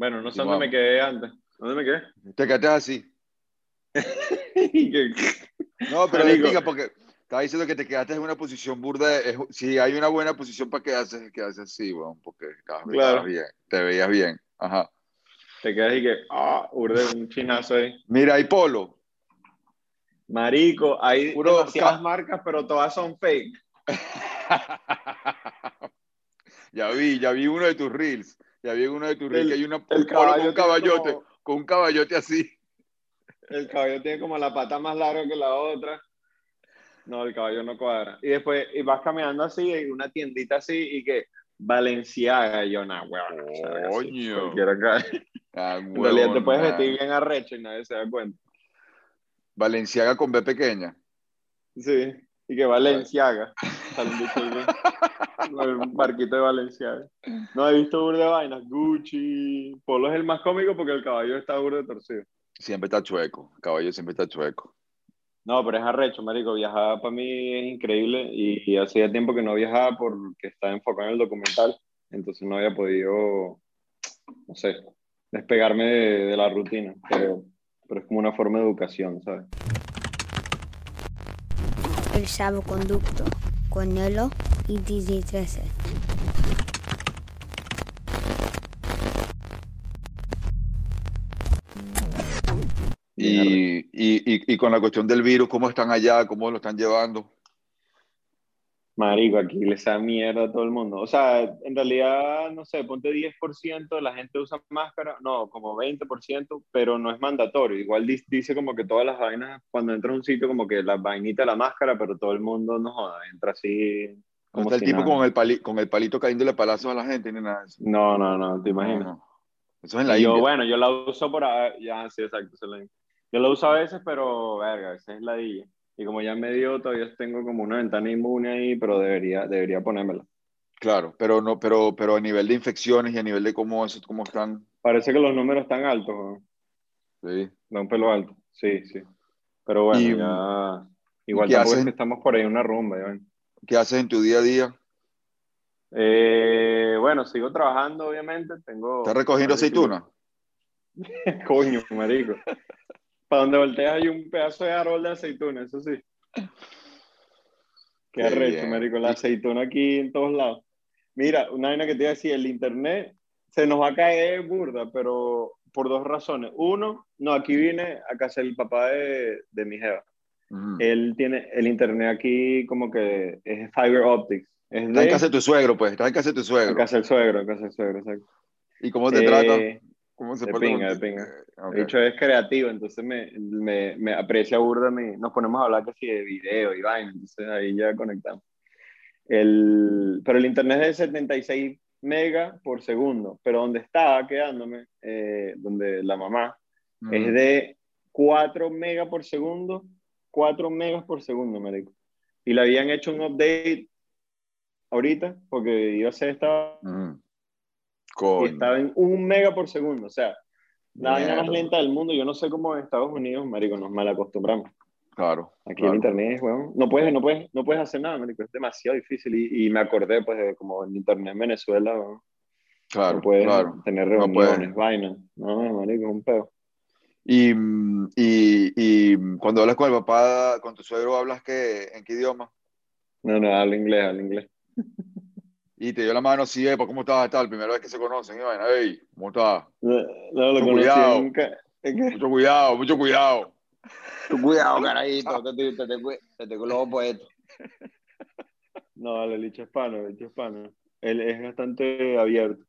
Bueno, no sé dónde me quedé antes. ¿Dónde me quedé? Te quedaste así. no, pero diga porque estaba diciendo que te quedaste en una posición burda. si hay una buena posición para quedarse, quedarse así, bueno, porque estabas, bien, te veías bien. Ajá. Te quedas y que, ah, urde un chinazo ahí. Mira, hay polo. Marico, hay Puro demasiadas marcas, pero todas son fake. ya vi, ya vi uno de tus reels. Ya vi uno de tus reels que hay una, un polo con un caballote, con un caballote así. El caballo tiene como la pata más larga que la otra. No, el caballo no cuadra. Y después y vas caminando así, en una tiendita así, y que Valenciaga, y yo, nah, weón. Coño. Ah, en realidad te puedes vestir bien arrecho y nadie se da cuenta. Valenciaga con B pequeña. Sí, y que Valenciaga. el barquito de Valenciaga. No he visto burda de vainas. Gucci. Polo es el más cómico porque el caballo está burda torcido. Siempre está chueco. El caballo siempre está chueco. No, pero es arrecho, marico. Viajar para mí es increíble y, hacía tiempo que no viajaba porque estaba enfocado en el documental. Entonces no había podido, no sé, despegarme de, la rutina. Pero, pero es como una forma de educación, ¿sabes? El salvoconducto con Nelo y Dizzy 13. Y, y, y, con la cuestión del virus, ¿cómo están allá? ¿Cómo lo están llevando? Marico, aquí les da mierda a todo el mundo. O sea, en realidad, no sé, ponte 10% de la gente usa máscara, no, como 20%, pero no es mandatorio. Igual dice como que todas las vainas, cuando entras a un sitio, como que la vainita la máscara, pero todo el mundo no joda, entra así. Como está el tipo con el, con el palito cayéndole palazos a la gente, ni nada No, no, no, te imaginas. Eso es en la yo, Bueno, yo la uso por. Ya, sí, exacto, la yo lo uso a veces, pero, verga, a veces es la Y como ya me dio, todavía tengo como una ventana inmune ahí, pero debería, debería ponérmela. Claro, pero no, pero, pero a nivel de infecciones y a nivel de cómo, cómo están. Parece que los números están altos. Sí. Da un pelo alto. Sí, sí. Pero bueno, ya. Igual tampoco que estamos por ahí en una rumba. ¿Qué haces en tu día a día? Eh, bueno, sigo trabajando, obviamente. Tengo. ¿Estás recogiendo aceituna? Coño, marico. Para donde volteas hay un pedazo de árbol de aceituna, eso sí. Qué, arrecho, marico, la aceituna aquí en todos lados. Mira, una vaina que te iba a decir, el internet se nos va a caer burda, pero por dos razones. Uno, no, aquí vine a casa el papá de, de mi jeva. Él tiene el internet aquí como que es fiber optics. Es está en casa de tu suegro, pues. Está en casa de tu suegro. En casa del suegro, en casa del suegro, exacto. ¿Y cómo te trata? Eh, ¿Cómo se de pinga, de pinga. De hecho, es creativo, entonces me, me, me aprecia burda. Me, nos ponemos a hablar casi de video y vaina, entonces ahí ya conectamos. El, pero el internet es de 76 megas por segundo, pero donde estaba quedándome, eh, donde la mamá, es de 4 megas por segundo, 4 megas por segundo, marico. Y le habían hecho un update ahorita, porque iba a ser esta y estaba en un mega por segundo. O sea, la vaina más lenta del mundo. Yo no sé cómo en Estados Unidos, marico, nos mal acostumbramos. Claro. Aquí en internet, bueno, no puedes, no puedes, no puedes hacer nada, marico. Es demasiado difícil. Y, y me acordé, pues, de como en internet en Venezuela, Claro, no puedes claro. tener reuniones, vainas. No, marico, es un pedo. Y, y, y, cuando hablas con el papá, con tu suegro, ¿hablas que, en qué idioma? No, no, hablo inglés, hablo inglés. Y te dio la mano así, ¿por ¿cómo estás? Tal, primera vez que se conocen, y vaina, hey, ¿cómo estás? No, no mucho cuidado, mucho cuidado, mucho cuidado. Mucho cuidado, carajito, te, te, te, te, te puesto. No, el licho hispano, el licho hispano. Él es bastante abierto.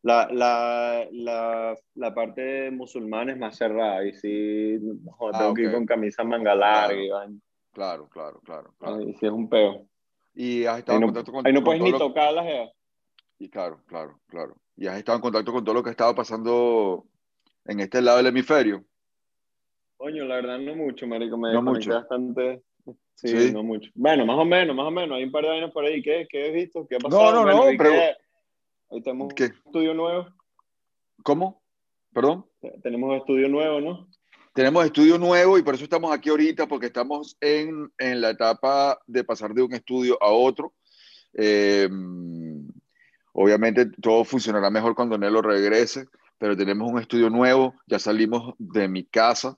La, la, la, la parte musulmana es más cerrada y sí, no, ah, tengo que ir con camisa manga larga claro. y. Claro, claro, claro. claro. Y sí es un peo. Y has estado ahí no, en contacto con Ahí no con puedes todo ni lo- tocar las. Y claro, claro, claro. Y has estado en contacto con todo lo que estaba pasando en este lado del hemisferio. Coño, la verdad no mucho, marico. Me No mucho. bastante. Sí, Sí. no mucho. Bueno, más o menos, más o menos. Hay un par de vainas por ahí. ¿Qué, qué has visto? ¿Qué ha No, pasado? no, Bueno, no, vi pero- que Ahí tenemos ¿Qué? un estudio nuevo. ¿Cómo? ¿Perdón? Tenemos estudio nuevo, ¿no? Tenemos estudio nuevo y por eso estamos aquí ahorita, porque estamos en, en la etapa de pasar de un estudio a otro. Eh, obviamente todo funcionará mejor cuando Nelo regrese, pero tenemos un estudio nuevo, ya salimos de mi casa,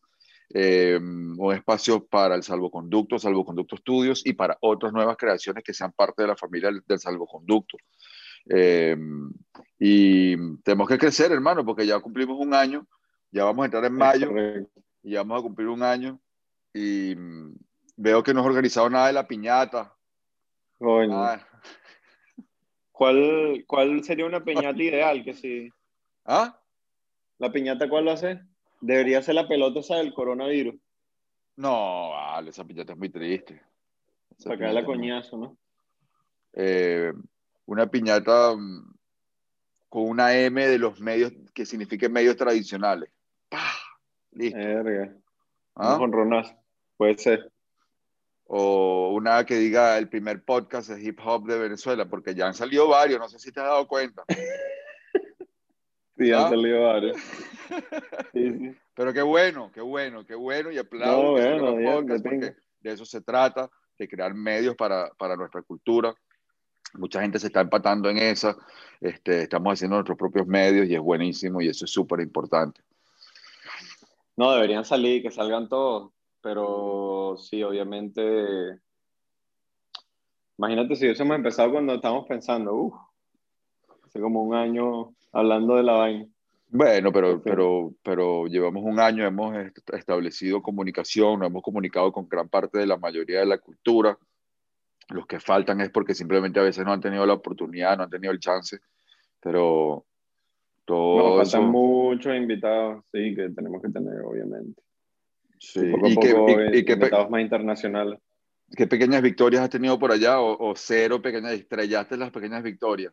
eh, un espacio para el salvoconducto, salvoconducto estudios y para otras nuevas creaciones que sean parte de la familia del, salvoconducto. Eh, y tenemos que crecer, hermano, porque ya cumplimos un año, ya vamos a entrar en mayo y vamos a cumplir un año y mm, veo que no has organizado nada de la piñata. ¿Cuál, ¿Cuál sería una piñata ideal? Que si... ¿Ah? ¿La piñata cuál lo hace? Debería ser la pelota esa del coronavirus. No, vale, esa piñata es muy triste. Para la coñazo, ¿no? Eh, una piñata mm, con una M de los medios que signifique medios tradicionales. ¡Pah! Listo. ¿Ah? Con Ronas. Puede ser. O una que diga el primer podcast de hip hop de Venezuela, porque ya han salido varios, no sé si te has dado cuenta. sí, han ¿Ah? salido varios. Pero qué bueno, qué bueno, qué bueno y aplaudo. de eso se trata, de crear medios para, para, nuestra cultura. Mucha gente se está empatando en esa. Este, estamos haciendo nuestros propios medios y es buenísimo y eso es súper importante. No, deberían salir, que salgan todos, pero sí, obviamente. Imagínate si hubiésemos empezado cuando estábamos pensando, uff, hace como un año hablando de la vaina. Bueno, pero, pero, pero llevamos un año, hemos establecido comunicación, nos hemos comunicado con gran parte de la mayoría de la cultura. Los que faltan es porque simplemente a veces no han tenido la oportunidad, no han tenido el chance, pero todo Nos faltan muchos invitados, sí, que tenemos que tener, obviamente. Sí, y, que, y, invitados más internacionales. ¿Qué pequeñas victorias has tenido por allá o, o cero pequeñas, estrellaste las pequeñas victorias?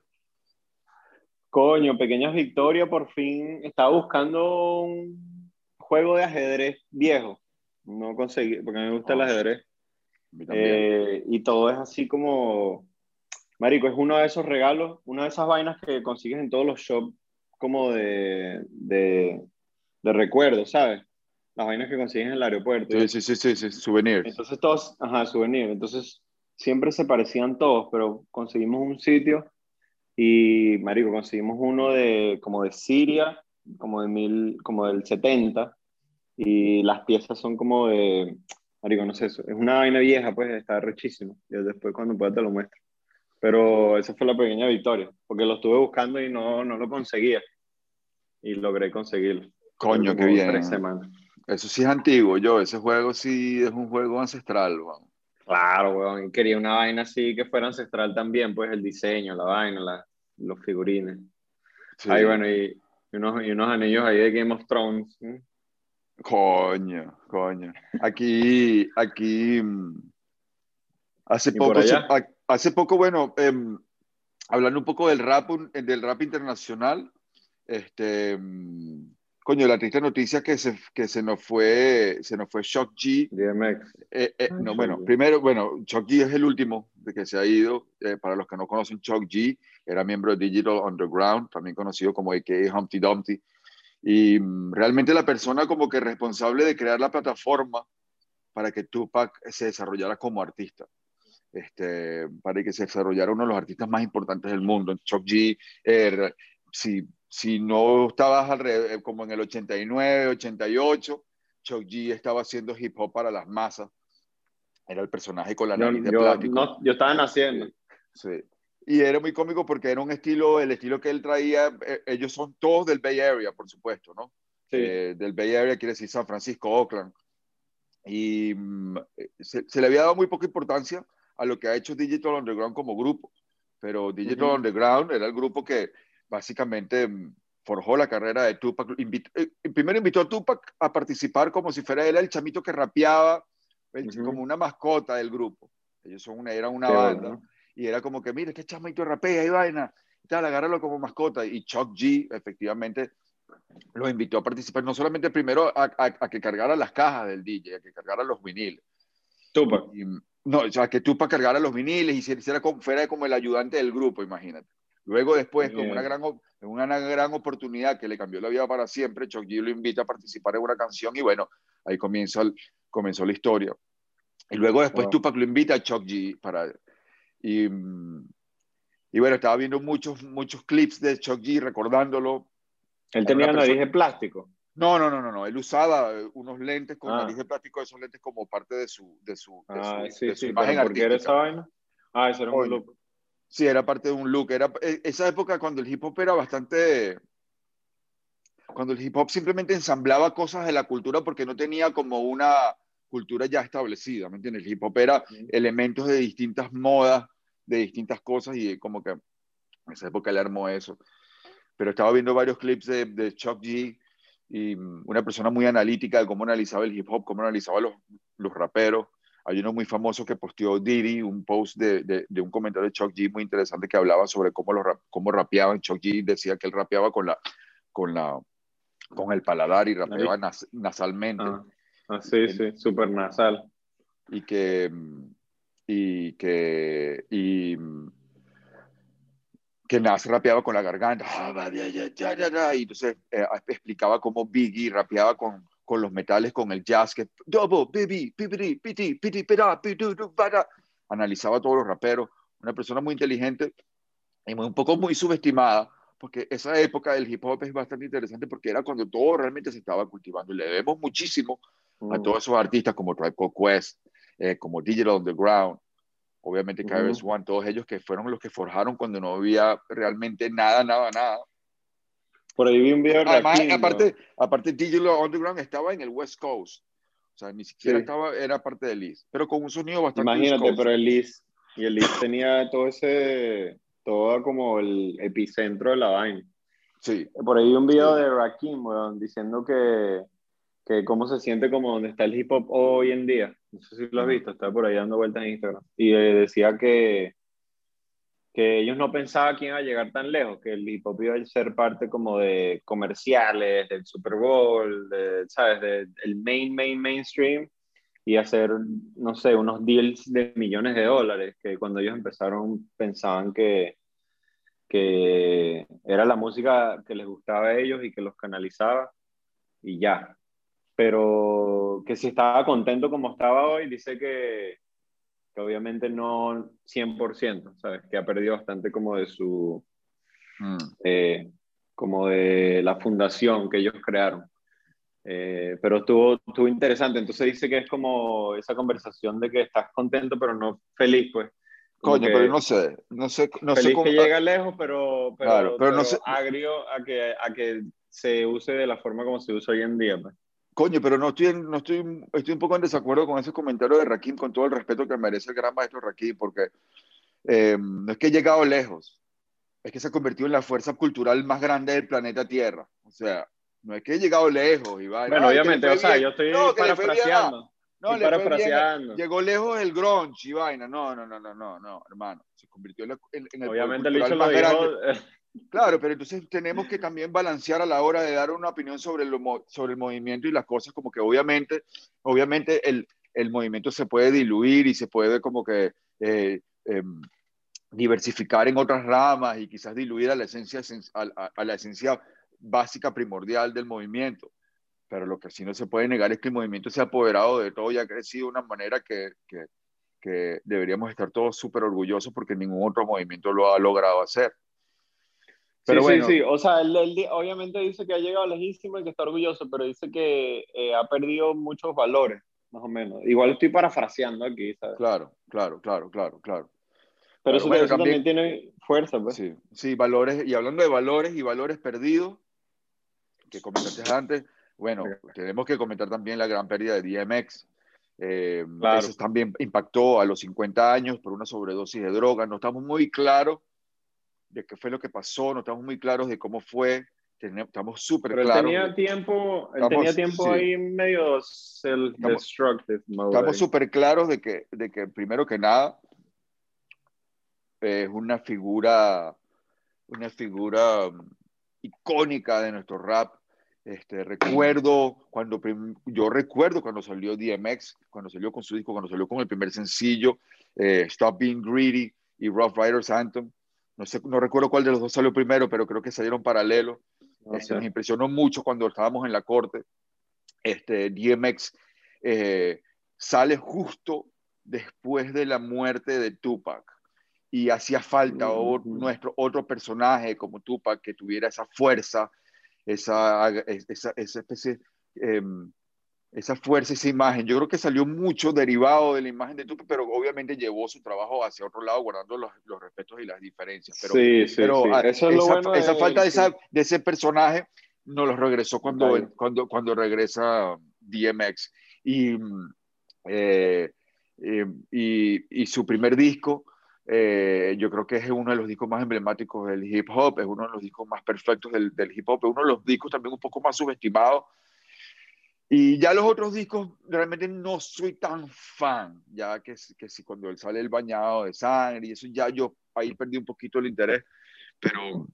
Coño, pequeñas victorias, por fin. Estaba buscando un juego de ajedrez viejo. No conseguí, porque me gusta el ah, ajedrez. Eh, y todo es así como. Marico, es uno de esos regalos, una de esas vainas que consigues en todos los shops, como de, de, de recuerdos, ¿sabes? Las vainas que consigues en el aeropuerto. Sí, sí, sí, sí, sí, souvenirs. Entonces todos, ajá, souvenirs. Entonces siempre se parecían todos, pero conseguimos un sitio y, marico, conseguimos uno de, como de Siria, como, de mil, como del 70, y las piezas son como de, marico, no sé, es una vaina vieja, pues está rechísimo. Y después cuando pueda te lo muestro. Pero esa fue la pequeña victoria, porque lo estuve buscando y no, no lo conseguía. Y logré conseguirlo. Coño, qué bien. Eso sí es antiguo, yo, ese juego sí es un juego ancestral, vamos. Claro, weón. Quería una vaina así que fuera ancestral también, pues el diseño, la vaina, la, los figurines. Sí. Ahí, bueno, y, unos, y unos anillos ahí de Game of Thrones. Coño, coño. Aquí, aquí, mm, hace poco, hace poco, bueno, em, hablando un poco del rap, del rap internacional, este, mm, Coño, la triste noticia que se, que se nos fue, se nos fue Shock G. DMX. Eh, eh, no, bueno, primero, bueno, Shock G es el último de que se ha ido. Eh, para los que no conocen, Shock G era miembro de Digital Underground, también conocido como AKA Humpty Dumpty. Y mm, realmente la persona como que responsable de crear la plataforma para que Tupac se desarrollara como artista. Este, para que se desarrollara uno de los artistas más importantes del mundo. Shock G, si si no estabas alrededor, eh, como en el 89, 88, Chuck G estaba haciendo hip hop para las masas. Era el personaje con la nariz de plástico. yo estaba naciendo. Sí. Y era muy cómico porque era un estilo, el estilo que él traía, eh, ellos son todos del Bay Area, por supuesto, ¿no? Sí. Eh, del Bay Area quiere decir San Francisco, Oakland. Y mm, se, se, le había dado muy poca importancia a lo que ha hecho Digital Underground como grupo. Pero Digital Underground era el grupo que básicamente mm, forjó la carrera de Tupac. Eh, primero invitó a Tupac a participar como si fuera él el chamito que rapeaba, como una mascota del grupo. Ellos son una, eran una banda. Y era como que, mira, este chamito rapea y vaina, y tal, agárralo como mascota. Y Chuck G, efectivamente, lo invitó a participar, no solamente primero a, que cargara las cajas del DJ, a que cargara los viniles. Tupac. No, o sea, que Tupac cargara los viniles y hiciera como, fuera como el ayudante del grupo, imagínate. Luego después, como una gran, una gran oportunidad que le cambió la vida para siempre, Chuck G lo invita a participar en una canción y bueno, ahí comienza comenzó la historia. Y luego después Tupac lo invita a Chuck G para... Y, y bueno, estaba viendo muchos, muchos clips de Chuck G recordándolo Él tenía nariz de plástico. No, no, no, no, no. Él usaba eh, unos lentes con ah. nariz de plástico, esos lentes como parte de su, de su, de ah, sí, sí, imagen ¿por qué era esa vaina? Ah, eso era un look. Sí, era parte de un look. Era eh, esa época cuando el hip hop era bastante cuando el hip hop simplemente ensamblaba cosas de la cultura porque no tenía como una cultura ya establecida, ¿me entiendes? El hip hop era elementos de distintas modas, de distintas cosas y como que en esa época él armó eso. Pero estaba viendo varios clips de, de Chuck G y mm, una persona muy analítica de cómo analizaba el hip hop, cómo analizaba los, los raperos. Hay uno muy famoso que posteó Diddy, un post de, de, un comentario de Chuck G muy interesante que hablaba sobre cómo, lo, cómo rapeaban. Chuck G decía que él rapeaba con la, con la, con el paladar y rapeaba nasalmente. Ah, ah, sí, sí, súper nasal. Y que, y que, y, que Nas rapeaba con la garganta. Y entonces eh, explicaba cómo Biggie rapeaba con, con los metales, con el jazz, que double, baby, piti, piti, piti, Analizaba a todos los raperos. Una persona muy inteligente y un poco muy subestimada porque esa época del hip hop es bastante interesante porque era cuando todo realmente se estaba cultivando y le debemos muchísimo a mm. todos esos artistas como Tribe Called Quest, eh, como Digital Underground, obviamente KRS One, todos ellos que fueron los que forjaron cuando no había realmente nada, nada, nada. Por ahí vi un video Además, aparte, aparte Digital Underground estaba en el West Coast, o sea, ni siquiera estaba, era parte del East, pero con un sonido bastante Imagínate, pero el East, y el East tenía todo ese todo como el epicentro de la vaina. Sí. Por ahí un video de Rakim, diciendo que, que cómo se siente como donde está el hip hop hoy en día. No sé si lo has visto, está por ahí dando vueltas en Instagram. Y eh, decía que, que ellos no pensaban que iba a llegar tan lejos, que el hip hop iba a ser parte como de comerciales, del Super Bowl, de, ¿sabes? Del main, main, mainstream y hacer, no sé, unos deals de millones de dólares, que cuando ellos empezaron pensaban que, que era la música que les gustaba a ellos y que los canalizaba y ya. Pero que si estaba contento como estaba hoy, dice que, que obviamente no 100%, ¿sabes? Que ha perdido bastante como de su... Mm. Eh, como de la fundación que ellos crearon. Eh, pero estuvo, estuvo interesante. Entonces dice que es como esa conversación de que estás contento pero no feliz, pues. Coño, pero no sé, no sé, no feliz sé cómo... que llega lejos, pero, pero, pero, no sé... agrio a que, a que se use de la forma como se usa hoy en día. Pues. Coño, pero no estoy, no estoy, estoy un poco en desacuerdo con ese comentario de Rakim, con todo el respeto que merece el gran maestro Rakim, porque eh, no es que he llegado lejos, es que se ha convertido en la fuerza cultural más grande del planeta Tierra. O sea, no es que he llegado lejos, Iván. Bueno, obviamente, o sea, yo estoy parafraseando. No, le parafraseando. Llegó lejos el grunge y vaina. No, no, no, no, no, no, hermano. Se convirtió en, en, el Obviamente el más grande. Claro, pero entonces tenemos que también balancear a la hora de dar una opinión sobre, lo, sobre el movimiento y las cosas, como que obviamente, obviamente el, el movimiento se puede diluir y se puede como que eh, em, diversificar en otras ramas y quizás diluir a la esencia, a, la esencia básica, primordial del movimiento. Pero lo que sí no se puede negar es que el movimiento se ha apoderado de todo y ha crecido de una manera que, que, que deberíamos estar todos súper orgullosos porque ningún otro movimiento lo ha logrado hacer. Pero sí, bueno, sí, sí, o sea, él, obviamente dice que ha llegado lejísimo y que está orgulloso, pero dice que eh, ha perdido muchos valores, más o menos. Igual estoy parafraseando aquí, ¿sabes? Claro, claro, claro, claro, claro. Pero, eso, también, tiene fuerza, pues. Sí, sí, valores, y hablando de valores y valores perdidos, que comentaste antes, bueno, tenemos que comentar también la gran pérdida de DMX. Eh, Eso también impactó a los 50 años por una sobredosis de droga. No estamos muy claros de qué fue lo que pasó, no estamos muy claros de cómo fue. Estamos súper claros. Tenía tiempo, él tenía tiempo ahí medio self-destructive. Estamos súper claros de que, de que, primero que nada, es una figura, una figura mm, icónica de nuestro rap. Este, recuerdo cuando yo recuerdo cuando salió DMX, cuando salió con su disco, cuando salió con el primer sencillo, eh, Stop Being Greedy y Rough Riders Anthem. No sé, no recuerdo cuál de los dos salió primero, pero creo que salieron paralelo. Este, nos impresionó mucho cuando estábamos en la corte. Este, DMX eh, sale justo después de la muerte de Tupac y hacía falta nuestro otro personaje como Tupac que tuviera esa fuerza esa, esa, esa especie, em, esa fuerza, esa imagen. Yo creo que salió mucho derivado de la imagen de Tupac, pero obviamente llevó su trabajo hacia otro lado, guardando los, los respetos y las diferencias. Pero, sí, sí, pero sí. Eso es lo esa, bueno esa de- falta de, esa, de ese personaje nos lo regresó cuando, cuando, cuando regresa DMX. Y, eh, eh, y, y su primer disco, eh, yo creo que es uno de los discos más emblemáticos del hip hop, es uno de los discos más perfectos del, del hip hop, es uno de los discos también un poco más subestimados. Y ya los otros discos realmente no soy tan fan, ya que, que si cuando él sale el bañado de sangre y eso ya yo ahí perdí un poquito el interés, pero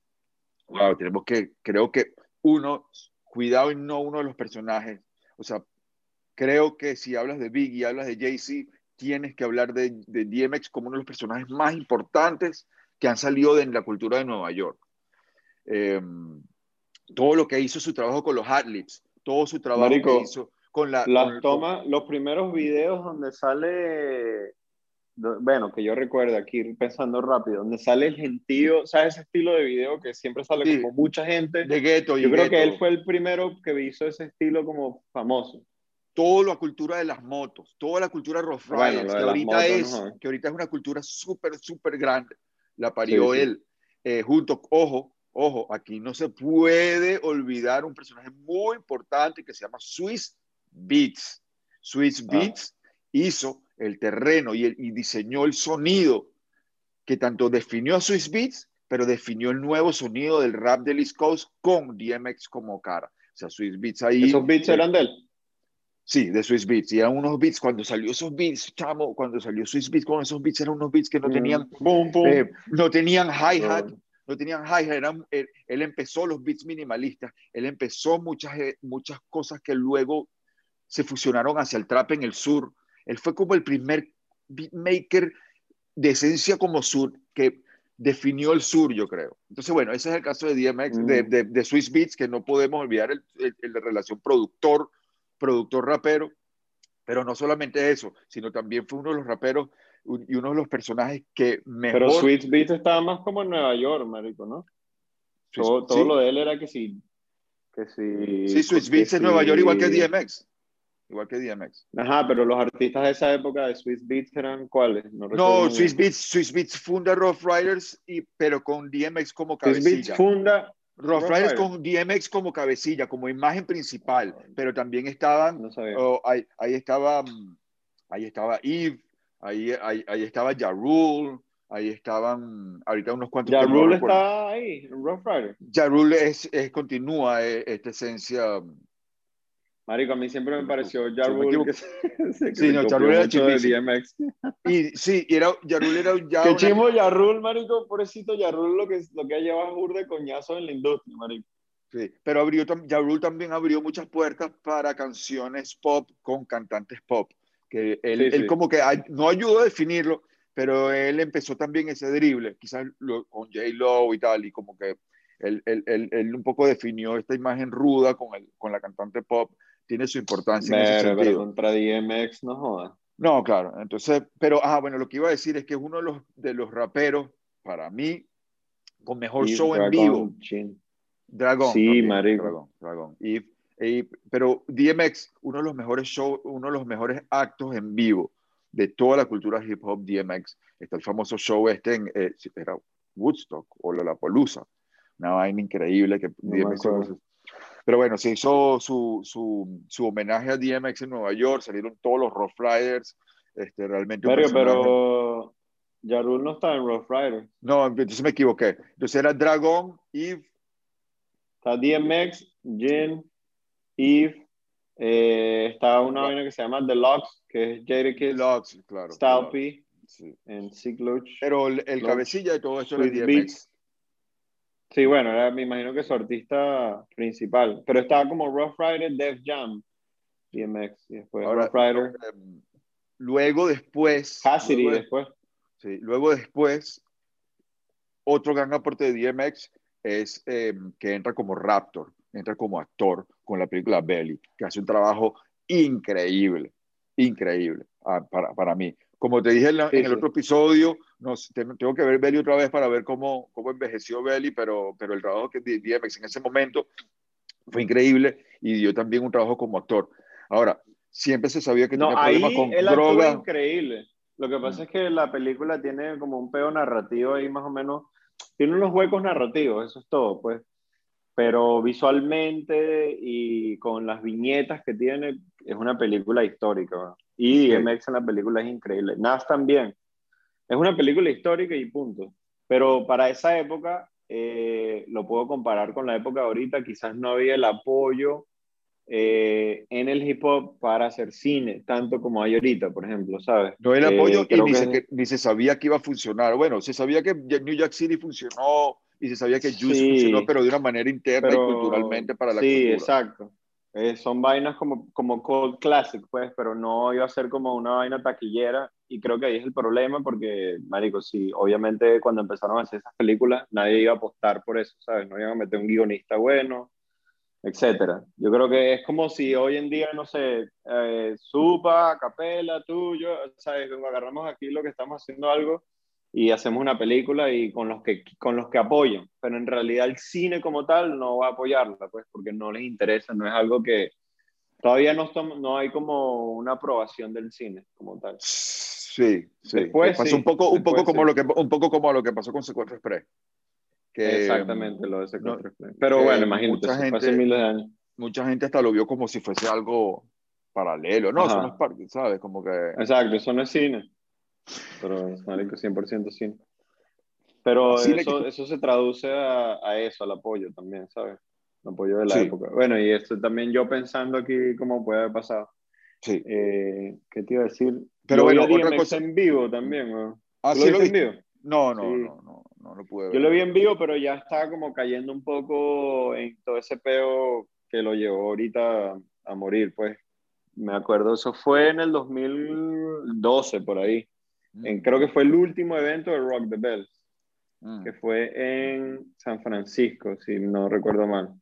wow, tenemos que, creo que uno, cuidado y no uno de los personajes, o sea, creo que si hablas de Biggie y hablas de Jay-Z, tienes que hablar de, de DMX como uno de los personajes más importantes que han salido de la cultura de Nueva York. Eh, todo lo que hizo su trabajo con los Adlibs, todo su trabajo Marico, que hizo con la... Las con- tomas, los primeros videos donde sale, bueno, que yo recuerdo aquí pensando rápido, donde sale el gentío, ¿sabes ese estilo de video que siempre sale Sí. como mucha gente? de Ghetto y Yo creo que Ghetto. él fue el primero que hizo ese estilo como famoso. toda la cultura de las motos, toda la cultura Rough Riders, que, ahorita motos, es, ¿no? que ahorita es una cultura súper, súper grande, la parió Sí, sí. él. Eh, junto, ojo, ojo, aquí no se puede olvidar un personaje muy importante que se llama Swiss Beats. Swiss Ah. Beats hizo el terreno y, el- y diseñó el sonido que tanto definió a Swiss Beats, pero definió el nuevo sonido del rap del East Coast con DMX como cara. O sea, Swiss Beats ahí... ¿Esos beats eh, eran de él? Sí, de Swiss Beats. Y eran unos beats, cuando salió esos beats, chamo, cuando salió Swiss Beats con esos beats, eran unos beats que no tenían, Boom, boom. eh, no tenían hi-hat. No tenían hi-hat. eran- Él, él empezó los beats minimalistas, él empezó muchas, eh, muchas cosas que luego se fusionaron hacia el trap en el sur. Él fue como el primer beatmaker de esencia como sur que definió el sur, yo creo. Entonces, bueno, ese es el caso de DMX, Mm. de, de, de Swiss Beats, que no podemos olvidar el, el- el de relación productor, productor rapero, pero no solamente eso, sino también fue uno de los raperos y uno de los personajes que mejor... Pero Sweet Beats estaba más como en Nueva York, marico, ¿no? Todo, todo sí, lo de él era que sí. Que sí. sí, Swiss que Beats en sí- Nueva York, igual que DMX. Igual que DMX. Ajá, pero los artistas de esa época de Swiss Beats eran cuáles? No, No, Swiss. Beats, Swiss Beats funda Rough Riders, y, pero con DMX como Swiss Beats cabecilla. funda. Rough Riders con DMX como cabecilla, como imagen principal, pero también estaban, No sabía. oh, ahí, ahí estaba, ahí estaba Eve, ahí, ahí, ahí estaba Ja Rule, ahí estaban, ahorita unos cuantos. No Rule recuerdo. está ahí, Rough Rider. Ja Rule es, es, continúa eh, esta esencia. Marico, a mí siempre me pareció Ja Rule que se, Sí, no, Ja Rule era chipísimo. DMX. Y sí, y era, Ja Rule era ya Qué una- chimo Rule, marico, pobrecito Ya Rule lo que, lo que ha llevado de coñazo en la industria, marico. Sí, pero abrió, Ja Rule también abrió muchas puertas para canciones pop con cantantes pop. Que él, Sí, él sí. como que no ayudó a definirlo, pero él empezó también ese drible, quizás lo- con J-Lo y tal, y como que él, él, él, él un poco definió esta imagen ruda con, el, con la cantante pop. Tiene su importancia en ese Pero, pero sentido. contra DMX, no joda. No, claro. Entonces, pero, ah, bueno, lo que iba a decir es que es uno de los, de los raperos, para mí, con mejor show en Dragon vivo. Chin. Dragón. Sí, también, marico. Dragón, Dragón. Y, y- pero DMX, uno de los mejores shows, uno de los mejores actos en vivo de toda la cultura hip hop DMX. Está el famoso show este en, eh, era Woodstock o Lollapalooza. Una vaina increíble que DMX. Pero bueno, se hizo su, su, su homenaje a DMX en Nueva York, salieron todos los Rough Riders, este, realmente pero Ja Rule no está en Rough Rider. No, entonces me equivoqué. Entonces era Dragón, Eve, Está DMX, Jin, Eve, eh, está una vaina que se llama The Locks, que es Jadakiss, Lux, claro. Sí. en Sick Loach, Pero el, el cabecilla de todo eso era DMX. Beats. Sí, bueno, era, me imagino que su artista principal, pero estaba como Rough Rider, Def Jam, DMX, y después Ahora, Rough Rider, em, luego después, Cassidy luego, después. sí, luego después, otro gran aporte de DMX es em, que entra como Raptor, entra como actor con la película Belly, que hace un trabajo increíble, increíble ah, para, para mí. Como te dije en, la- Sí, en el sí. otro episodio, no sé, tengo tengo que ver Belly otra vez para ver cómo, cómo envejeció Belly, pero, pero el trabajo que di- DMX en ese momento fue increíble y dio también un trabajo como actor. Ahora, siempre se sabía que no, tenía problemas con él droga. increíble. Lo que pasa mm. es que la película tiene como un peo narrativo ahí más o menos, tiene unos huecos narrativos, eso es todo, pues. Pero visualmente y con las viñetas que tiene, es una película histórica. Y DMX en la película es increíble. Nas también. Es una película histórica y punto. Pero para esa época, eh, lo puedo comparar con la época de ahorita, quizás no había el apoyo eh, en el hip hop para hacer cine, tanto como hay ahorita, por ejemplo, ¿sabes? No el apoyo eh, y ni, se, ni, se, sabía que iba a funcionar. Bueno, se sabía que New York City funcionó y se sabía que Juice funcionó, pero de una manera interna y culturalmente para la sí, cultura. Sí, exacto. Eh, son vainas como, como Cold Classic, pues, pero no iba a ser como una vaina taquillera y creo que ahí es el problema porque, marico, sí, obviamente cuando empezaron a hacer esas películas nadie iba a apostar por eso, ¿sabes? No iban a meter un guionista bueno, etcétera. Yo creo que es como si hoy en día, no sé, eh, Supa, Capela, tú, yo, ¿sabes? Agarramos aquí lo que estamos haciendo algo y hacemos una película y con los que con los que apoyan, pero en realidad el cine como tal no va a apoyarla, pues porque no les interesa, no es algo que todavía no no hay como una aprobación del cine como tal. Sí, sí. Después, pasó un poco un poco como lo que un poco como lo que pasó con Secuestro Express. Exactamente lo de Secuestro Express. Pero bueno, imagínate, mucha gente, hace miles de años. Mucha gente hasta lo vio como si fuese algo paralelo, no, eso no es parte, ¿sabes? Como que Exacto, eso no es cine. Pero es 100% cine. Pero eso, eso, se traduce a, a, eso, al apoyo también, ¿sabes? El apoyo de la época. Bueno, y esto también yo pensando aquí cómo puede haber pasado. Sí. Eh, ¿Qué te iba a decir? Pero bueno, otra cosa en vivo también, ¿no? ¿Ah, sí lo vi en vivo? No, no, no, no, no lo pude ver. Yo lo vi en vivo, pero ya estaba como cayendo un poco en todo ese peo que lo llevó ahorita a morir, pues. Me acuerdo, eso fue en el 2012, por ahí creo que fue el último evento de Rock the Bells, mm. que fue en San Francisco, si no recuerdo mal.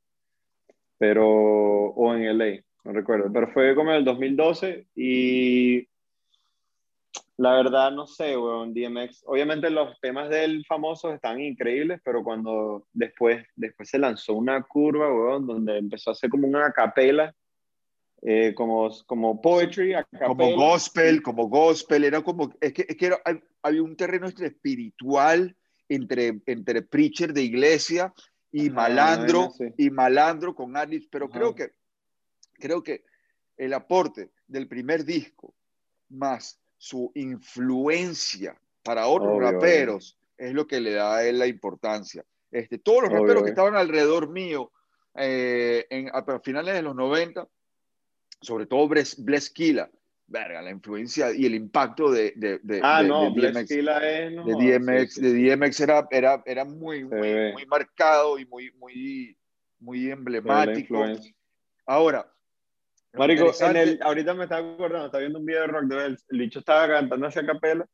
Pero, o en LA, no recuerdo. Pero fue como en el 2012 y la verdad no sé, weón, DMX. Obviamente los temas del famoso están increíbles, pero cuando después, después se lanzó una curva, weón, donde empezó a hacer como una capela eh, como, como poetry, como gospel, como gospel, era como, es que, es que había un terreno entre espiritual, entre, entre preacher de iglesia y malandro, y malandro con Alice, pero creo que, creo que el aporte del primer disco, más su influencia para otros raperos, es lo que le da a él la importancia. Este, todos los raperos que estaban alrededor mío eh, en, a finales de los 90, sobre todo Bless Killa, verga, la influencia y el impacto de, de, de, ah, no, DMX, es, no, de DMX, de DMX era, era, era muy, muy, muy, marcado y muy, muy, muy emblemático. Ahora, Marico, en el, ahorita me estaba acordando, estaba viendo un video de rock de él, el bicho estaba cantando hacia capela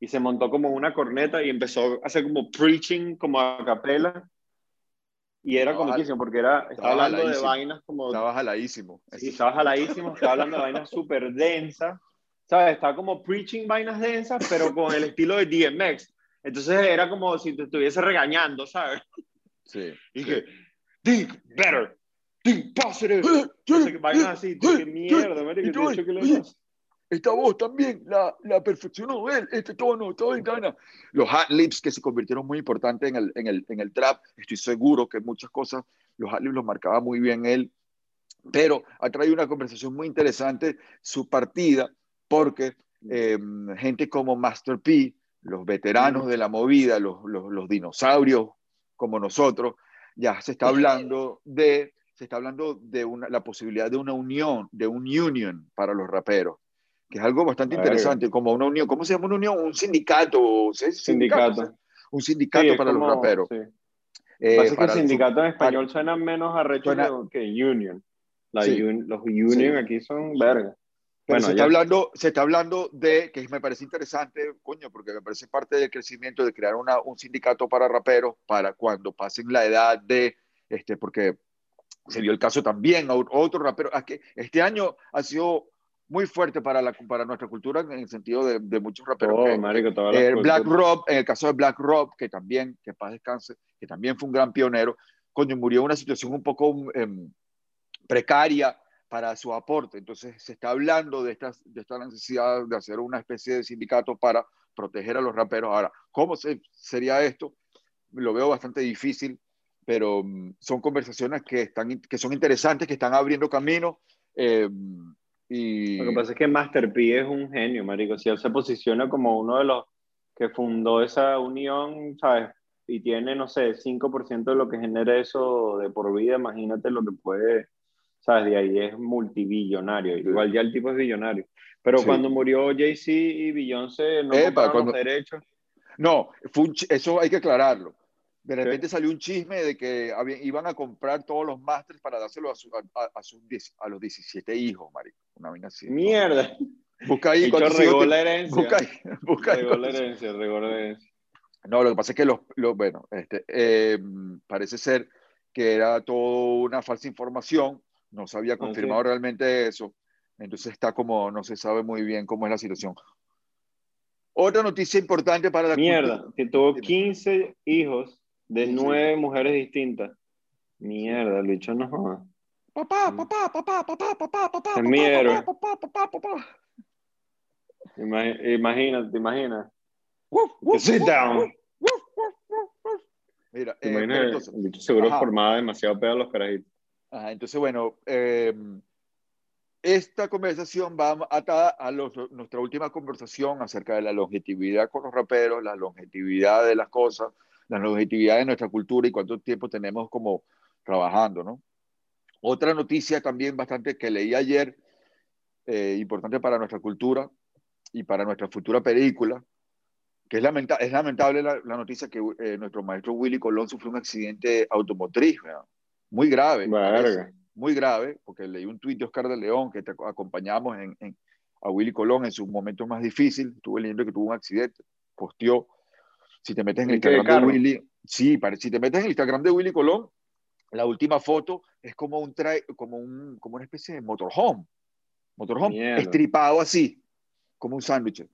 y se montó como una corneta y empezó a hacer como preaching como a capela y era comiquísimo porque era, estaba, hablando de vainas como... Estaba jaladísimo. Sí, estaba jaladísimo, estaba hablando de vainas súper densas, ¿sabes? Estaba como preaching vainas densas, pero con el estilo de DMX. Entonces era como si te estuviese regañando, ¿sabes? Sí. Y que, think better, think positive. vainas así, qué mierda, ¿qué le esta voz también la, la perfeccionó él, este tono, todo y Los hat lips que se convirtieron muy importantes en el, en, el, en el trap, estoy seguro que muchas cosas los hat lips los marcaba muy bien él, pero ha traído una conversación muy interesante su partida, porque em, gente como Master P, los veteranos de la movida, los, los, los dinosaurios como nosotros, ya se está hablando de se está hablando de una, la posibilidad de una unión, de un union para los raperos que es algo bastante interesante, como una unión, ¿cómo se llama una unión? Un sindicato, Sindicato. Un sindicato para los raperos. Sí. Eh, Pasa que sindicato en español suena menos arrecho que union. los union aquí son verga. Pero se, está hablando, se está hablando de, que me parece interesante, coño, porque me parece parte del crecimiento de crear una, un sindicato para raperos para cuando pasen la edad de, este, porque se dio el caso también a otro rapero. que este año ha sido muy fuerte para, la, para nuestra cultura en el sentido de, de muchos raperos. Oh, eh, Black Rob, en el caso de Black Rob, que también, que paz descanse, que también fue un gran pionero, coño, murió en una situación un poco, em, precaria para su aporte. Entonces se está hablando de esta, de esta necesidad de hacer una especie de sindicato para proteger a los raperos. Ahora, ¿cómo sería esto? Lo veo bastante difícil, pero mm, son conversaciones que, están, que son interesantes, que están abriendo camino. Eh, y... Lo que pasa es que Master P es un genio, marico. Si él se posiciona como uno de los que fundó esa unión, ¿sabes? Y tiene, no sé, 5% de lo que genera eso de por vida, imagínate lo que puede ¿sabes? De ahí es multibillonario. Igual ya el tipo es billonario. Pero cuando murió Jay-Z y Beyoncé, no Epa, cuando... derechos. No, eso hay que aclararlo. De repente salió un chisme de que iban a comprar todos los másteres para dárselo a, a, a, los 17 hijos, marico. Una vaina así. Mierda. Busca ahí. cuántos regó la herencia. Busca ahí. Busca regó la herencia, regó la herencia. No, lo que pasa es que los, los bueno, este, eh, parece ser que era toda una falsa información no se había confirmado realmente eso. Entonces está como, no se sabe muy bien cómo es la situación. Otra noticia importante para la Mierda, que tuvo 15 hijos de nueve mujeres distintas. Mierda, el bicho no joda. Papá, papá, papá, papá, papá, papá, es mi héroe. Papá, papá, papá, Imagínate, imagina. Sit down. Mira, eh, el bicho seguro formaba demasiado pedo a los carajitos entonces, bueno, em, esta conversación va atada a nuestra última conversación acerca de la longevidad con los raperos, la longevidad de las cosas, la longevidad de nuestra cultura y cuánto tiempo tenemos como trabajando, ¿no? Otra noticia también bastante que leí ayer, eh, importante para nuestra cultura y para nuestra futura película, que es, es lamentable la, noticia que eh, nuestro maestro Willy Colón sufrió un accidente automotriz, ¿verdad? muy grave. Muy grave, porque leí un tuit de Oscar de León que te acompañamos en, a Willy Colón en sus momentos más difíciles. Estuve leyendo que tuvo un accidente, posteó. Si te metes en el Instagram de Willy, sí, si te metes en el Instagram de Willy Colón, la última foto es como un como un como una especie de motorhome, motorhome estripado así, como un sándwich.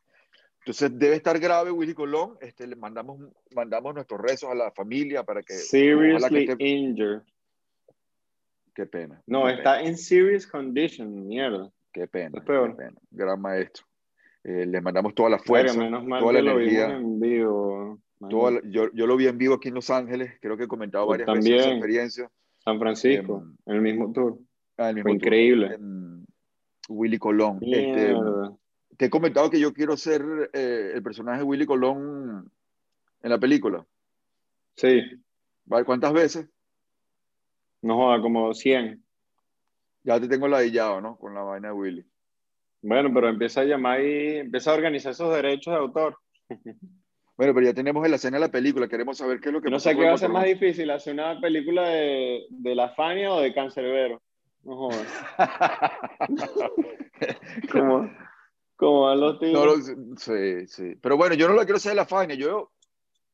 Entonces debe estar grave Willy Colón. Este, le mandamos, mandamos nuestros rezos a la familia para que. Seriously que injured. Qué pena. No, está en serious condition, mierda. Qué pena. Qué pena. Gran maestro. Eh, le mandamos toda la fuerza, menos mal toda la energía. en vivo. yo, yo, lo vi en vivo aquí en Los Ángeles, creo que he comentado varias también, veces esa experiencia. San Francisco, em, en el mismo tour. Ah, el mismo increíble. Willy Colón. Este, te he comentado que yo quiero ser eh, el personaje de Willy Colón en la película. Sí. ¿Cuántas veces? No joda, como 100. Ya te tengo ladillado, ¿no? Con la vaina de Willy. Bueno, pero empieza a llamar y empieza a organizar esos derechos de autor. Bueno, pero ya tenemos en la escena de la película, queremos saber qué es lo que No sé qué va a ser más difícil, hacer una película de, de la Fania o de Cancerbero. No jodas. ¿Cómo, ¿Cómo van los tíos? sí, sí. Pero bueno, yo no lo quiero hacer de la Fania, yo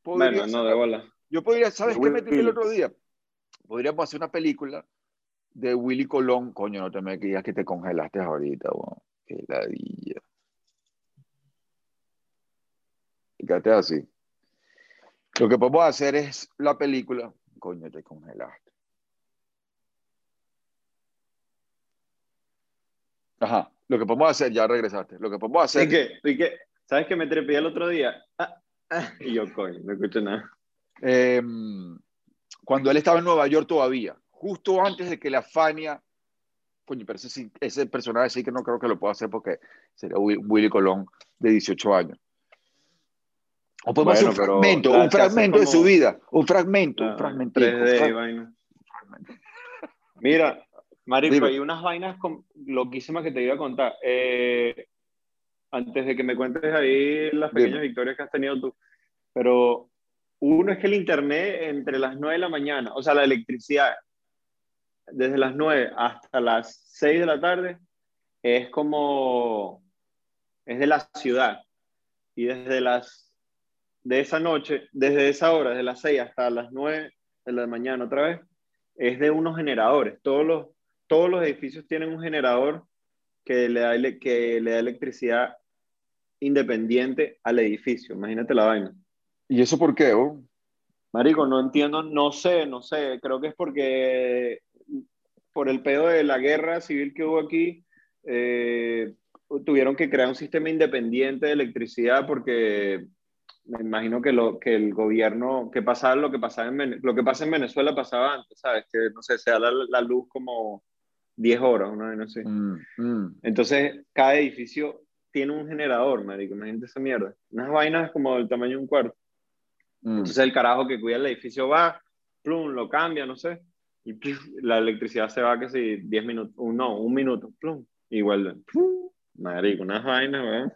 podría... Bueno, no, de bola. Yo podría, ¿sabes qué metí el otro día? podríamos hacer una película de Willy Colón. Coño, no te me digas que te congelaste ahorita, weón. Qué ladilla. Fíjate así. Lo que podemos hacer es la película. Coño, te congelaste. Ajá. Lo que podemos hacer, ya regresaste. Lo que podemos hacer. ¿Y qué? ¿Sabes que me trepé el otro día? Ah, ah, y yo, coño, no escucho nada. Eh, cuando él estaba en Nueva York todavía, justo antes de que la Fania, coño, pero ese, ese personaje sí que no creo que lo pueda hacer porque sería Willy Colón de 18 años. O podemos hacer un fragmento, un fragmento de su vida, un fragmento, un ah, fragmento. Mira, Marico, hay unas vainas loquísimas que te iba a contar. Eh, antes de que me cuentes ahí las pequeñas victorias que has tenido tú. Pero uno es que el Internet entre las 9 de la mañana, o sea, la electricidad, desde las 9 hasta las 6 de la tarde, es como, es de la ciudad. Y desde las, de esa noche, desde esa hora, desde las 6 hasta las 9 de la mañana otra vez, es de unos generadores. Todos los, todos los edificios tienen un generador que le da, que le da electricidad independiente al edificio. Imagínate la vaina. ¿Y eso por qué? Oh? Marico, no entiendo, no sé, no sé. Creo que es porque por el pedo de la guerra civil que hubo aquí, eh, tuvieron que crear un sistema independiente de electricidad porque me imagino que, lo, que el gobierno, que pasaba lo que pasaba en lo que pasa en Venezuela pasaba antes, ¿sabes? Que no sé, se da la, luz como 10 horas, ¿no? no sé. Mm, mm. Entonces, cada edificio tiene un generador, marico, imagínate esa mierda. Unas vainas como del tamaño de un cuarto. Mm. Entonces el carajo que cuida el edificio va, plum, lo cambia, no sé, y la electricidad se va que si 10 minutos, no, un minuto, plum, y vuelve. Marico, unas vainas, weón.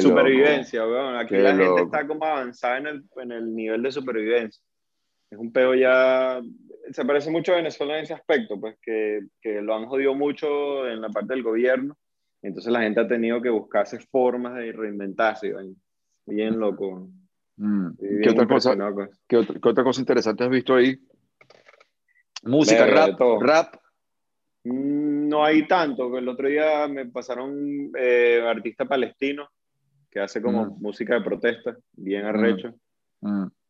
supervivencia, weón. Aquí la gente está como avanzada en el, en el nivel de supervivencia. Es un peo ya. Se parece mucho a Venezuela en ese aspecto, pues que, que lo han jodido mucho en la parte del gobierno. Entonces la gente ha tenido que buscarse formas de reinventarse. Bien loco. Mm. ¿Qué, otra cosa, ¿qué, otra, cosa interesante has visto ahí? Música, rap, rap. Mm, no hay tanto. El otro día me pasaron eh, artista palestino que hace como mm. música de protesta, bien arrecho.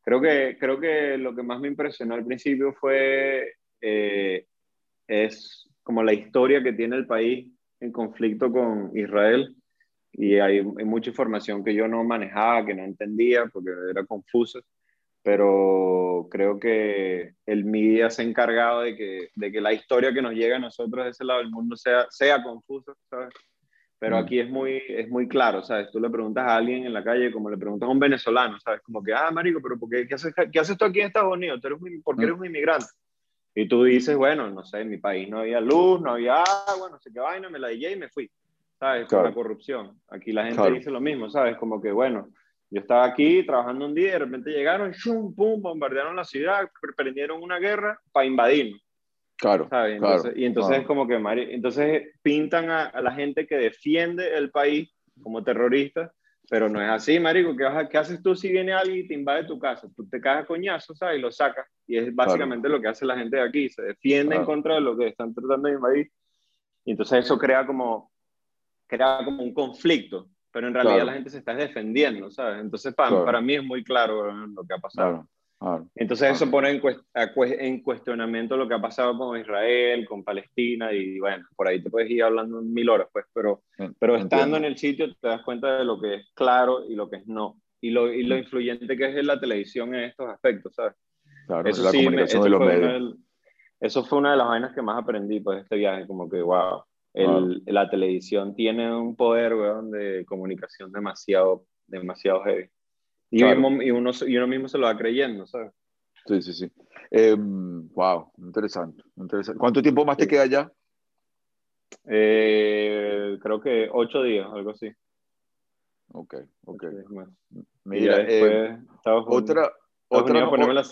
Creo, que, creo que lo que más me impresionó al principio fue eh, es como la historia que tiene el país en conflicto con Israel y hay, mucha información que yo no manejaba, que no entendía porque era confusa, pero creo que el media se ha encargado de que, de que la historia que nos llega a nosotros de ese lado del mundo sea, sea confusa, ¿sabes? Pero mm. aquí es muy, es muy claro, ¿sabes? Tú le preguntas a alguien en la calle, como le preguntas a un venezolano, ¿sabes? Como que, ah, marico, pero ¿por qué, qué, haces, qué haces tú aquí en Estados Unidos? ¿Tú eres ¿Por qué eres mm. un inmigrante? Y tú dices, bueno, no sé, en mi país no había luz, no había agua, no sé qué vaina, me la dije y me fui. ¿Sabes? Con la corrupción. Aquí la gente dice lo mismo, ¿sabes? Como que, bueno, yo estaba aquí trabajando un día y de repente llegaron, shum, pum, bombardearon la ciudad, prendieron una guerra para invadirnos. Claro, ¿sabes? y entonces es como que, entonces pintan a, a, la gente que defiende el país como terrorista pero no es así, marico. ¿Qué, ¿Qué, haces tú si viene alguien y te invade tu casa? Tú te cagas coñazo, ¿sabes? Y lo sacas. Y es básicamente lo que hace la gente de aquí. Se defiende en contra de lo que están tratando de invadir. Y entonces eso crea como, crea como un conflicto. Pero en realidad la gente se está defendiendo, ¿sabes? Entonces para, para mí es muy claro lo que ha pasado. Entonces eso pone en, en, cuestionamiento lo que ha pasado con Israel, con Palestina y bueno, por ahí te puedes ir hablando mil horas, pues, pero, pero estando en el sitio te das cuenta de lo que es claro y lo que es no. Y lo, y lo mm. influyente que es la televisión en estos aspectos, ¿sabes? Claro, eso la sí, comunicación de los medios. eso fue una de las vainas que más aprendí pues, este viaje, como que, wow, el, la televisión tiene un poder, weón, de comunicación demasiado, demasiado heavy. Y, uno, y, uno, mismo se lo va creyendo, ¿sabes? Sí, sí, sí. wow, em, interesante, interesante. ¿Cuánto tiempo más te queda ya? Eh, creo que ocho días, algo así. Ok, ok. Mira, eh, otra... otra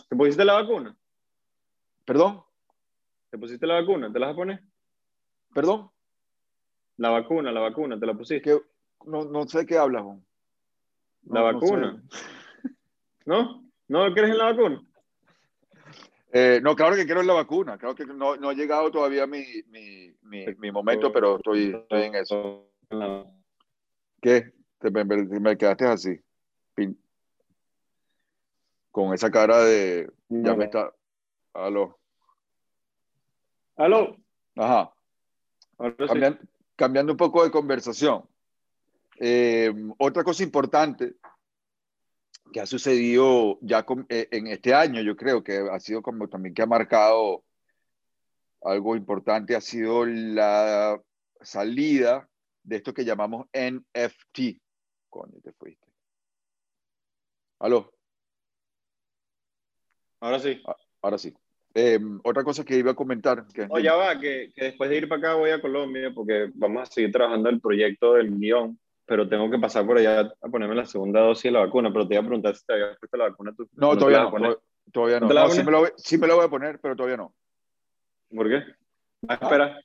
¿Te pusiste la vacuna? ¿Perdón? ¿Te pusiste la vacuna? ¿Te la vas a poner? ¿Perdón? La vacuna, la vacuna, ¿te la pusiste? No, no sé qué hablas, Juan. La vacuna. No, ¿No? crees en la vacuna? Eh, no, claro que quiero en la vacuna. Creo que no, no ha llegado todavía mi, mi, mi, momento, pero estoy, estoy, en eso. ¿Qué? Te, me, quedaste así. Con esa cara de. Ya me está. Aló. Aló. Ajá. Cambiando, cambiando un poco de conversación. Eh, otra cosa importante que ha sucedido ya eh, en este año, yo creo que ha sido como también que ha marcado algo importante, ha sido la salida de esto que llamamos NFT. Coño, te fuiste. ¿Aló? Ahora sí. Ah, ahora sí. Em, otra cosa que iba a comentar. Que ya va, que, que, después de ir para acá voy a Colombia porque vamos a seguir trabajando el proyecto del guion pero tengo que pasar por allá a ponerme la segunda dosis de la vacuna, pero te iba a preguntar si te habías puesto la vacuna tú. No, todavía no, todavía no. sí, me lo voy, sí, me lo voy, a poner, pero todavía no. ¿Por qué? ¿Vas a esperar?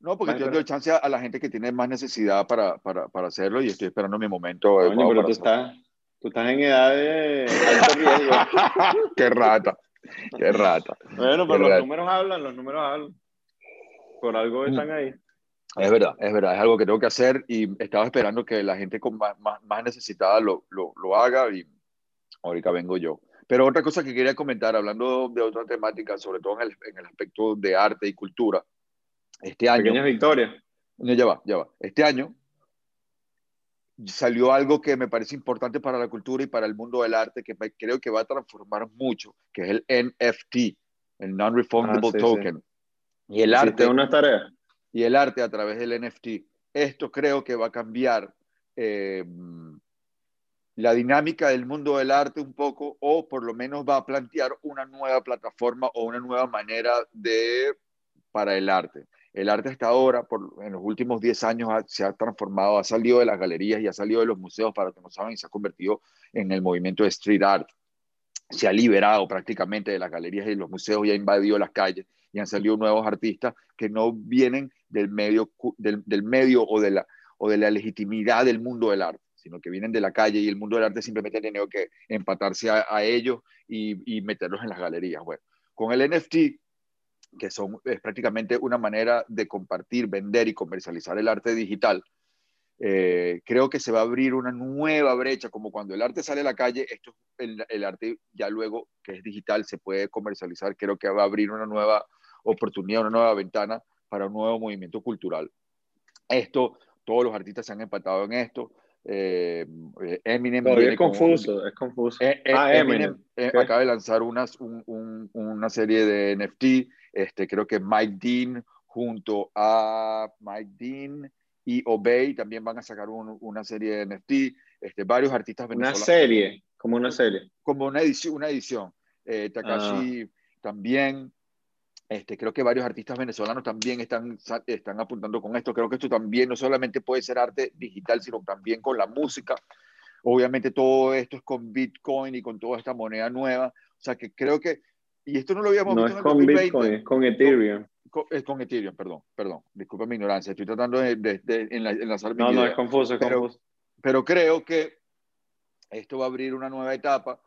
No, porque yo doy chance a la gente que tiene más necesidad para, para, para hacerlo y estoy esperando mi momento. Pero tú estás, tú estás en edad de alto riesgo. qué rata, qué rata. Bueno, pero los números hablan, los números hablan. Por algo mm. están ahí. Es verdad, es verdad, es algo que tengo que hacer y estaba esperando que la gente con más, más, necesitada lo, lo, lo, haga y ahorita vengo yo. Pero otra cosa que quería comentar, hablando de otra temática, sobre todo en el, en el aspecto de arte y cultura, este año... Pequeñas victorias. Ya va, ya va. Este año salió algo que me parece importante para la cultura y para el mundo del arte, que creo que va a transformar mucho, que es el NFT, el Non-Refundable ah, Token. Y el arte... una tarea. Y el arte a través del NFT. Esto creo que va a cambiar eh, la dinámica del mundo del arte un poco, o por lo menos va a plantear una nueva plataforma o una nueva manera de para el arte. El arte hasta ahora, en los últimos 10 años, se ha transformado, ha salido de las galerías y ha salido de los museos, para que no saben, y se ha convertido en el movimiento de street art. Se ha liberado prácticamente de las galerías y los museos y ha invadido las calles y han salido nuevos artistas que no vienen del medio, o, de la, legitimidad del mundo del arte sino que vienen de la calle y el mundo del arte simplemente ha tenido que empatarse a, ellos y, y, meterlos en las galerías. Bueno, con el NFT que son, es prácticamente una manera de compartir, vender y comercializar el arte digital, eh, creo que se va a abrir una nueva brecha, como cuando el arte sale a la calle, esto, el, el, arte ya luego que es digital se puede comercializar, creo que va a abrir una nueva oportunidad, una nueva ventana para un nuevo movimiento cultural. Esto, todos los artistas se han empatado en esto. Eh, Eminem. es confuso, es confuso. Eh, ah, Eminem, acaba de lanzar unas, un, una serie de NFT este, creo que Mike Dean junto a Mike Dean y Obey también van a sacar una serie de NFT. Este, varios artistas venezolanos. Una serie, como una serie. Como una edición. Una edición. Eh, Takashi ah. también. Este, creo que varios artistas venezolanos también están, están apuntando con esto. Creo que esto también no solamente puede ser arte digital, sino también con la música. Obviamente todo esto es con Bitcoin y con toda esta moneda nueva. O sea que creo que y esto no lo habíamos visto en con 2020. Bitcoin, es con Ethereum. es con Ethereum, perdón, perdón. Disculpa mi ignorancia. Estoy tratando de, de, de enlazar mi No, no, es confuso, es pero, confuso. Pero creo que esto va a abrir una nueva etapa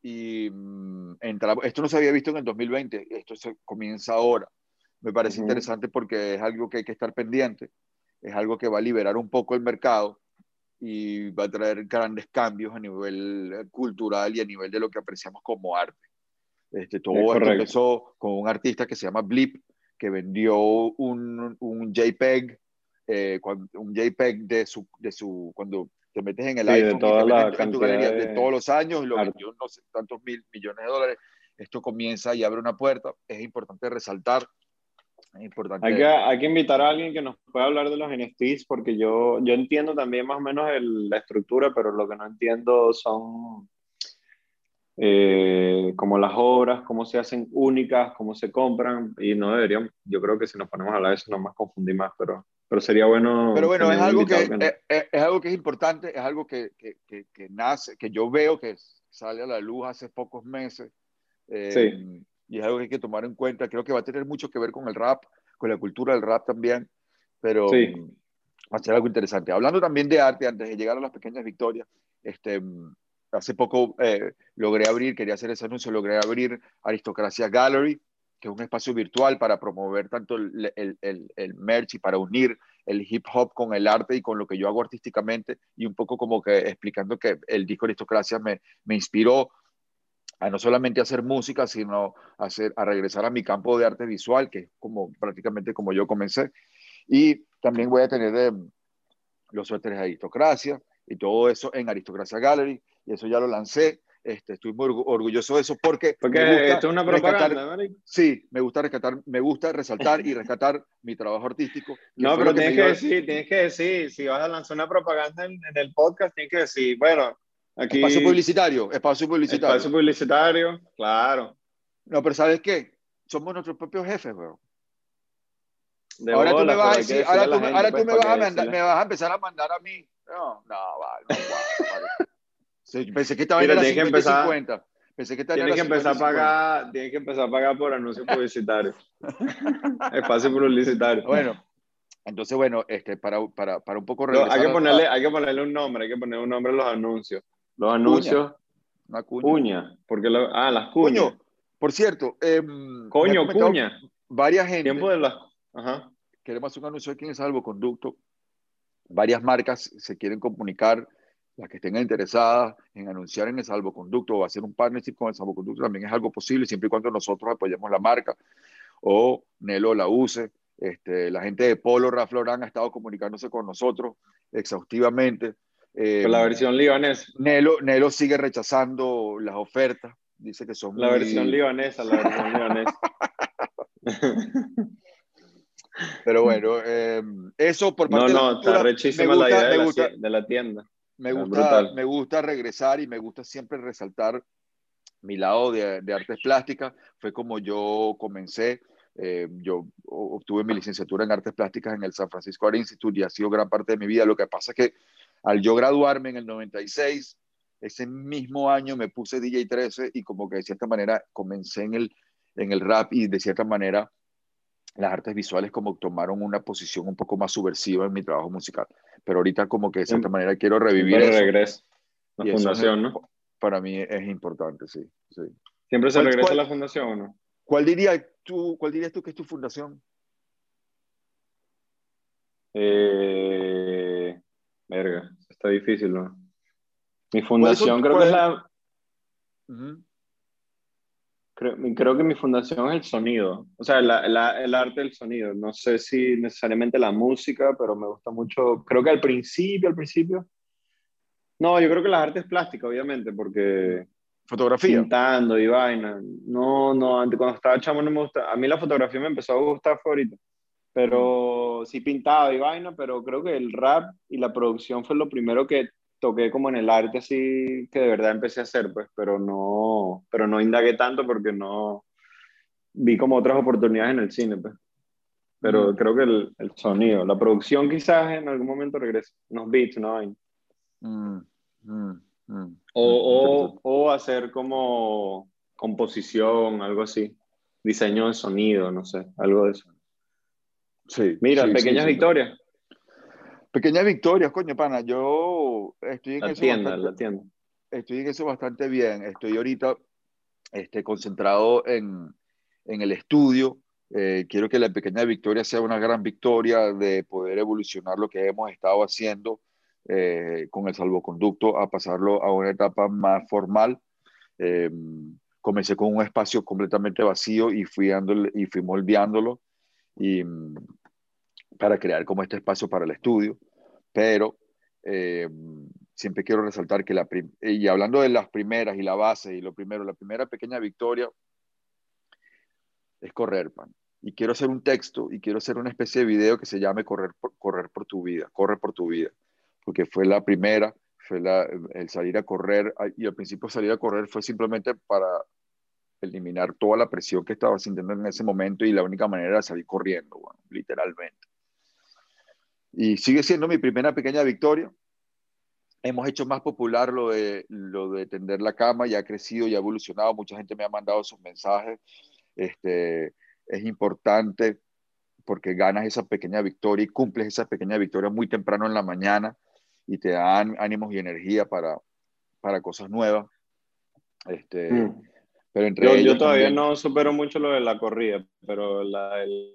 y mm, esto no se había visto en el 2020, esto se comienza ahora. Me parece interesante porque es algo que hay que estar pendiente, es algo que va a liberar un poco el mercado y va a traer grandes cambios a nivel cultural y a nivel de lo que apreciamos como arte. Este, todo esto empezó con un artista que se llama Blip, que vendió un, un JPEG, eh, un JPEG de su, de su, cuando te metes en el iPhone de, tu galería de... todos los años y lo vendió no sé tantos mil millones de dólares. Esto comienza y abre una puerta. Es importante resaltar. Es importante. Hay que, hay que invitar a alguien que nos pueda hablar de los NFTs porque yo, yo entiendo también más o menos la estructura, pero lo que no entiendo son eh, como las obras, cómo se hacen únicas, cómo se compran, y no deberíamos, yo creo que si nos ponemos a hablar de eso no más confundimos más, pero, pero sería bueno. Pero bueno, es algo que, es, es, algo que es importante, es algo que, que, que, nace, que yo veo que sale a la luz hace pocos meses, eh, sí. y es algo que hay que tomar en cuenta, creo que va a tener mucho que ver con el rap, con la cultura del rap también, pero sí. va a ser algo interesante. Hablando también de arte, antes de llegar a las pequeñas victorias, este hace poco eh, logré abrir, quería hacer ese anuncio, logré abrir Aristocracia Gallery, que es un espacio virtual para promover tanto el, el, el, merch y para unir el hip hop con el arte y con lo que yo hago artísticamente y un poco como que explicando que el disco Aristocracia me, me inspiró a no solamente hacer música, sino a, hacer, a regresar a mi campo de arte visual, que es como prácticamente como yo comencé. Y también voy a tener eh, los suéteres de Aristocracia y todo eso en Aristocracia Gallery y eso ya lo lancé. Este, estoy muy orgulloso de eso porque, porque esto es una propaganda, Sí, me gusta rescatar, me gusta resaltar y rescatar mi trabajo artístico. No, pero tienes que, decir, tienes que decir, si vas a lanzar una propaganda en, el podcast, tienes que decir, bueno, aquí... Espacio publicitario, espacio publicitario. Espacio publicitario, claro. No, pero ¿sabes qué? Somos nuestros propios jefes, weón. ahora tú me vas a decir, ahora tú, ahora tú pues, me, vas a mandar, me vas a empezar a mandar a mí. No, no, vale, no, vale. Pensé que estaba en la 50, Pensé que tienes que empezar a pagar, tienes que empezar a pagar por anuncios publicitarios. Espacio publicitario. Bueno, entonces bueno, este para, para, para un poco hay que ponerle hay que ponerle un nombre, hay que ponerle un nombre a los anuncios. Los anuncios Una cuña. porque ah, las cuñas. por cierto, eh, coño, cuña. Varias gente. Tiempo de las Ajá. Queremos hacer un anuncio aquí en Salvoconducto. Varias marcas se quieren comunicar las que estén interesadas en anunciar en el salvoconducto o hacer un partnership con el salvoconducto también es algo posible siempre y cuando nosotros apoyemos la marca o Nelo la use. Este, la gente de Polo, Raf Lauren, ha estado comunicándose con nosotros exhaustivamente. Eh, la versión libanesa. Nelo, Nelo sigue rechazando las ofertas. Dice que son La versión libanesa, la versión libanesa. Pero bueno, em, eso por parte no, no, de la está rechísima la idea de, la, de la tienda. Me gusta, me gusta regresar y me gusta siempre resaltar mi lado de, de artes plásticas. Fue como yo comencé. Eh, yo obtuve mi licenciatura en artes plásticas en el San Francisco Art Institute y ha sido gran parte de mi vida. Lo que pasa es que al yo graduarme en el 96, ese mismo año me puse DJ 13 y como que de cierta manera comencé en el, en el rap y de cierta manera las artes visuales como tomaron una posición un poco más subversiva en mi trabajo musical. Pero ahorita como que de cierta manera quiero revivir eso. regreso. La fundación, ¿no? Para mí es importante, sí. sí. ¿Siempre se regresa a la fundación o no? ¿Cuál, diría tú, ¿Cuál dirías tú que es tu fundación? Eh, verga, está difícil, ¿no? Mi fundación creo que es la... Creo, que mi fundación es el sonido, o sea, el arte del sonido. No sé si necesariamente la música, pero me gusta mucho. Creo que al principio, al principio. No, yo creo que las artes plásticas, obviamente, porque. Fotografía. Pintando y vaina. No, no, antes cuando estaba chamo no me gusta. A mí la fotografía me empezó a gustar favorito. Pero sí pintaba y vaina, pero creo que el rap y la producción fue lo primero que toqué como en el arte así que de verdad empecé a hacer, pues, pero no, pero no indagué tanto porque no vi como otras oportunidades en el cine, pues. Pero mm. creo que el, el, sonido, la producción quizás en algún momento regrese, unos beats, ¿no? Mm, mm, o, o, o hacer como composición, algo así, diseño de sonido, no sé, algo de eso. Sí. Mira, pequeñas victorias. Pequeñas victorias, coño, pana. Yo estoy en la eso. Tienda, bastante, la tienda. Estoy en eso bastante bien. Estoy ahorita este, concentrado en, en el estudio. Eh, quiero que la pequeña victoria sea una gran victoria de poder evolucionar lo que hemos estado haciendo eh, con el salvoconducto a pasarlo a una etapa más formal. Eh, comencé con un espacio completamente vacío y fui, dándole, y fui moldeándolo. Y, para crear como este espacio para el estudio, pero eh, siempre quiero resaltar que la, y hablando de las primeras y la base y lo primero, la primera pequeña victoria es correr, pan. Y quiero hacer un texto y quiero hacer una especie de video que se llame Correr por, correr por tu vida, corre por tu vida, porque fue la primera, fue la, el salir a correr, y al principio salir a correr fue simplemente para eliminar toda la presión que estaba sintiendo en ese momento y la única manera era salir corriendo, bueno, literalmente. Y sigue siendo mi primera pequeña victoria. Hemos hecho más popular lo de, lo de tender la cama, ya ha crecido y ha evolucionado. Mucha gente me ha mandado sus mensajes. Este, es importante porque ganas esa pequeña victoria y cumples esa pequeña victoria muy temprano en la mañana y te dan ánimos y energía para, para cosas nuevas. Este, mm. pero entre yo, yo todavía no supero mucho lo de la corrida, pero la, el,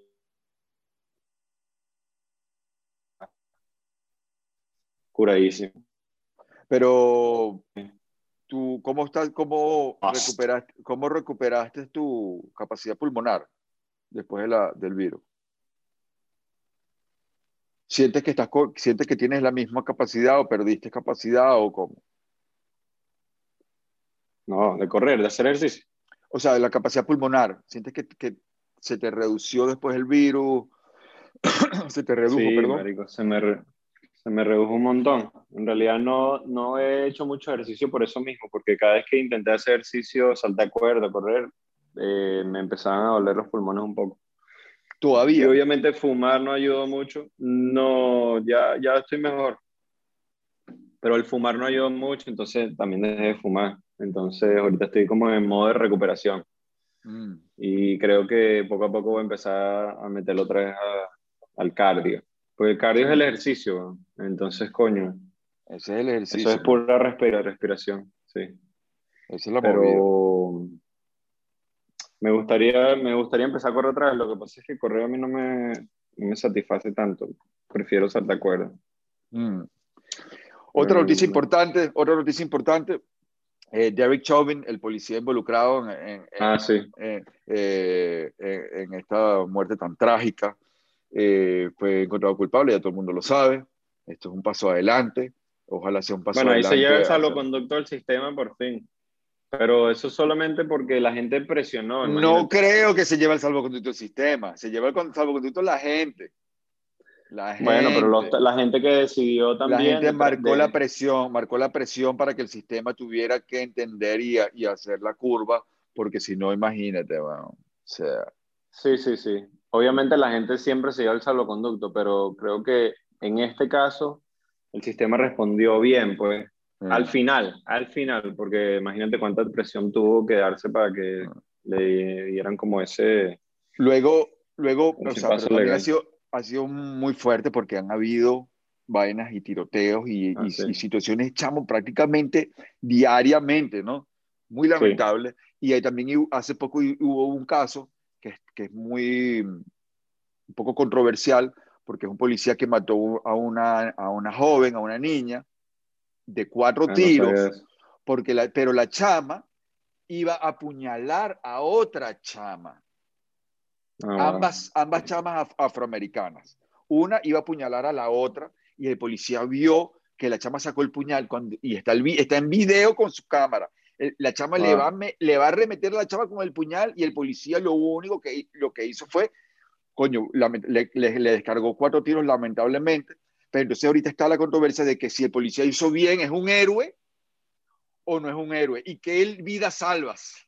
curadísimo. Pero tú, ¿cómo estás? ¿Cómo recuperaste, cómo recuperaste tu capacidad pulmonar después de la, del virus? ¿Sientes que, estás, ¿Sientes que tienes la misma capacidad o perdiste capacidad o cómo? No, de correr, de hacer ejercicio. O sea, de la capacidad pulmonar. ¿Sientes que, que se te redució después el virus? se te redujo, sí, perdón. se me, se me redujo un montón. En realidad no, no he hecho mucho ejercicio por eso mismo, porque cada vez que intenté hacer ejercicio, saltar cuerda, correr, eh, me empezaban a doler los pulmones un poco. Todavía. Y obviamente fumar no ayudó mucho. No, ya, ya estoy mejor. Pero el fumar no ayudó mucho, entonces también dejé de fumar. Entonces ahorita estoy como en modo de recuperación. Mm. Y creo que poco a poco voy a empezar a meterlo otra vez al cardio. Porque el cardio es el ejercicio, entonces, coño. Ese es el ejercicio. Eso es pura respiración, sí. Esa es la Pero me gustaría, me gustaría empezar a correr otra vez. Lo que pasa es que correr a mí no me, me satisface tanto. Prefiero saltar cuerda. Mm. Otra noticia importante, otra noticia importante, eh, Derek Chauvin, el policía involucrado en, ah, eh, en, esta muerte tan trágica, eh, fue encontrado culpable, ya todo el mundo lo sabe. Esto es un paso adelante. Ojalá sea un paso adelante. Bueno, ahí se lleva el salvoconducto del sistema por fin. Pero eso solamente porque la gente presionó. No creo que se lleve el salvoconducto del sistema. Se lleva el salvoconducto la gente. La gente. Bueno, pero la gente que decidió también. La gente marcó la presión, marcó la presión para que el sistema tuviera que entender y, y hacer la curva, porque si no, imagínate, bueno, o sea. Sí, sí, sí. Obviamente la gente siempre se lleva el salvoconducto, pero creo que en este caso el sistema respondió bien, pues. Mm. Al final, al final, porque imagínate cuánta presión tuvo que darse para que mm. le dieran como ese... Luego, luego o sea, ha, sido, ha sido muy fuerte porque han habido vainas y tiroteos y, ah, situaciones, chamo, prácticamente diariamente, ¿no? Muy lamentable. Y ahí también hace poco hubo un caso que, que es muy, un poco controversial, porque es un policía que mató a una, a una joven, a una niña, de cuatro ah, tiros, porque la, pero la chama iba a apuñalar a otra chama. Ah, ambas, ambas chamas afroamericanas. Una iba a apuñalar a la otra y el policía vio que la chama sacó el puñal cuando, y está, el, está en video con su cámara. La chama le, va, le va a remeter a la chama con el puñal y el policía lo único que, lo que hizo fue, coño, le, le descargó cuatro tiros lamentablemente pero entonces ahorita está la controversia de que si el policía hizo bien es un héroe o no es un héroe y que él vida salvas,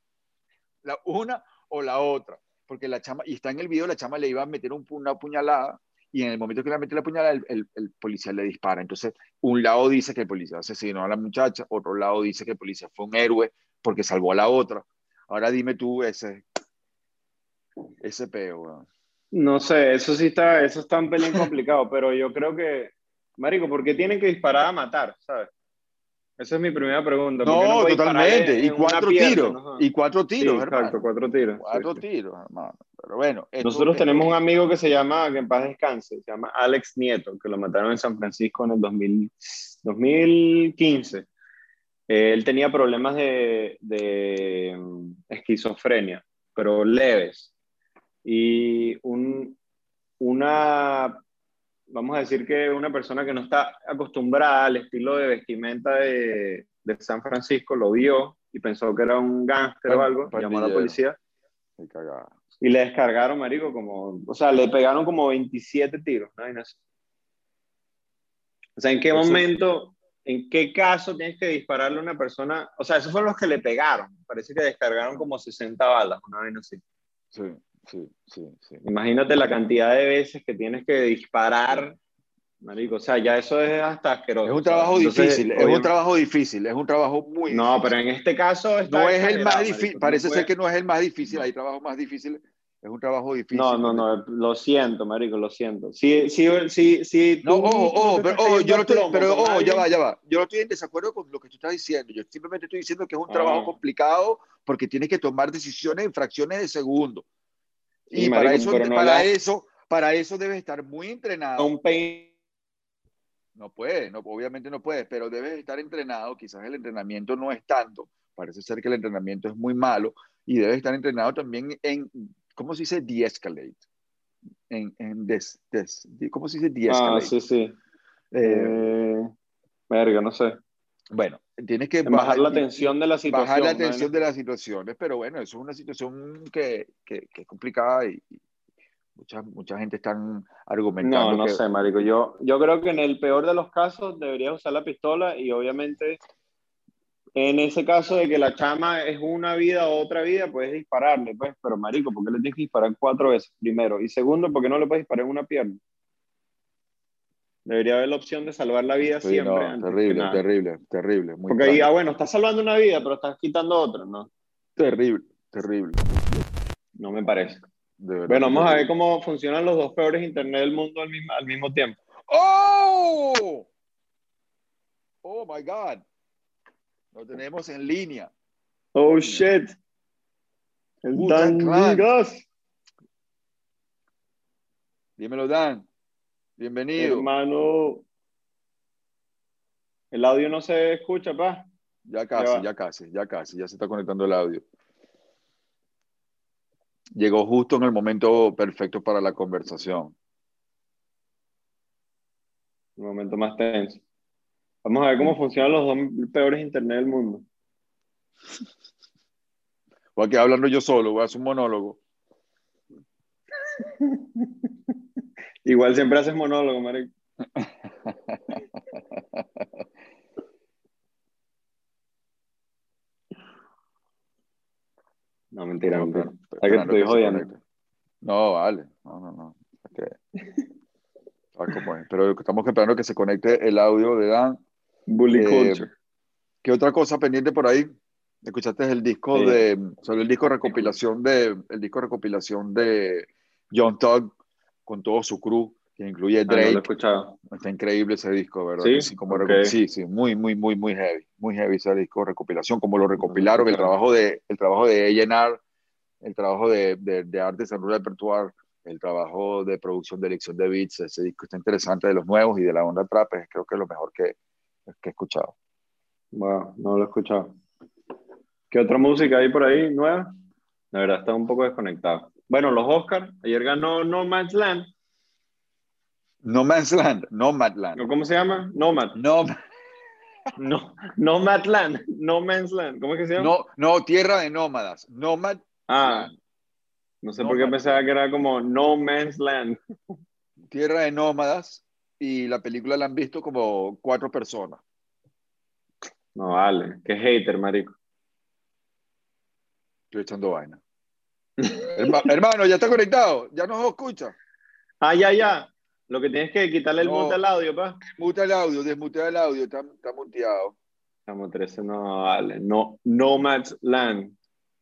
la una o la otra, porque la chama, y está en el video, la chama le iba a meter una puñalada y en el momento que le mete la puñalada el, el, policía le dispara. Entonces, un lado dice que el policía asesinó a la muchacha, otro lado dice que el policía fue un héroe porque salvó a la otra. Ahora dime tú ese, ese peo, no sé, eso sí está, eso está un pelín complicado, pero yo creo que, Marico, ¿por qué tienen que disparar a matar? ¿Sabes? Esa es mi primera pregunta. No, totalmente. y, cuatro tiros, y cuatro tiros. exacto, cuatro tiros. Cuatro tiros, hermano. Pero bueno. Nosotros tenemos un amigo que se llama, que en paz descanse, se llama Alex Nieto, que lo mataron en San Francisco en el 2015. él tenía problemas de, de mm, esquizofrenia, pero leves y un, una, vamos a decir que una persona que no está acostumbrada al estilo de vestimenta de, de San Francisco lo vio y pensó que era un gángster o algo, llamó a la policía y le descargaron, marico, como, o sea, le pegaron como 27 tiros, ¿no? O sea, ¿en qué momento, en qué caso tienes que dispararle a una persona? O sea, esos fueron los que le pegaron. Parece que descargaron como 60 balas, una vez así. Sí. Sí, sí, sí. Imagínate la cantidad de veces que tienes que disparar, marico. O sea, ya eso es hasta asqueroso. Es un trabajo difícil, es un trabajo difícil, es un trabajo muy No, pero en este caso no es el más difícil, parece ser que no es el más difícil, hay trabajos más difíciles. Es un trabajo difícil. No, no, no, lo siento, marico, lo siento. Sí, sí, sí, sí. No, ojo, ojo, pero, yo no estoy, pero ojo, ya va, ya va. Yo no estoy en desacuerdo con lo que tú estás diciendo. Yo simplemente estoy diciendo que es un trabajo ah. complicado porque tienes que tomar decisiones en fracciones de segundo. Y, para, eso, para, eso, para eso debes estar muy entrenado. Un no puede, no, obviamente no puede, pero debes estar entrenado. Quizás el entrenamiento no es tanto. Parece ser que el entrenamiento es muy malo y debes estar entrenado también en, ¿cómo se dice? De-escalate. En, en des, des, ¿Cómo se dice de-escalate? Ah, sí, sí. Eh, eh, verga, no sé. Bueno, tienes que bajar, la tensión de la situación. Bajar la tensión de las situaciones, pero bueno, eso es una situación que, que, es complicada y, mucha, mucha gente está argumentando. No, no sé, Marico. Yo, yo creo que en el peor de los casos deberías usar la pistola y obviamente en ese caso de que la chama es una vida o otra vida, puedes dispararle, pues, pero Marico, ¿por qué le tienes que disparar cuatro veces primero? Y segundo, ¿por qué no le puedes disparar en una pierna? Debería haber la opción de salvar la vida siempre. terrible, terrible, terrible. Porque ahí, ah, bueno, estás salvando una vida, pero estás quitando otra, ¿no? Terrible, terrible. No me parece. bueno, vamos a ver cómo funcionan los dos peores internet del mundo al mismo, al mismo tiempo. ¡Oh! Oh my God. Lo tenemos en línea. Oh shit. El Dan Dímelo, Dan. Bienvenido. Hermano. El audio no se escucha, pa. Ya casi, ya, casi, ya casi, ya se está conectando el audio. Llegó justo en el momento perfecto para la conversación. El momento más tenso. Vamos a ver cómo funcionan los dos peores internet del mundo. Voy a quedar hablando yo solo, voy a hacer un monólogo. Igual siempre haces monólogo, marico. No, mentira, no, mentira. que te estoy jodiendo. No, vale. No, no, no. Pero estamos esperando que se conecte el audio de Dan. Bully eh, Culture. ¿Qué otra cosa pendiente por ahí? Escuchaste el disco de, sobre el disco recopilación de, el disco recopilación de John Tugg con todo su crew, que incluye ah, Drake. escuchado. Está increíble ese disco, ¿verdad? Sí, como sí, sí, muy, muy, muy, muy heavy, muy heavy ese disco recopilación, como lo recopilaron, el trabajo de, el trabajo de A&R, el trabajo de, de, de Artes en Repertoire, el trabajo de producción de elección de beats, ese disco está interesante de los nuevos y de la onda trap, creo que es lo mejor que, que he escuchado. Wow, no lo he escuchado. ¿Qué otra música hay por ahí nueva? La verdad, está un poco desconectado. Bueno, los Oscars, ayer ganó No Man's Land. No Man's Land, Nomadland. ¿Cómo se llama? Nomad. No, no, Nomadland, No Man's Land. ¿Cómo es que se llama? No, no, Tierra de Nómadas. Nomad. Ah, no sé por qué pensaba que era como No Man's Land. Tierra de Nómadas y la película la han visto como cuatro personas. No vale, qué hater, marico. Estoy echando vaina. hermano, ya está conectado, ya nos escucha. Ah, ya, ya. Lo que tienes que quitarle el mute al audio, pa. Muta el audio, desmutea el audio, está, está muteado. Estamos 13, no vale. No, Nomad's Land.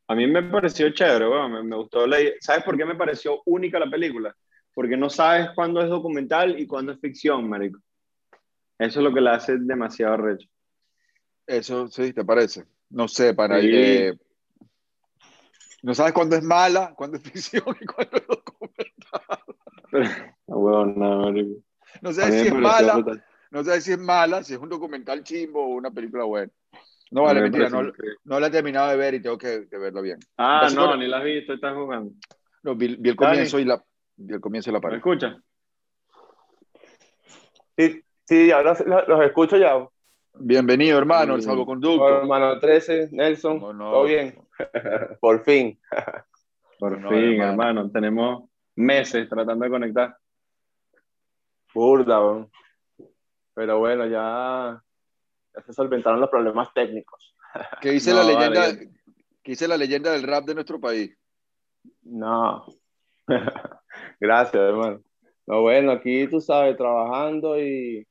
A mí me pareció chévere, me, me, gustó la ¿Sabes por qué me pareció única la película? Porque no sabes cuándo es documental y cuándo es ficción, marico. Eso es lo que la hace demasiado recho. Eso sí, ¿te parece? No sé, para ir... No sabes cuándo es mala, cuándo es ficción y cuándo es documental. Pero, no, marico. No sé si es mala, no sé si es mala, si es un documental chimbo o una película buena. No vale, mentira, no, no, la he terminado de ver y tengo que, verlo bien. Ah, no, ni la has visto, estás jugando. No, vi, el comienzo y la, vi el comienzo la pared. ¿Me escuchas? Sí, sí, ahora los, escucho ya. Bienvenido, hermano, el salvoconducto. hermano 13, Nelson, todo bien. Por fin. Por fin, hermano. Tenemos meses tratando de conectar. Burda, pero bueno, ya se solventaron los problemas técnicos. ¿Qué dice, la leyenda, dice la leyenda del rap de nuestro país? No. Gracias, hermano. No, bueno, aquí tú sabes, trabajando y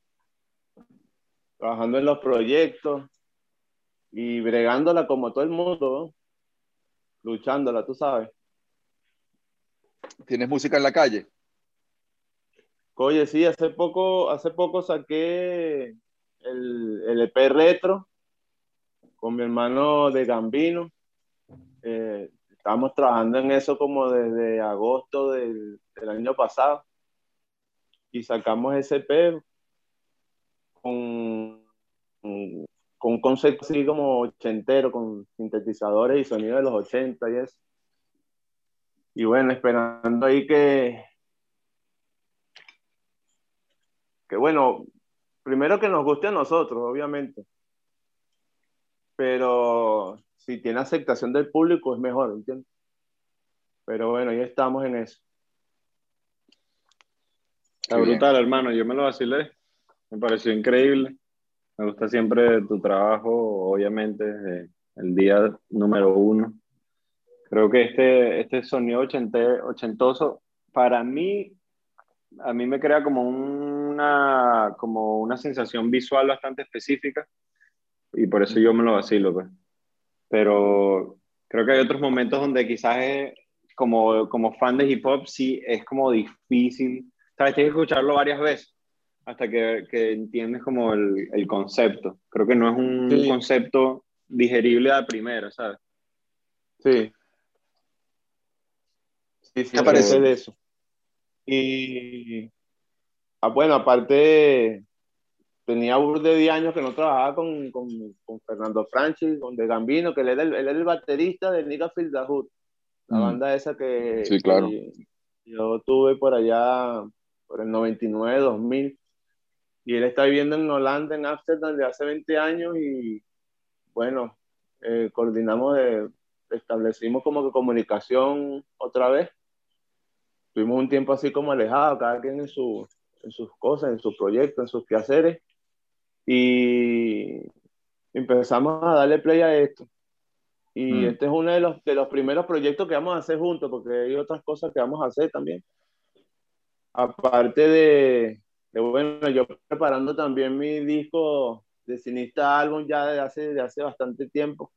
trabajando en los proyectos y bregándola como todo el mundo, luchándola, tú sabes. ¿Tienes música en la calle? Oye, sí, hace poco, hace poco saqué el, el EP retro con mi hermano de Gambino. Eh, estamos trabajando en eso como desde agosto del, año pasado y sacamos ese EP con, con un concepto así como ochentero, con sintetizadores y sonidos de los 80 y eso. Y bueno, esperando ahí que, que bueno, primero que nos guste a nosotros, obviamente. Pero si tiene aceptación del público es mejor, ¿entiendes? Pero bueno, ya estamos en eso. Está brutal, hermano. Yo me lo vacilé. Me pareció increíble. Me gusta siempre tu trabajo, obviamente, el día número uno. Creo que este, este sonido ochentoso, para mí, a mí me crea como un como una sensación visual bastante específica y por eso yo me lo vacilo, pues. Pero creo que hay otros momentos donde quizás como, como fan de hip hop sí es como difícil, ¿sabes? Tienes que escucharlo varias veces hasta que, que entiendes como el, el, concepto. Creo que no es un concepto digerible a primera, ¿sabes? Sí. Sí, sí, parece de eso. Y Ah, bueno, aparte, tenía de 10 años que no trabajaba con, con, con Fernando Franchi, con De Gambino, que él era el, él era el baterista de Nigga Feel the Hood, la mm. banda esa que, sí, claro. yo tuve por allá, por el 99, 2000, y él está viviendo en Holanda, en Amsterdam, desde hace 20 años, y bueno, eh, coordinamos, de, establecimos como que comunicación otra vez. Tuvimos un tiempo así como alejado, cada quien en, su, en sus cosas, en sus proyectos, en sus quehaceres, y empezamos a darle play a esto. Y mm. este es uno de los, de los primeros proyectos que vamos a hacer juntos, porque hay otras cosas que vamos a hacer también. Aparte de, de bueno, yo preparando también mi disco de Cinista Álbum ya desde hace, de hace bastante tiempo.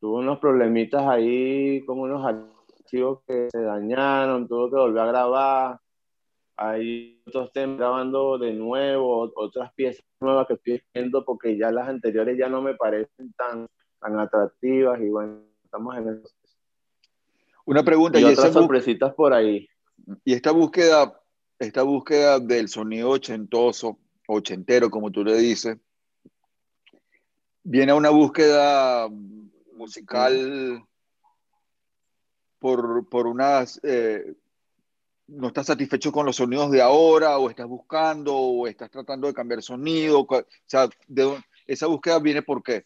Tuve unos problemitas ahí con unos archivos que se dañaron, tuve que volver a grabar. Hay otros temas grabando de nuevo, otras piezas nuevas que estoy haciendo porque ya las anteriores ya no me parecen tan, tan atractivas y bueno, estamos en eso. Una pregunta. Y, y otras sorpresitas por ahí. Y esta búsqueda, esta búsqueda del sonido ochentoso, ochentero, como tú le dices, viene a una búsqueda musical por, por unas... Eh, no estás satisfecho con los sonidos de ahora o estás buscando o estás tratando de cambiar sonido. O sea, esa búsqueda viene por qué.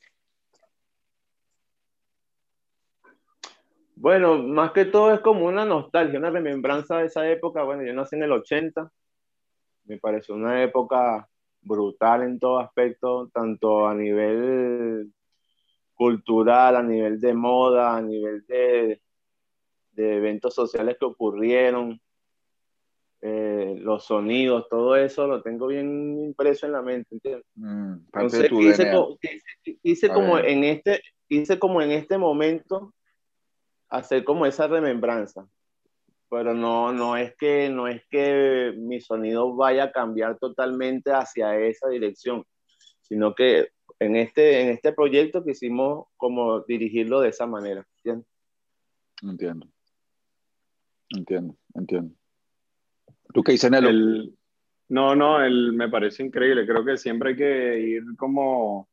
Bueno, más que todo es como una nostalgia, una remembranza de esa época. Bueno, yo nací en el 80, me pareció una época brutal en todo aspecto, tanto a nivel cultural, a nivel de moda, a nivel de, de eventos sociales que ocurrieron, eh, los sonidos, todo eso lo tengo bien impreso en la mente, ¿entiendes? Mm, Entonces hice, hice, como en este, hice como en este momento hacer como esa remembranza pero no, no, es que, no es que mi sonido vaya a cambiar totalmente hacia esa dirección, sino que en este, en este proyecto quisimos como dirigirlo de esa manera. Entiendo. Entiendo, entiendo. ¿Tú qué dices, Nelo? El, no, no, el, me parece increíble. Creo que siempre hay que ir como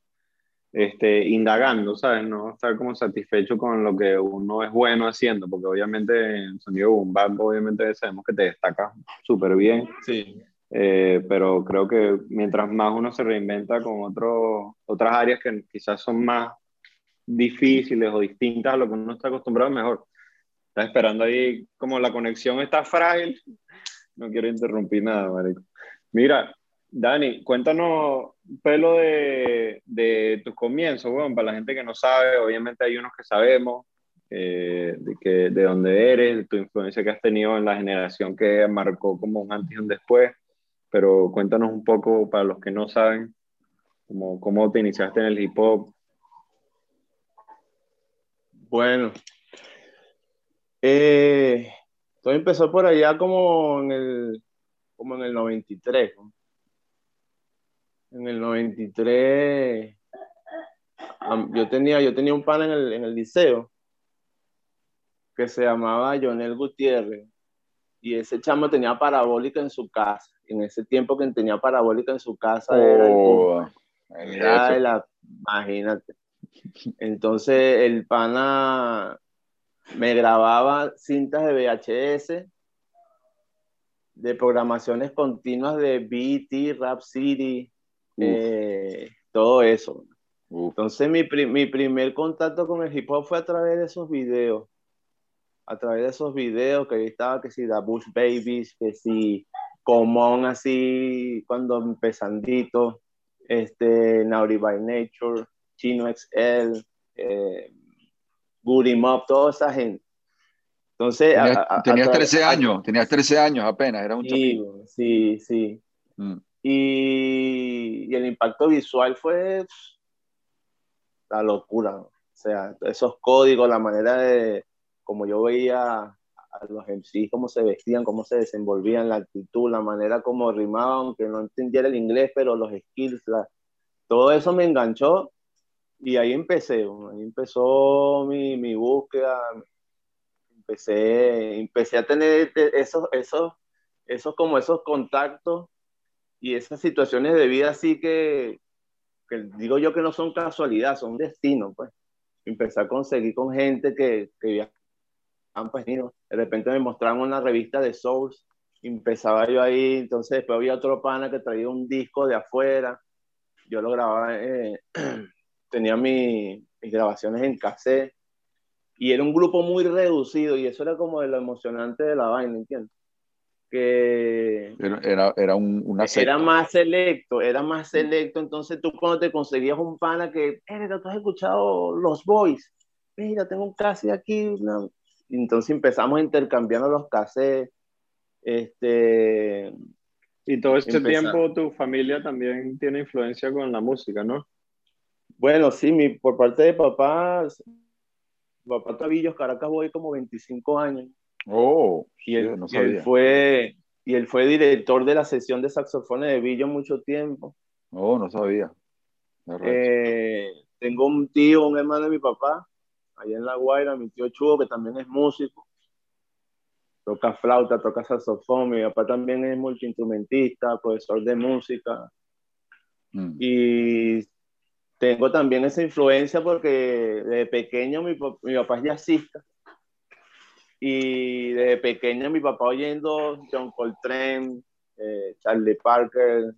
este, indagando, ¿sabes? No estar como satisfecho con lo que uno es bueno haciendo, porque obviamente en sonido boom obviamente sabemos que te destaca súper bien. Sí. Eh, pero creo que mientras más uno se reinventa con otro, otras áreas que quizás son más difíciles o distintas a lo que uno está acostumbrado, mejor. Está esperando ahí, como la conexión está frágil, no quiero interrumpir nada, marico. Mira, Dani, cuéntanos un pelo de, tus comienzos, bueno, para la gente que no sabe, obviamente hay unos que sabemos, eh, de, que, de dónde eres, de tu influencia que has tenido en la generación que marcó como un antes y un después, pero cuéntanos un poco para los que no saben, como, cómo te iniciaste en el hip hop. Bueno, eh, todo empezó por allá como en el, como en el 93, ¿no? en el 93, yo tenía, yo tenía un pan en el, en el liceo que se llamaba Jonel Gutiérrez y ese chamo tenía parabólica en su casa. En ese tiempo que tenía parabólica en su casa era, oh, la, imagínate. Entonces el pana me grababa cintas de VHS de programaciones continuas de BT, Rap City, eh, todo eso. Entonces mi, mi, primer contacto con el hip hop fue a través de esos videos. A través de esos videos que estaba, que si The Bush Babies, que si Common así, cuando empezandito, este, Naughty by Nature, Chino XL, eh, Goody Mob, toda esa gente. Entonces, tenías, 13 años, tenías 13 años apenas, era un Sí, sí, sí. Mm. Y, el impacto visual fue la locura. O sea, esos códigos, la manera de, como yo veía a los MCs, cómo se vestían, cómo se desenvolvían, la actitud, la manera como rimaban, aunque no entendiera el inglés, pero los skills, todo eso me enganchó y ahí empecé, ahí empezó mi, mi búsqueda, empecé, empecé a tener esos, esos, esos como esos contactos y esas situaciones de vida así que, que, digo yo que no son casualidad, son destino, pues. Empecé a conseguir con gente que, que pues, de repente me mostraron una revista de Souls, empezaba yo ahí, entonces después había otro pana que traía un disco de afuera, yo lo grababa, eh, tenía mi, mis grabaciones en cassette, y era un grupo muy reducido, y eso era como de lo emocionante de la vaina, ¿entiendes? Que era, era, un, una Era más selecto, era más selecto, entonces tú cuando te conseguías un pana que, tú has escuchado Los Boys, mira, tengo un cassette aquí, una... entonces empezamos a intercambiar los cassettes, este... Y todo este tiempo tu familia también tiene influencia con la música, ¿no? Bueno, sí, mi, por parte de papá, papá Tabillos, Caracas voy como 25 años. Oh, y él, no sabía. fue y él fue director de la sesión de saxofones de Billo mucho tiempo. Oh, no sabía. Eh, tengo un tío, un hermano de mi papá, allá en La Guaira, mi tío Chugo, que también es músico. Toca flauta, toca saxofón. Mi papá también es multiinstrumentista, profesor de música. Mm. Y tengo también esa influencia porque de pequeño mi, mi papá es jazzista. Y desde pequeño mi papá oyendo John Coltrane, eh, Charlie Parker,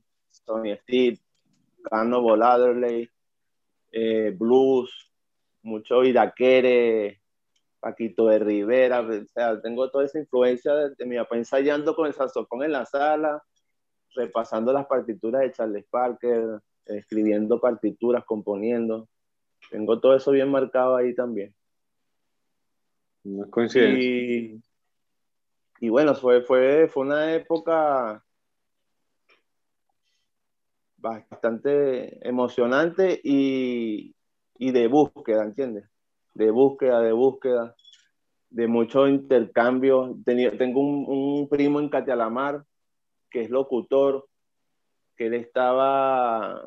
Tony Steele, Carno Boladerley, eh, blues, mucho Iraquere, Paquito de Rivera, o sea, tengo toda esa influencia de, mi papá ensayando con el saxofón en la sala, repasando las partituras de Charles Parker, escribiendo partituras, componiendo. Tengo todo eso bien marcado ahí también. No Y, y bueno, fue, fue, fue una época bastante emocionante y, y de búsqueda, ¿entiendes? De búsqueda, de búsqueda, de mucho intercambio. tengo un, un, primo en Catialamar que es locutor, que él estaba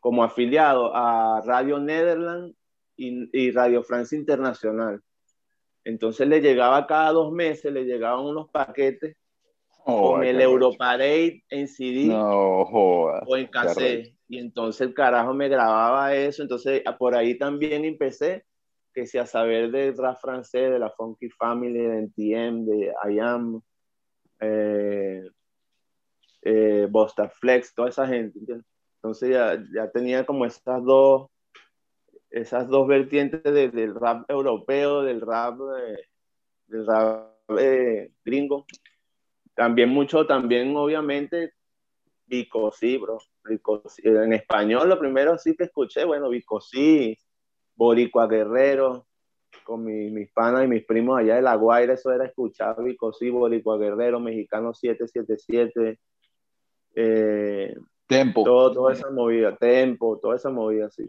como afiliado a Radio Nederland y, y Radio Francia Internacional. Entonces le llegaba cada dos meses, le llegaban unos paquetes oh, con el Europarade en CD o en cassette. Y entonces el carajo me grababa eso. Entonces por ahí también empecé que sea saber del rap francés, de la Funky Family, de NTM, de IAM, eh, eh, Bosta Flex, toda esa gente. Entonces ya, ya tenía como esas dos esas dos vertientes del rap europeo, del rap, eh, del rap eh, gringo. También mucho, también obviamente, Vicosí, bro. En español lo primero sí que escuché, bueno, Vicosí, Boricua Guerrero, con mis panas y mis primos allá de La Guaira, eso era escuchar Vicosí, Boricua Guerrero, Mexicano 777, eh, Tempo. Todo, toda esa movida, Tempo, toda esa movida, sí.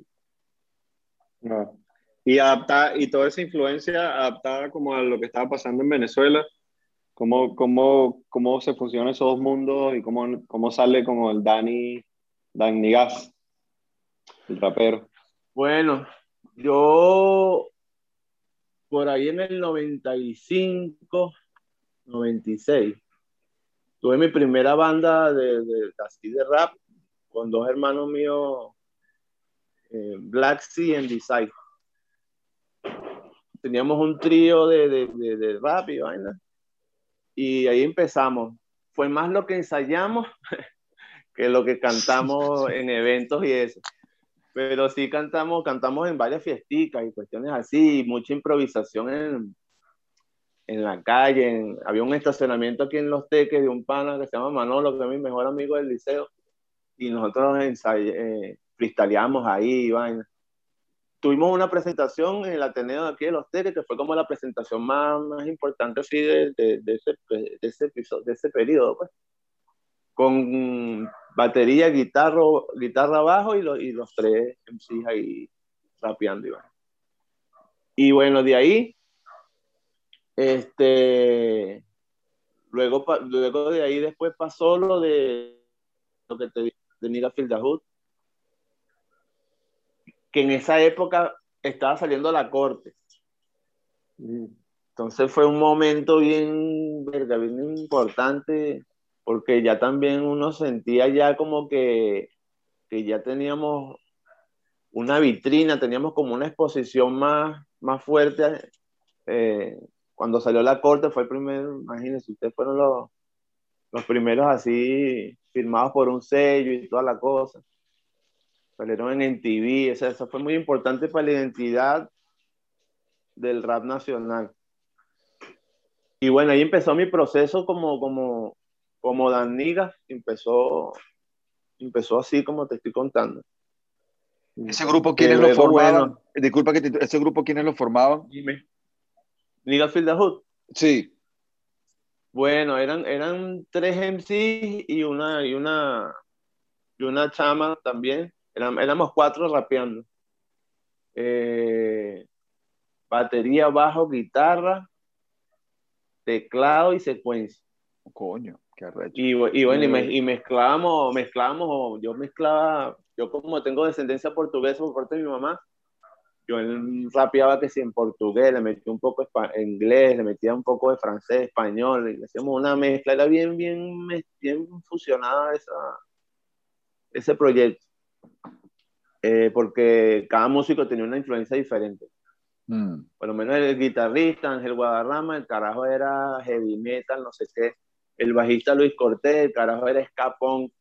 Y, adapta, y toda esa influencia adaptada como a lo que estaba pasando en Venezuela, cómo, cómo, cómo se funcionan esos dos mundos y cómo, cómo sale como el Dani, Dani Gas, el rapero. Bueno, yo por ahí en el 95, 96, tuve mi primera banda de, de, así de rap con dos hermanos míos eh, Black Sea and Disciple. Teníamos un trío de, de, de, rap y vaina. Y ahí empezamos. Fue más lo que ensayamos que lo que cantamos en eventos y eso. Pero sí cantamos, cantamos en varias fiesticas y cuestiones así, mucha improvisación en, en la calle. había un estacionamiento aquí en Los Teques de un pana que se llama Manolo, que es mi mejor amigo del liceo. Y nosotros eh, cristaleamos ahí, vaina. Tuvimos una presentación en el Ateneo de aquí de Los Teques, que fue como la presentación más, más importante así de, de, ese, de, ese, episodio, de ese periodo, pues. Con batería, guitarra, guitarra abajo y, y los tres MCs ahí rapeando y. Y bueno, de ahí, este, luego, luego de ahí después pasó lo de lo que te de Field que en esa época estaba saliendo la corte. Entonces fue un momento bien, bien importante porque ya también uno sentía ya como que, que ya teníamos una vitrina, teníamos como una exposición más, más fuerte. Eh, cuando salió la corte fue el primero, imagínense, ustedes fueron los, los primeros así firmados por un sello y toda la cosa. Salieron en MTV, o sea, eso fue muy importante para la identidad del rap nacional. Y bueno, ahí empezó mi proceso como, como, como Dan Niga, empezó, empezó así como te estoy contando. ¿Ese grupo quiénes lo formaban? Disculpa que te, ese grupo quiénes lo formaban? Nigga Field the Hood. Sí. Bueno, eran, eran tres MC y una, y una, y una chama también. éramos cuatro rapeando. Eh, batería, bajo, guitarra, teclado y secuencia. Coño, qué arrecho. Y, y bueno, y, y, mezclábamos, mezclábamos, yo mezclaba, yo como tengo descendencia portuguesa por parte de mi mamá, yo rapeaba que si en portugués, le metía un poco en inglés, le metía un poco de francés, español, y hacíamos una mezcla, era bien, bien, bien fusionada esa, ese proyecto. Eh, porque cada músico tenía una influencia diferente. Mm. Por lo menos el guitarrista Ángel Guadarrama, el carajo era heavy metal, no sé qué. El bajista Luis Cortés, el carajo era escapón.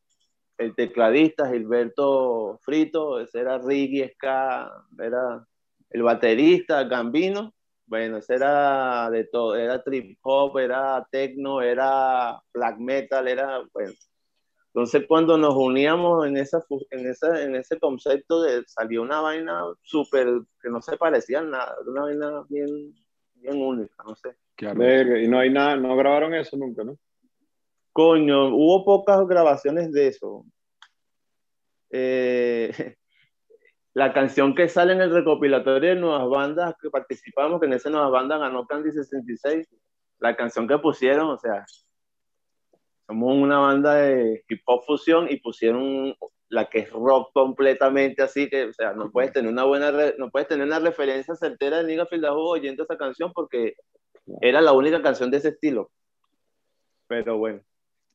El tecladista Gilberto Frito, ese era reggae, ska, era el baterista, Gambino, bueno, ese era de todo, era trip hop, era techno, era black metal, era, bueno. Entonces cuando nos uníamos en, esa, en, esa, en ese concepto, de, salió una vaina súper, que no se parecía a nada, una vaina bien, bien única, no sé. y no hay nada, no grabaron eso nunca, ¿no? Coño, hubo pocas grabaciones de eso. Eh, la canción que sale en el recopilatorio de Nuevas Bandas que participamos, que en esa Nuevas Bandas ganó Candy 66, la canción que pusieron, o sea, somos una banda de hip hop fusión y pusieron la que es rock completamente así que, o sea, no puedes tener una buena, no puedes tener una referencia certera de Niga Fildajo oyendo esa canción porque era la única canción de ese estilo. Pero bueno.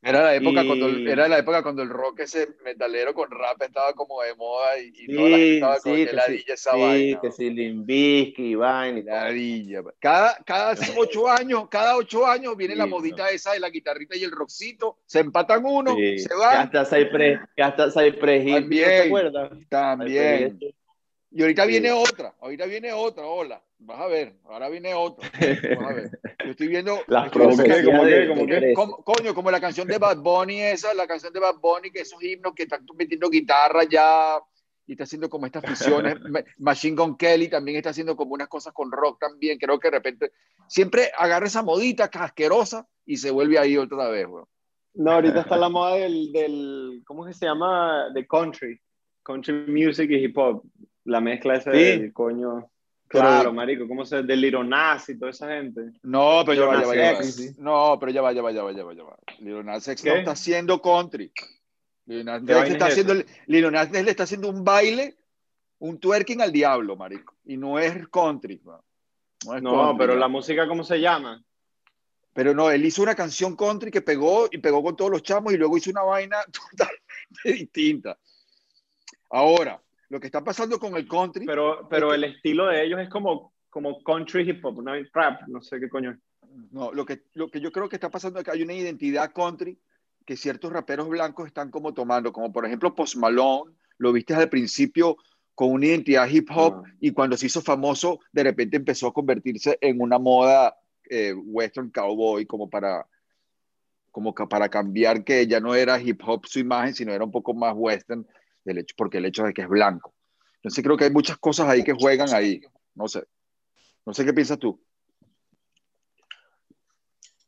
Era la, época cuando, era la época cuando el rock ese metalero con rap estaba como de moda y, y toda la gente estaba con sí, ladilla esa sí, vaina. que sí, Limbisky, vaina y ladilla. Cada, cada ocho años, cada ocho años viene la modita esa de la guitarrita y el rockcito, se empatan uno, se van. Que hasta Cypress, que hasta Cypress También, ¿te acuerdas? También. Y ahorita viene otra, ahorita viene otra, hola. Vas a ver, ahora viene otra. Vas a ver. Yo estoy viendo. Las como que, como que, como que, coño, como la canción de Bad Bunny, esa, la canción de Bad Bunny, que esos himnos que están metiendo guitarra ya y está haciendo como estas fusiones. Machine Gun Kelly también está haciendo como unas cosas con rock también. Creo que de repente siempre agarra esa modita casquerosa y se vuelve ahí otra vez, weón. No, ahorita está la moda del, del, ¿cómo se llama? De country. Country music y hip hop la mezcla esa ¿Sí? del coño. Claro, marico, ¿cómo se del Liro Nas y toda esa gente? No, pero ya va, ya va, ya va. No, pero ya va, ya va, ya va, ya va, ya va. No está haciendo country. Liro Nas X está haciendo, le está haciendo un baile, un twerking al diablo, marico. Y no es country. No, es no country, pero la música, ¿cómo se llama? Pero no, él hizo una canción country que pegó y pegó con todos los chamos y luego hizo una vaina totalmente distinta. Ahora, lo que está pasando con el country. Pero, pero el estilo de ellos es como, como country hip hop, no rap, no sé qué coño. No, lo que, lo que yo creo que está pasando es que hay una identidad country que ciertos raperos blancos están como tomando, como por ejemplo Post Malone, lo viste al principio con una identidad hip hop ah. y cuando se hizo famoso, de repente empezó a convertirse en una moda eh, western cowboy como para como para cambiar que ya no era hip hop su imagen, sino era un poco más western hecho, porque el hecho de que es blanco. Entonces creo que hay muchas cosas ahí que juegan ahí. No sé. No sé qué piensas tú.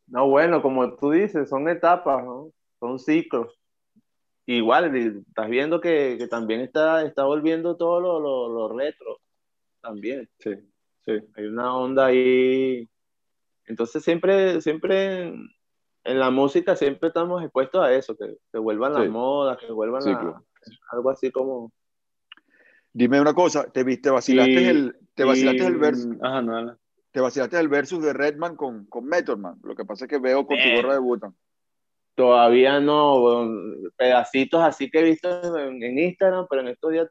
No, bueno, como tú dices, son etapas, ¿no? son ciclos. Igual, estás viendo que, que también está, está volviendo todo lo, lo, lo, retro, también. Sí, sí. Hay una onda ahí. Entonces siempre, siempre en, la música siempre estamos expuestos a eso, que, que vuelvan las modas, que vuelvan sí, algo así como... Dime una cosa, ¿te, viste, vacilaste el, te vacilaste el versus? Ajá, no, Te vacilaste el versus de Redman con, con Method Man. Lo que pasa es que veo con tu gorra de Butan. Todavía no, pedacitos así que he visto en, Instagram, pero en estos días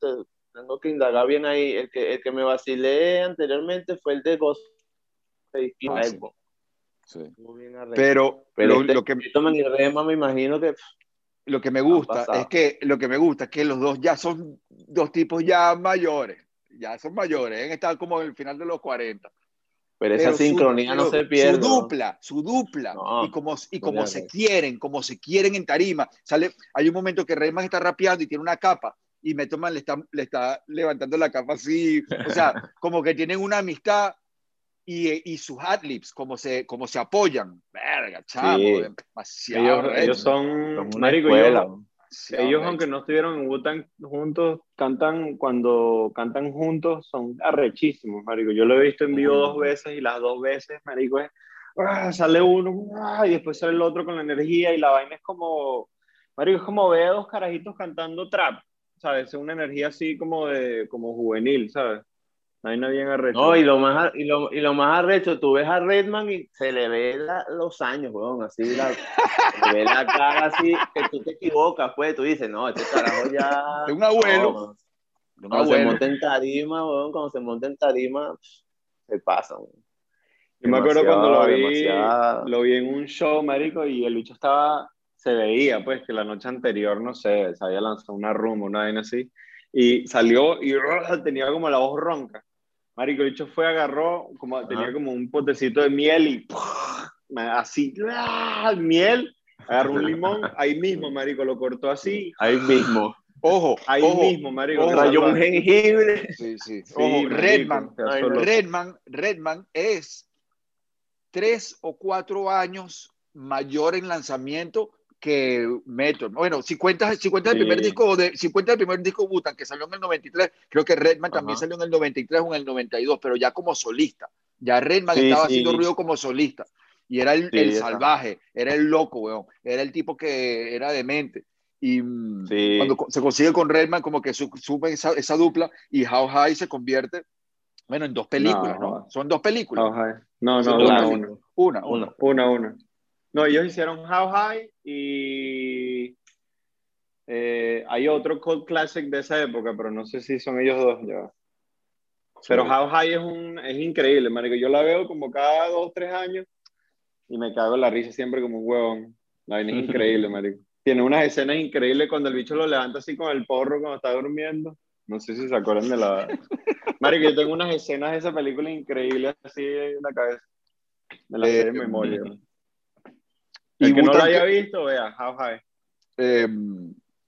tengo que indagar bien ahí. El que, el que me vacilé anteriormente fue el de Ghost. Ah, sí. Pero, pero este lo, que me imagino que lo que me gusta es que lo que me gusta es que los dos ya son dos tipos ya mayores, ya son mayores, han estado como en el final de los 40. Pero esa sincronía no se pierde. Su dupla, su dupla. y como, y como se quieren, como se quieren en tarima. Sale, hay un momento que Reyman está rapeando y tiene una capa y Metoman le está, le está levantando la capa así. O sea, como que tienen una amistad y, y sus adlibs, como se, como se apoyan. Verga, chamo, demasiado. Ellos, son, una marico, ellos, aunque no estuvieron en Wutan juntos, cantan, cuando cantan juntos, son arrechísimos, marico. Yo lo he visto en vivo dos veces y las dos veces, marico, es, ah, sale uno ah, y después sale el otro con la energía y la vaina es como, marico, es como ver a dos carajitos cantando trap, ¿sabes? Es una energía así como de, como juvenil, ¿sabes? No bien arrecho. No, y lo más, y lo, y lo más arrecho, tú ves a Redman y se le ve los años, weón, así, la, se le ve la cara así, que tú te equivocas, pues, tú dices, no, este carajo ya... Es un abuelo. cuando se monta en tarima, weón, cuando se monta en tarima, se pasa, weón. Yo me acuerdo cuando lo vi, lo vi en un show, marico, y el bicho estaba, se veía, pues, que la noche anterior, no sé, se había lanzado una rumba, una vaina así, y salió y tenía como la voz ronca. Marico, el bicho fue, agarró, como, tenía como un potecito de miel y así, ¡ah! miel, agarró un limón, ahí mismo, marico, lo cortó así. Ahí mismo. Ojo, ahí mismo, marico. Rayó un jengibre. Sí, sí. Ojo, Redman, Redman, Redman es tres o cuatro años mayor en lanzamiento que Metro. Bueno, si cuentas, si cuentas el primer disco de, si cuentas el primer disco Butan que salió en el 93, creo que Redman también salió en el 93 o en el 92, pero ya como solista. Ya Redman estaba haciendo ruido como solista. Y era el, el salvaje, era el loco, weón. Era el tipo que era demente. Y mm, cuando se consigue con Redman, como que sube esa, esa, dupla y How High se convierte, bueno, en dos películas, ¿no? Son dos películas. No, no, una, una, una, una, una. No, ellos hicieron How High y eh, hay otro Cold Classic de esa época, pero no sé si son ellos dos ya. Pero How High es, un, es increíble, marico. Yo la veo como cada dos, tres años y me cago en la risa siempre como un huevón. La vaina es increíble, marico. Tiene unas escenas increíbles cuando el bicho lo levanta así con el porro cuando está durmiendo. No sé si se acuerdan de la... Marico, yo tengo unas escenas de esa película increíbles así en la cabeza. Me las sé de memoria. El y que no lo haya visto, vea, How High. Eh,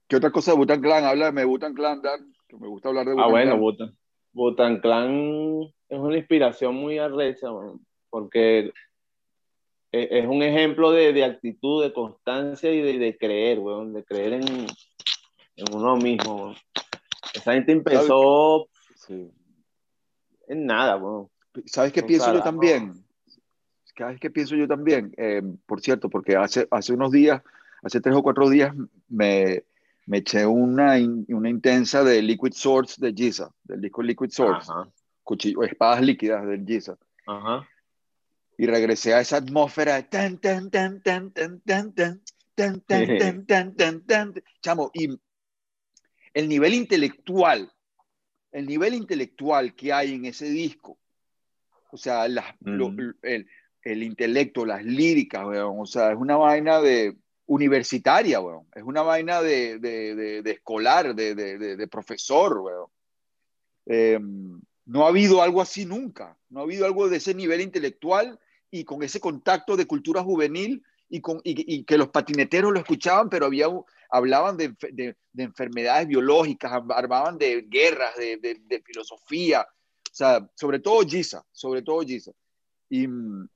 ¿Qué otra cosa de Butan Clan? Háblame de Butan Clan, Dan, que me gusta hablar de Butan Ah, bueno, Butan. Butan Clan es una inspiración muy arrecha, porque e, es un ejemplo de, de actitud, de constancia y de, de creer, weón, de creer en, en uno mismo. Esa gente empezó sí. en nada, weón. ¿Sabes qué pienso yo también? Cada vez que pienso yo también, eh, por cierto, porque hace, hace unos días, hace tres o cuatro días, me, me eché una, una intensa de Liquid Swords de Giza, del disco Liquid Swords, cuchillo, espadas líquidas del Giza. Y regresé a esa atmósfera de tan, tan, tan, tan, tan, tan, tan, tan, tan, tan, tan, tan, chamo, y el nivel intelectual, el nivel intelectual que hay en ese disco, o sea, el, el intelecto, las líricas, weón. O sea, es una vaina de universitaria, weón. Es una vaina de, de, de, escolar, de, de, profesor, weón. Em, no ha habido algo así nunca. No ha habido algo de ese nivel intelectual y con ese contacto de cultura juvenil y, con, y, que los patineteros lo escuchaban, pero había, hablaban de, de, enfermedades biológicas, hablaban de guerras, de, de, filosofía, o sea, sobre todo Giza, sobre todo Giza. Y, mm,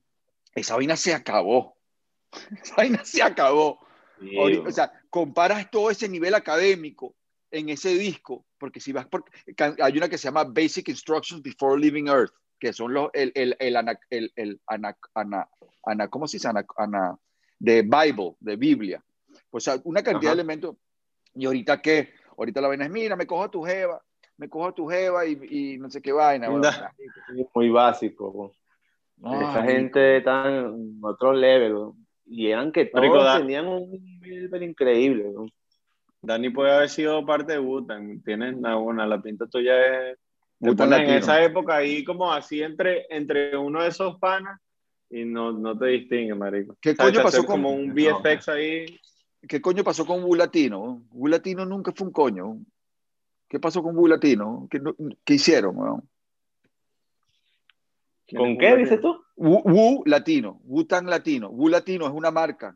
esa vaina se acabó. Esa vaina se acabó. o sea, comparas todo ese nivel académico en ese disco, porque si vas por, hay una que se llama Basic Instructions Before Leaving Earth, que son los, el, el, el, ana, el, el ana, ana, ¿cómo se dice? Ana, de Bible, de Biblia. O sea, una cantidad de elementos. Y ahorita qué, ahorita la vaina es, mira, me cojo a tu jeva, me cojo a tu jeva y, y no sé qué vaina. Muy básico. Esa gente está en otro level. y eran que todos tenían un nivel increíble. Dani puede haber sido parte de Wutan, tienes una, la pinta tuya es... en esa época ahí como así entre, entre uno de esos panas y no, no te distingue, marico. ¿Qué coño pasó con... Como un VFX ahí. ¿Qué coño pasó con Bulatino? Bulatino nunca fue un coño. ¿Qué pasó con Bulatino? ¿Qué, qué hicieron? ¿Con qué dices tú? Wu, Latino, Wutan Latino. Wu Latino es una marca.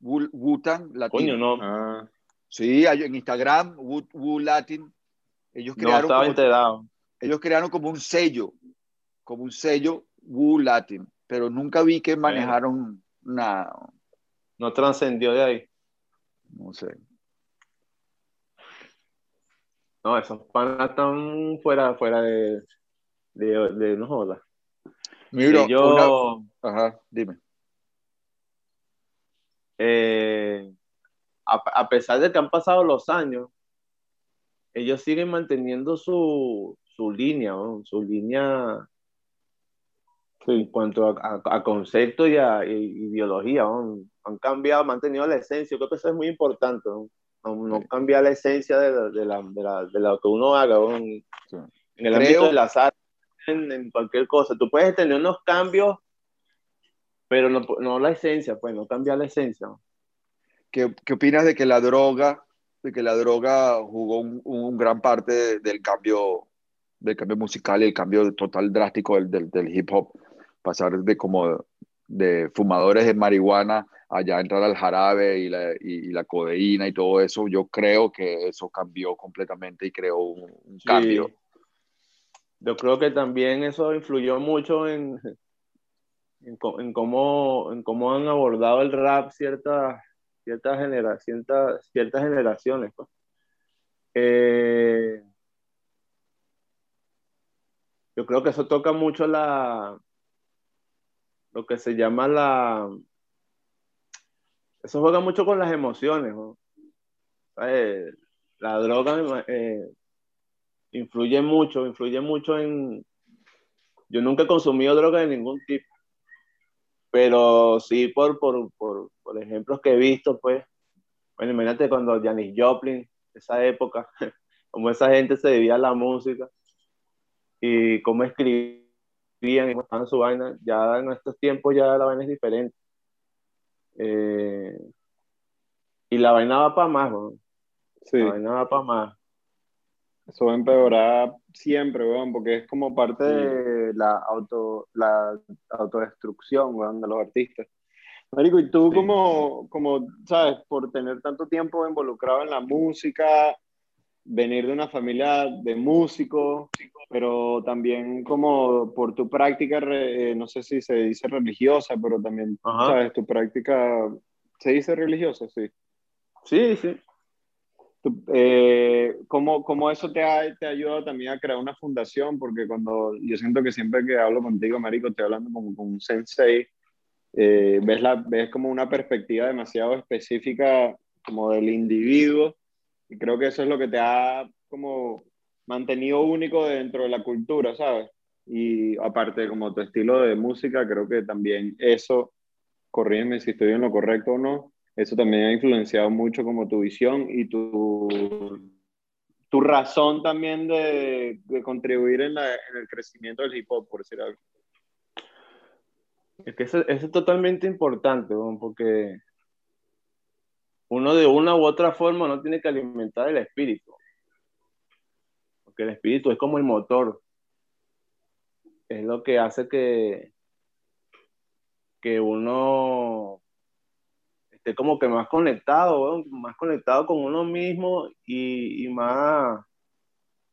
Wutan Latino. Coño, no. Ah. Sí, en Instagram, Wu, Latin. Ellos crearon, no, estaba como, ellos crearon como un sello, como un sello Wu Latin, pero nunca vi que manejaron nada. No trascendió de ahí. No sé. No, esos panas están fuera, fuera de, de, de no jodas. Yo, Ajá, dime. Eh, a, pesar de que han pasado los años, ellos siguen manteniendo su, su línea, su línea en cuanto a, concepto y a ideología. Han cambiado, mantenido la esencia. creo que eso es muy importante. No, cambiar la esencia de, de, la, de, lo que uno haga en, el ámbito de las artes en, cualquier cosa. Tú puedes tener unos cambios, pero no, no la esencia, pues no cambiar la esencia. ¿Qué, ¿Qué, opinas de que la droga, de que la droga jugó un, un gran parte del cambio, del cambio musical y el cambio total drástico del, del, hip hop? Pasar de como de fumadores de marihuana allá entrar al jarabe y la, y, la codeína y todo eso, yo creo que eso cambió completamente y creó un, cambio yo creo que también eso influyó mucho en, en, cómo, en cómo han abordado el rap ciertas, ciertas, genera, ciertas, ciertas generaciones. Pues. Eh, yo creo que eso toca mucho la lo que se llama la eso juega mucho con las emociones la droga eh, influye mucho, influye mucho en... Yo nunca he consumido droga de ningún tipo, pero sí por, por, por, por ejemplos que he visto, pues, bueno, imagínate cuando Janis Joplin, esa época, como esa gente se debía a la música y cómo escribían y mostraban su vaina, ya en estos tiempos ya la vaina es diferente. Eh, y la vaina va para más, sí. la vaina va para más. Eso va a empeorar siempre, weón, porque es como parte de la, auto, la autodestrucción, weón, de los artistas. Marico, y tú como, como, sabes, por tener tanto tiempo involucrado en la música, venir de una familia de músicos, pero también como por tu práctica, eh, no sé si se dice religiosa, pero también, sabes, tu práctica, ¿se dice religiosa? Sí. Sí, sí. Eh, ¿cómo, ¿cómo, eso te ha, te ha ayudado también a crear una fundación? Porque cuando yo siento que siempre que hablo contigo, Marico, estoy hablando como con un sensei, eh, ves, la, ves como una perspectiva demasiado específica como del individuo y creo que eso es lo que te ha como mantenido único dentro de la cultura, ¿sabes? Y aparte como tu estilo de música, creo que también eso, corrígeme si estoy en lo correcto o no, eso también ha influenciado mucho como tu visión y tu, tu razón también de, de contribuir en, la, en, el crecimiento del hip hop, por decir algo. Es que eso, es totalmente importante, porque uno de una u otra forma no tiene que alimentar el espíritu. Porque el espíritu es como el motor. Es lo que hace que, que uno esté como que más conectado, más conectado con uno mismo y, más,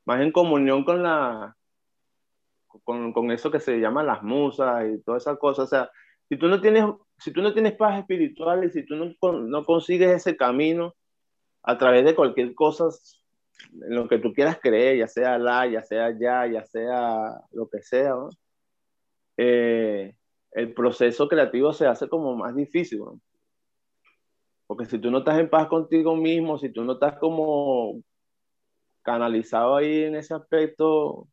más en comunión con la con, con, eso que se llama las musas y todas esas cosas. O sea, si tú no tienes, si tú no tienes paz espiritual y si tú no, no consigues ese camino a través de cualquier cosa en lo que tú quieras creer, ya sea la, ya sea ya, ya sea lo que sea, eh, el proceso creativo se hace como más difícil. ¿no? Porque si tú no estás en paz contigo mismo, si tú no estás como canalizado ahí en ese aspecto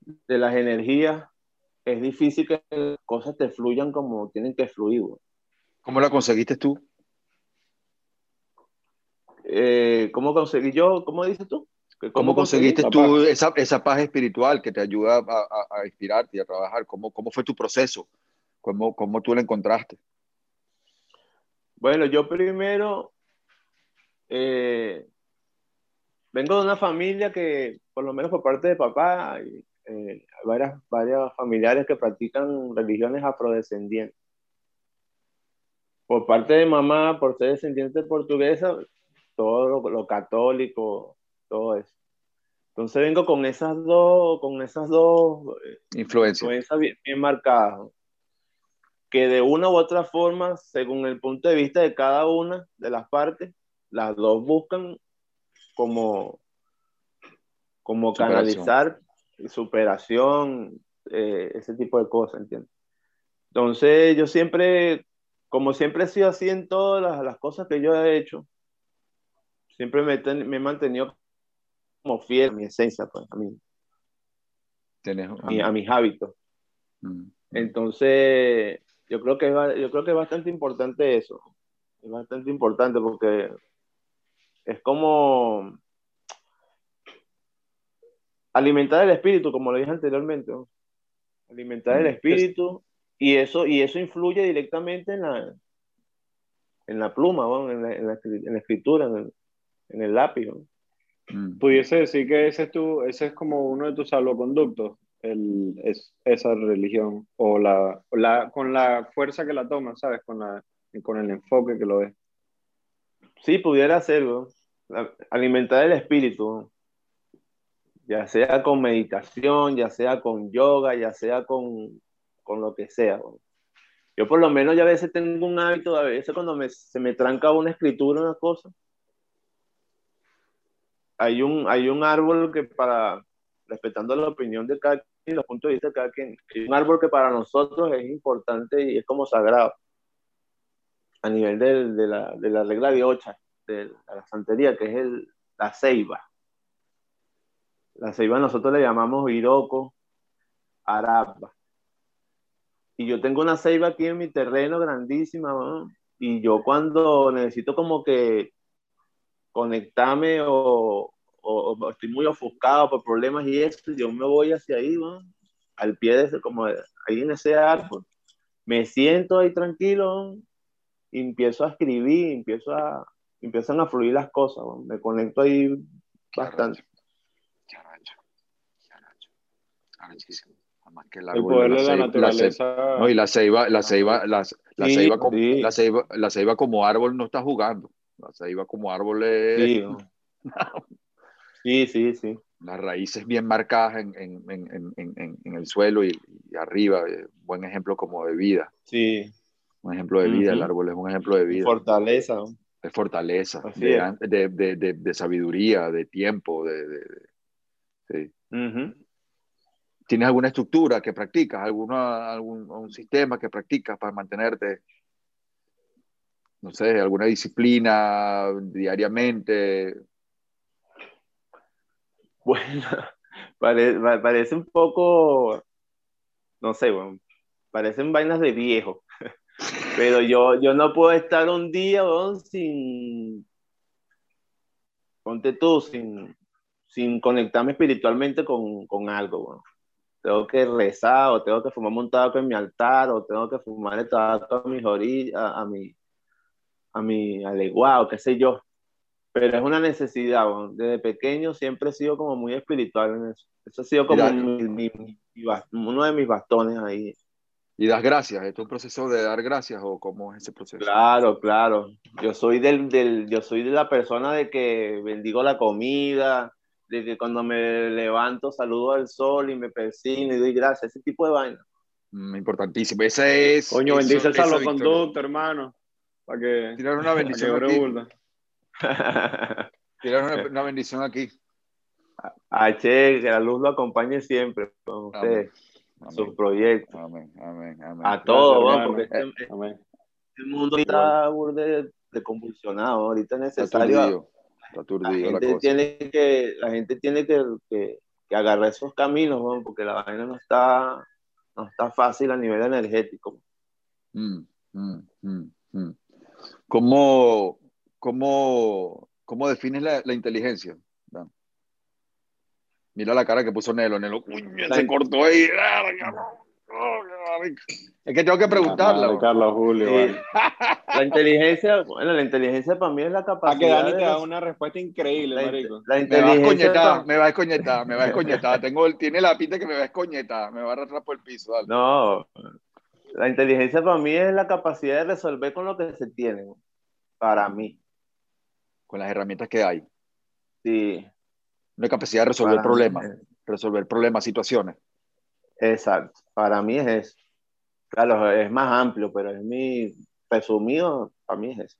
de las energías, es difícil que las cosas te fluyan como tienen que fluir. ¿Cómo la conseguiste tú? Eh, ¿Cómo conseguí yo? ¿Cómo dices tú? ¿Cómo, conseguiste tú esa, esa, paz espiritual que te ayuda a, a, inspirarte y a trabajar? ¿Cómo, ¿Cómo, fue tu proceso? ¿Cómo, ¿Cómo tú la encontraste? Bueno, yo primero eh, vengo de una familia que, por lo menos por parte de papá, eh, varias, varias familiares que practican religiones afrodescendientes. Por parte de mamá, por ser descendiente portuguesa, todo lo, católico, todo eso. Entonces vengo con esas dos, con esas dos eh, influencias bien, bien marcadas, que de una u otra forma, según el punto de vista de cada una de las partes, las dos buscan como, como canalizar superación, eh, ese tipo de cosas, ¿entiendes? Entonces yo siempre, como siempre he sido así en todas las, las cosas que yo he hecho, siempre me, me, he mantenido como fiel a mi esencia, pues, a, mí, a, mis hábitos. Mm. Entonces, yo creo, que es, yo creo que es bastante importante eso. Es bastante importante porque es como alimentar el espíritu, como lo dije anteriormente. Alimentar el mm. espíritu y eso, y eso influye directamente en la, en la pluma, en, la, en, la, escritura, en en el lápiz. Mm. Pudiese decir que ese es, tu, ese es como uno de tus salvoconductos, el, es, esa religión, o la, la, con la fuerza que la toma, ¿sabes? Con, la, con el enfoque que lo ves. Sí, pudiera serlo. Alimentar el espíritu, ya sea con meditación, ya sea con yoga, ya sea con, con lo que sea. Yo por lo menos ya a veces tengo un hábito, a veces cuando me, se me tranca una escritura, una cosa, hay un, hay un árbol que para, respetando la opinión de cada los puntos de vista de cada quien, un árbol que para nosotros es importante y es como sagrado, a nivel de, de, la, de la, regla de ocha, de la santería, que es el, la ceiba. La ceiba nosotros le llamamos iroco, araba. Y yo tengo una ceiba aquí en mi terreno grandísima, y yo cuando necesito como que conectarme o, o, estoy muy ofuscado por problemas y eso, yo me voy hacia ahí, al pie de ese, como ahí en ese árbol, me siento ahí tranquilo y empiezo a escribir, empiezo a, empiezan a fluir las cosas, me conecto ahí bastante. el poder de la, naturaleza. no, y la ceiba, la ceiba, la, la, ceiba como, la, ceiba, la ceiba como árbol no está jugando. La ceiba como árbol es... Sí, sí, sí. Las raíces bien marcadas en, en, en, en el suelo y, arriba. Eh, buen ejemplo como de vida. Sí. Un ejemplo de vida, el árbol es un ejemplo de vida. Fortaleza. De fortaleza, de, de, de, de, sabiduría, de tiempo, de... sí. ¿Tienes alguna estructura que practicas, alguna, algún un sistema que practicas para mantenerte, no sé, alguna disciplina diariamente? Bueno, parece, un poco, no sé, bueno, parecen vainas de viejo. Pero yo, yo no puedo estar un día sin, ponte tú, sin, sin conectarme espiritualmente con, con algo. Tengo que rezar, o tengo que fumar montado con mi altar, o tengo que fumar el tabaco a mis orillas, a, a mi, a mi aleguado, qué sé yo pero es una necesidad. Desde pequeño siempre he sido como muy espiritual en eso. Eso ha sido como uno de mis bastones ahí. ¿Y das gracias? ¿Es un proceso de dar gracias o cómo es ese proceso? Claro, claro. Yo soy, del, del, yo soy de la persona de que bendigo la comida, de que cuando me levanto saludo al sol y me persino y doy gracias, ese tipo de vaina. Mm, importantísimo. Ese es. Coño, bendice el salvoconducto, hermano. Para que. Tirar una bendición. Tirar una, bendición aquí. A Che, que la luz lo acompañe siempre con usted, sus proyectos. Amén, amén, amén. A todos, porque este, este, mundo está de, de convulsionado, ahorita es necesario. Está aturdido, la, gente Tiene que, la gente tiene que, que, que agarrar esos caminos, porque la vaina no está, no está fácil a nivel energético. Mm, mm, mm. Mm. ¿Cómo, cómo, cómo defines la, la inteligencia? Mira la cara que puso Nelo. Nelo, se cortó ahí. Es que tengo que preguntarle. Carlos Julio. La inteligencia, bueno, la inteligencia para mí es la capacidad. A que Dani te da una respuesta increíble, la, marico. La inteligencia. Me va a escoñetar, me va a escoñetar, Tengo el, tiene la pinta que me va a escoñetar, me va a arrastrar por el piso. No, la inteligencia para mí es la capacidad de resolver con lo que se tiene. Para mí. Con las herramientas que hay. Sí. Una capacidad de resolver problemas, resolver problemas, situaciones. Exacto, para mí es eso. Claro, es más amplio, pero es mi resumido, para mí es eso.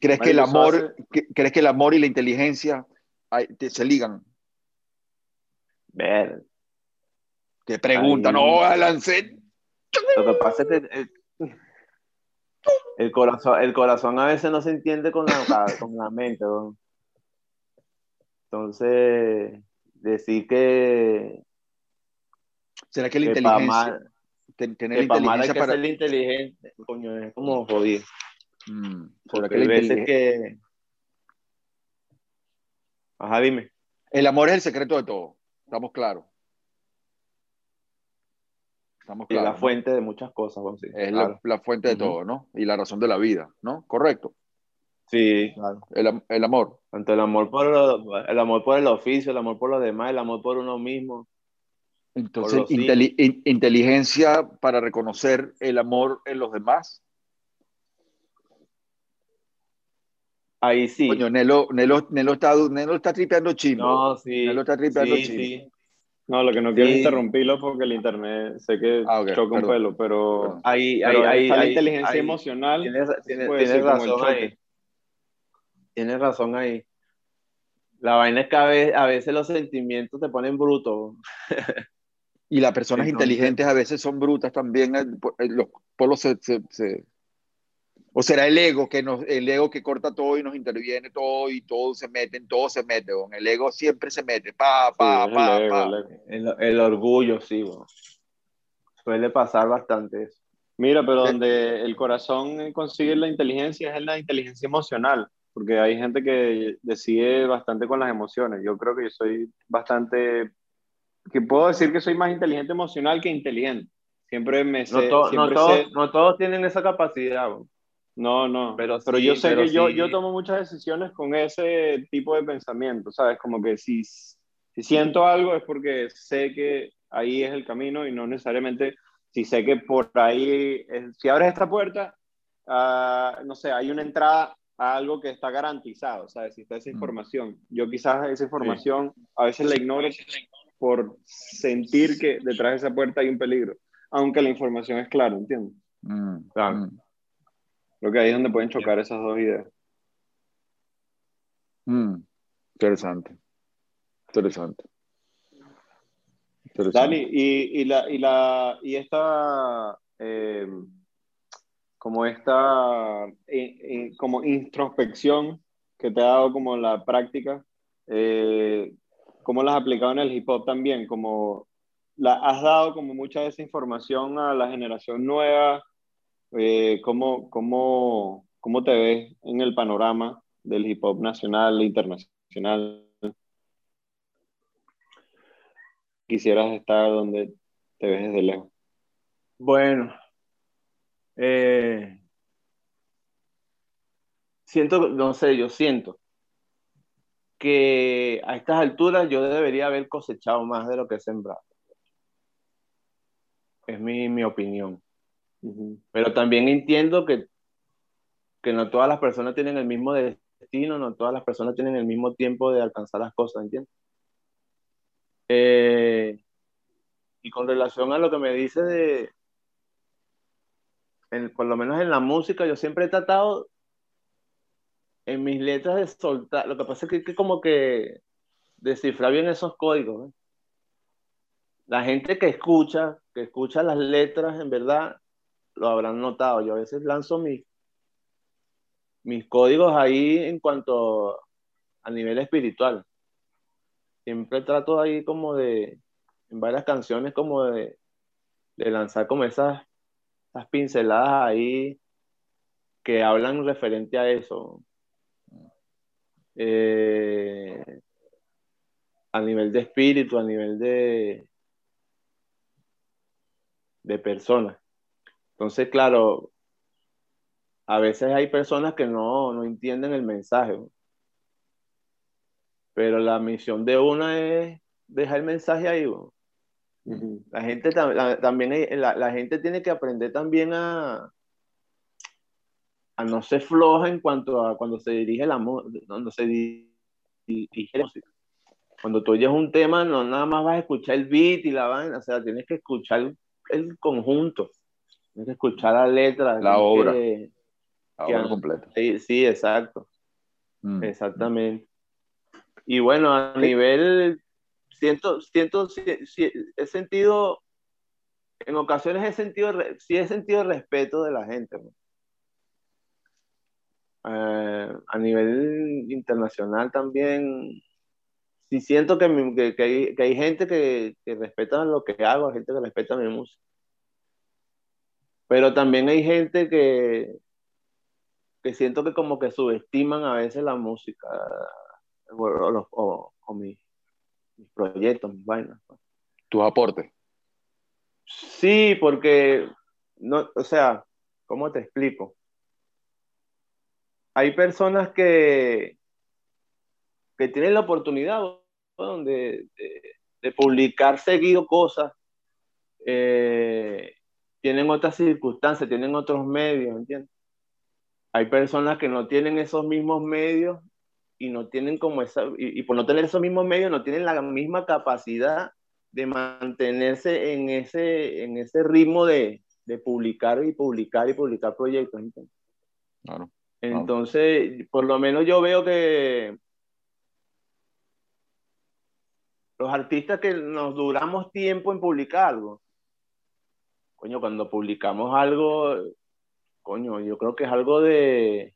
¿Crees que el amor, crees que el amor y la inteligencia se ligan? Ver. Qué pregunta, no, lancé. Lo que pasa es que el, corazón, el corazón a veces no se entiende con la, con la mente. ¿no? Entonces, decir que... ¿Será que la inteligencia... tener inteligencia para... ser inteligente, coño, es como jodido. Mm, ¿Será que veces que... Ajá, dime. El amor es el secreto de todo, estamos claros. Estamos claros. Y la fuente de muchas cosas, vamos a decir. Es la, fuente de todo, ¿no? Y la razón de la vida, ¿no? Correcto. Sí, claro. El, el, amor. Tanto el amor por el amor por el oficio, el amor por los demás, el amor por uno mismo. Entonces, inteligencia para reconocer el amor en los demás. Ahí sí. Coño, Nelo, Nelo, Nelo, está, Nelo está tripeando chino. No, sí. Nelo está tripeando sí, Sí. No, lo que no quiero es interrumpirlo porque el internet sé que ah, choca un pelo, pero, ahí, ahí, la inteligencia emocional. Tienes, razón ahí tienes razón ahí. La vaina es que a veces, los sentimientos te ponen brutos. y las personas inteligentes a veces son brutas también. Eh, eh, los polos se, O será el ego que nos, el ego que corta todo y nos interviene todo y todo se mete, en todo se mete. El ego siempre se mete. Pa, pa, pa, el, orgullo, sí. Suele pasar bastante eso. Mira, pero donde el corazón consigue la inteligencia es en la inteligencia emocional porque hay gente que decide bastante con las emociones. Yo creo que yo soy bastante, que puedo decir que soy más inteligente emocional que inteligente. Siempre me sé, no, todos, no todos tienen esa capacidad. No, no, pero, pero yo sé que yo, yo tomo muchas decisiones con ese tipo de pensamiento, ¿sabes? Como que si, si siento algo es porque sé que ahí es el camino y no necesariamente si sé que por ahí, si abres esta puerta, uh, no sé, hay una entrada a algo que está garantizado, ¿sabes? Si está esa mm. información. Yo quizás esa información a veces la ignoro por sentir que detrás de esa puerta hay un peligro, aunque la información es clara, ¿entiendes? Mm, claro. Mm. Creo que ahí es donde pueden chocar esas dos ideas. Interesante. Interesante. Dani, y, y, la, y, la, y esta... Eh, como esta eh, eh, como introspección que te ha dado como la práctica, eh, ¿cómo la has aplicado en el hip hop también? Como la has dado como mucha de esa información a la generación nueva, ¿cómo, cómo, cómo te ves en el panorama del hip hop nacional e internacional? Quisieras estar donde te ves desde lejos. Bueno, eh, siento, no sé, yo siento que a estas alturas yo debería haber cosechado más de lo que he sembrado. Es mi, mi opinión. Pero también entiendo que, que no todas las personas tienen el mismo destino, no todas las personas tienen el mismo tiempo de alcanzar las cosas, ¿entiendes? Eh, y con relación a lo que me dice de, por lo menos en la música, yo siempre he tratado en mis letras de soltar. Lo que pasa es que, que como que descifrar bien esos códigos. La gente que escucha, que escucha las letras, en verdad, lo habrán notado. Yo a veces lanzo mis, mis códigos ahí en cuanto a nivel espiritual. Siempre trato ahí como de, en varias canciones, como de, de lanzar como esas las pinceladas ahí que hablan referente a eso. Eh, a nivel de espíritu, a nivel de, de personas. Entonces, claro, a veces hay personas que no, no entienden el mensaje. Pero la misión de una es dejar el mensaje ahí. La gente también, la, gente tiene que aprender también a, a no ser floja en cuanto a cuando se dirige la cuando se dirige la música. Cuando tú oyes un tema, no nada más vas a escuchar el beat y la vaina, o sea, tienes que escuchar el, conjunto, tienes que escuchar la letra. La obra. la obra completa. Sí, exacto. Mm. Exactamente. Y bueno, a nivel, siento, siento, he sentido, en ocasiones he sentido, sí he sentido respeto de la gente. Eh, a nivel internacional también, sí siento que, que, hay, que hay, gente que, que, respeta lo que hago, gente que respeta mi música. Pero también hay gente que, que siento que como que subestiman a veces la música o, o, mis, proyectos, mis vainas. Pues. ¿Tus aportes? Sí, porque, no, o sea, ¿cómo te explico? Hay personas que, que tienen la oportunidad de, de, publicar seguido cosas, eh, tienen otras circunstancias, tienen otros medios, ¿entiendes? Hay personas que no tienen esos mismos medios y no tienen como esa, y, por no tener esos mismos medios, no tienen la misma capacidad de mantenerse en ese, en ese ritmo de, de publicar y publicar y publicar proyectos. Claro, Entonces, por lo menos yo veo que los artistas que nos duramos tiempo en publicar algo, coño, cuando publicamos algo, coño, yo creo que es algo de,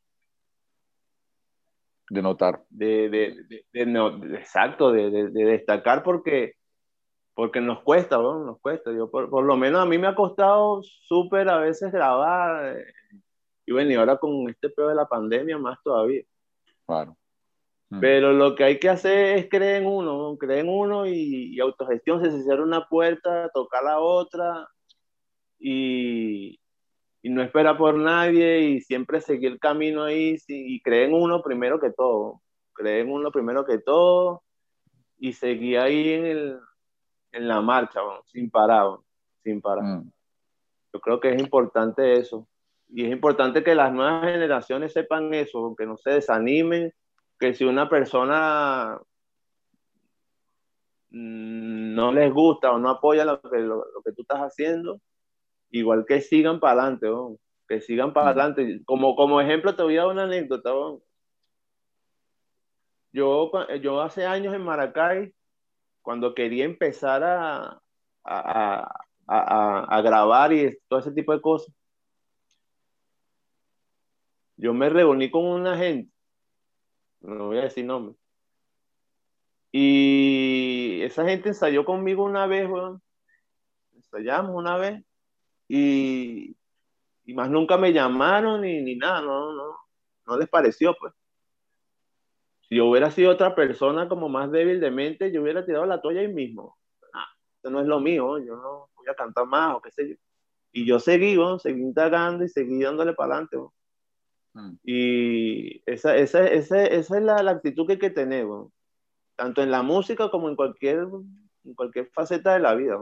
de notar. De, de, de, exacto, de, destacar porque, porque nos cuesta, ¿no? nos cuesta. Yo, por, lo menos a mí me ha costado súper a veces grabar. Eh, y bueno, y ahora con este peor de la pandemia más todavía. Claro. Mm. Pero lo que hay que hacer es creer en uno, creer en uno y, y autogestión, se cierra una puerta, tocar la otra y, y no espera por nadie y siempre seguir el camino ahí y cree en uno primero que todo, cree en uno primero que todo y seguir ahí en, el, en la marcha, sin parar, sin parar. Mm. Yo creo que es importante eso y es importante que las nuevas generaciones sepan eso, que no se desanimen, que si una persona no les gusta o no apoya lo que, lo que tú estás haciendo, igual que sigan para adelante, que sigan para mm. adelante. Como, como ejemplo, te voy a dar una anécdota. Yo, yo hace años en Maracay, cuando quería empezar a, a, a, a, grabar y todo ese tipo de cosas, yo me reuní con una gente, no voy a decir nombre, y esa gente ensayó conmigo una vez, bueno, ensayamos una vez, y, y más nunca me llamaron ni, ni nada, no, no, no les pareció, pues. Si yo hubiera sido otra persona como más débil de mente, yo hubiera tirado la toalla ahí mismo. Ah, esto no es lo mío, yo no voy a cantar más o qué sé yo. Y yo seguí, seguí indagando y seguí dándole para adelante. Mm. Y esa, esa, esa, esa es la, la, actitud que hay que tener, tanto en la música como en cualquier, en cualquier faceta de la vida.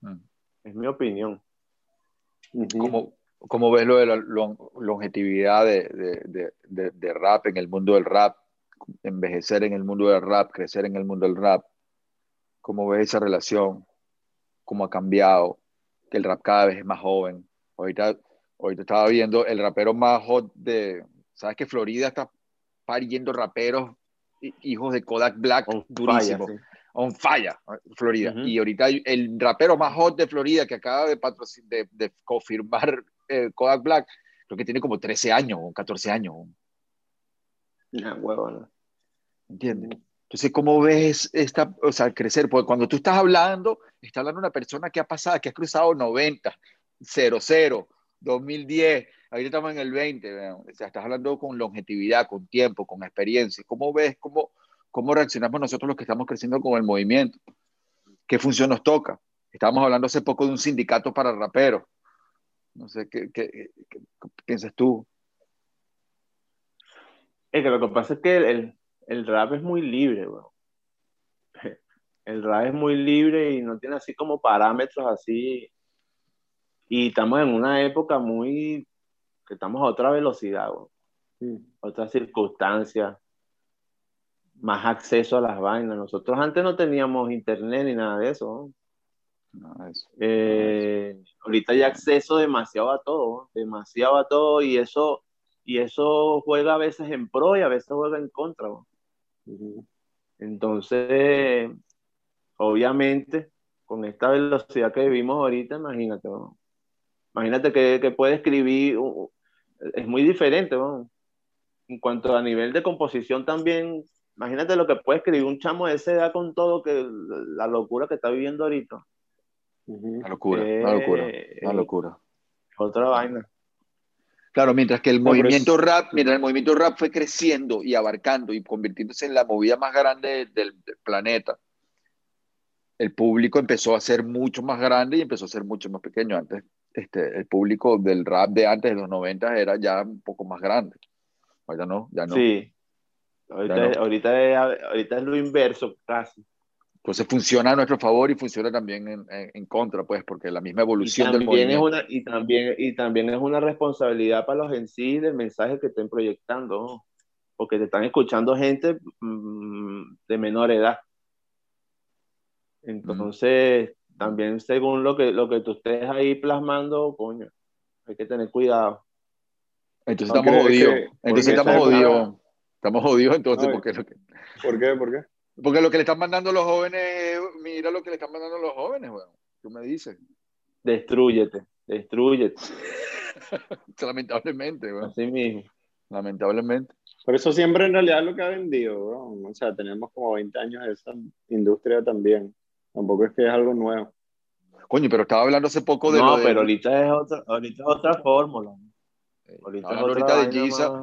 Mm. Es mi opinión. ¿Cómo, ves lo de la longevidad de, de, rap en el mundo del rap? Envejecer en el mundo del rap, crecer en el mundo del rap. ¿Cómo ves esa relación? ¿Cómo ha cambiado? Que el rap cada vez es más joven. Ahorita, ahorita estaba viendo el rapero más hot de. ¿Sabes que Florida está pariendo raperos hijos de Kodak Black durísimo? On fire, Florida. Y ahorita el rapero más hot de Florida que acaba de, de, de confirmar eh, Kodak Black, creo que tiene como 13 años o 14 años. Una huevona. ¿Entiendes? Entonces, ¿cómo ves esta, o sea, crecer? Porque cuando tú estás hablando, está hablando una persona que ha pasado, que ha cruzado 90, 00, 2010, ahorita estamos en el 20, o sea, estás hablando con longevidad, con tiempo, con experiencia. ¿Cómo ves, cómo, cómo reaccionamos nosotros los que estamos creciendo con el movimiento? ¿Qué función nos toca? Estábamos hablando hace poco de un sindicato para raperos. No sé, ¿qué, qué, piensas tú? Es que lo que pasa es que el, el rap es muy libre, bro. El rap es muy libre y no tiene así como parámetros así. Y estamos en una época muy que estamos a otra velocidad, bro. Otra circunstancia, más acceso a las vainas. Nosotros antes no teníamos internet ni nada de eso. Eh, ahorita hay acceso demasiado a todo, demasiado a todo y eso y eso juega a veces en pro y a veces juega en contra. Entonces, obviamente, con esta velocidad que vivimos ahorita, imagínate, imagínate que, que, puede escribir, es muy diferente, en cuanto a nivel de composición también, imagínate lo que puede escribir un chamo de esa edad con todo que la locura que está viviendo ahorita. Una locura, una locura, una locura. Otra vaina. Claro, mientras que el movimiento rap, mientras el movimiento rap fue creciendo y abarcando y convirtiéndose en la movida más grande del, planeta, el público empezó a ser mucho más grande y empezó a ser mucho más pequeño. Antes, este, el público del rap de antes de los 90 era ya un poco más grande. Ahorita no, ya no. Sí. Ahorita, ahorita es lo inverso casi. Entonces funciona a nuestro favor y funciona también en, en, contra, pues, porque la misma evolución del Es una, y, también, y también es una responsabilidad para los en sí del mensaje que estén proyectando, porque te están escuchando gente mm, de menor edad. Entonces, también según lo que, lo que tú estés ahí plasmando, coño, hay que tener cuidado. Entonces estamos jodidos. Entonces estamos jodidos. Estamos jodidos entonces, porque... ¿Por qué? ¿Por qué? Porque lo que le están mandando los jóvenes, mira lo que le están mandando los jóvenes, weón. Tú me dices. Destrúyete, destrúyete. Lamentablemente, weón. Así mismo. Lamentablemente. Por eso siempre en realidad lo que ha vendido, weón. O sea, tenemos como 20 años de esa industria también. Tampoco es que es algo nuevo. Coño, pero estaba hablando hace poco de. No, pero ahorita es otra, ahorita es otra fórmula. Ahorita, ahorita de Giza,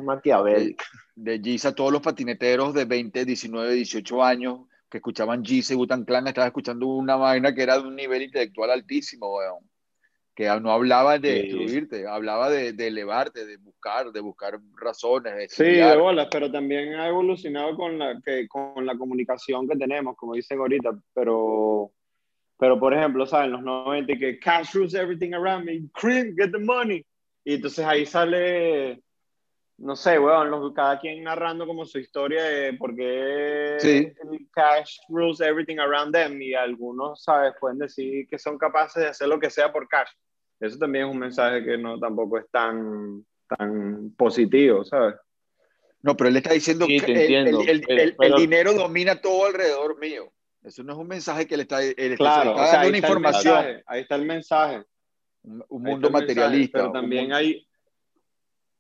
de, Giza, todos los patineteros de 20, 19, 18 años que escuchaban Giza y Butan Clan estaban escuchando una vaina que era de un nivel intelectual altísimo, weón. Que no hablaba de destruirte, hablaba de, elevarte, de buscar, de buscar razones. sí, de bolas, pero también ha evolucionado con la, que, con la comunicación que tenemos, como dicen ahorita, pero, pero por ejemplo, ¿saben? Los 90 que cash rules everything around me, cream, get the money y entonces ahí sale, no sé, weón, cada quien narrando como su historia de por qué el cash rules everything around them y algunos, ¿sabes? Pueden decir que son capaces de hacer lo que sea por cash. Eso también es un mensaje que no tampoco es tan, tan positivo, ¿sabes? No, pero él está diciendo que el, dinero domina todo alrededor mío. Eso no es un mensaje que le está, él claro, está, dando una información. ahí está el mensaje un, mundo materialista. pero también hay,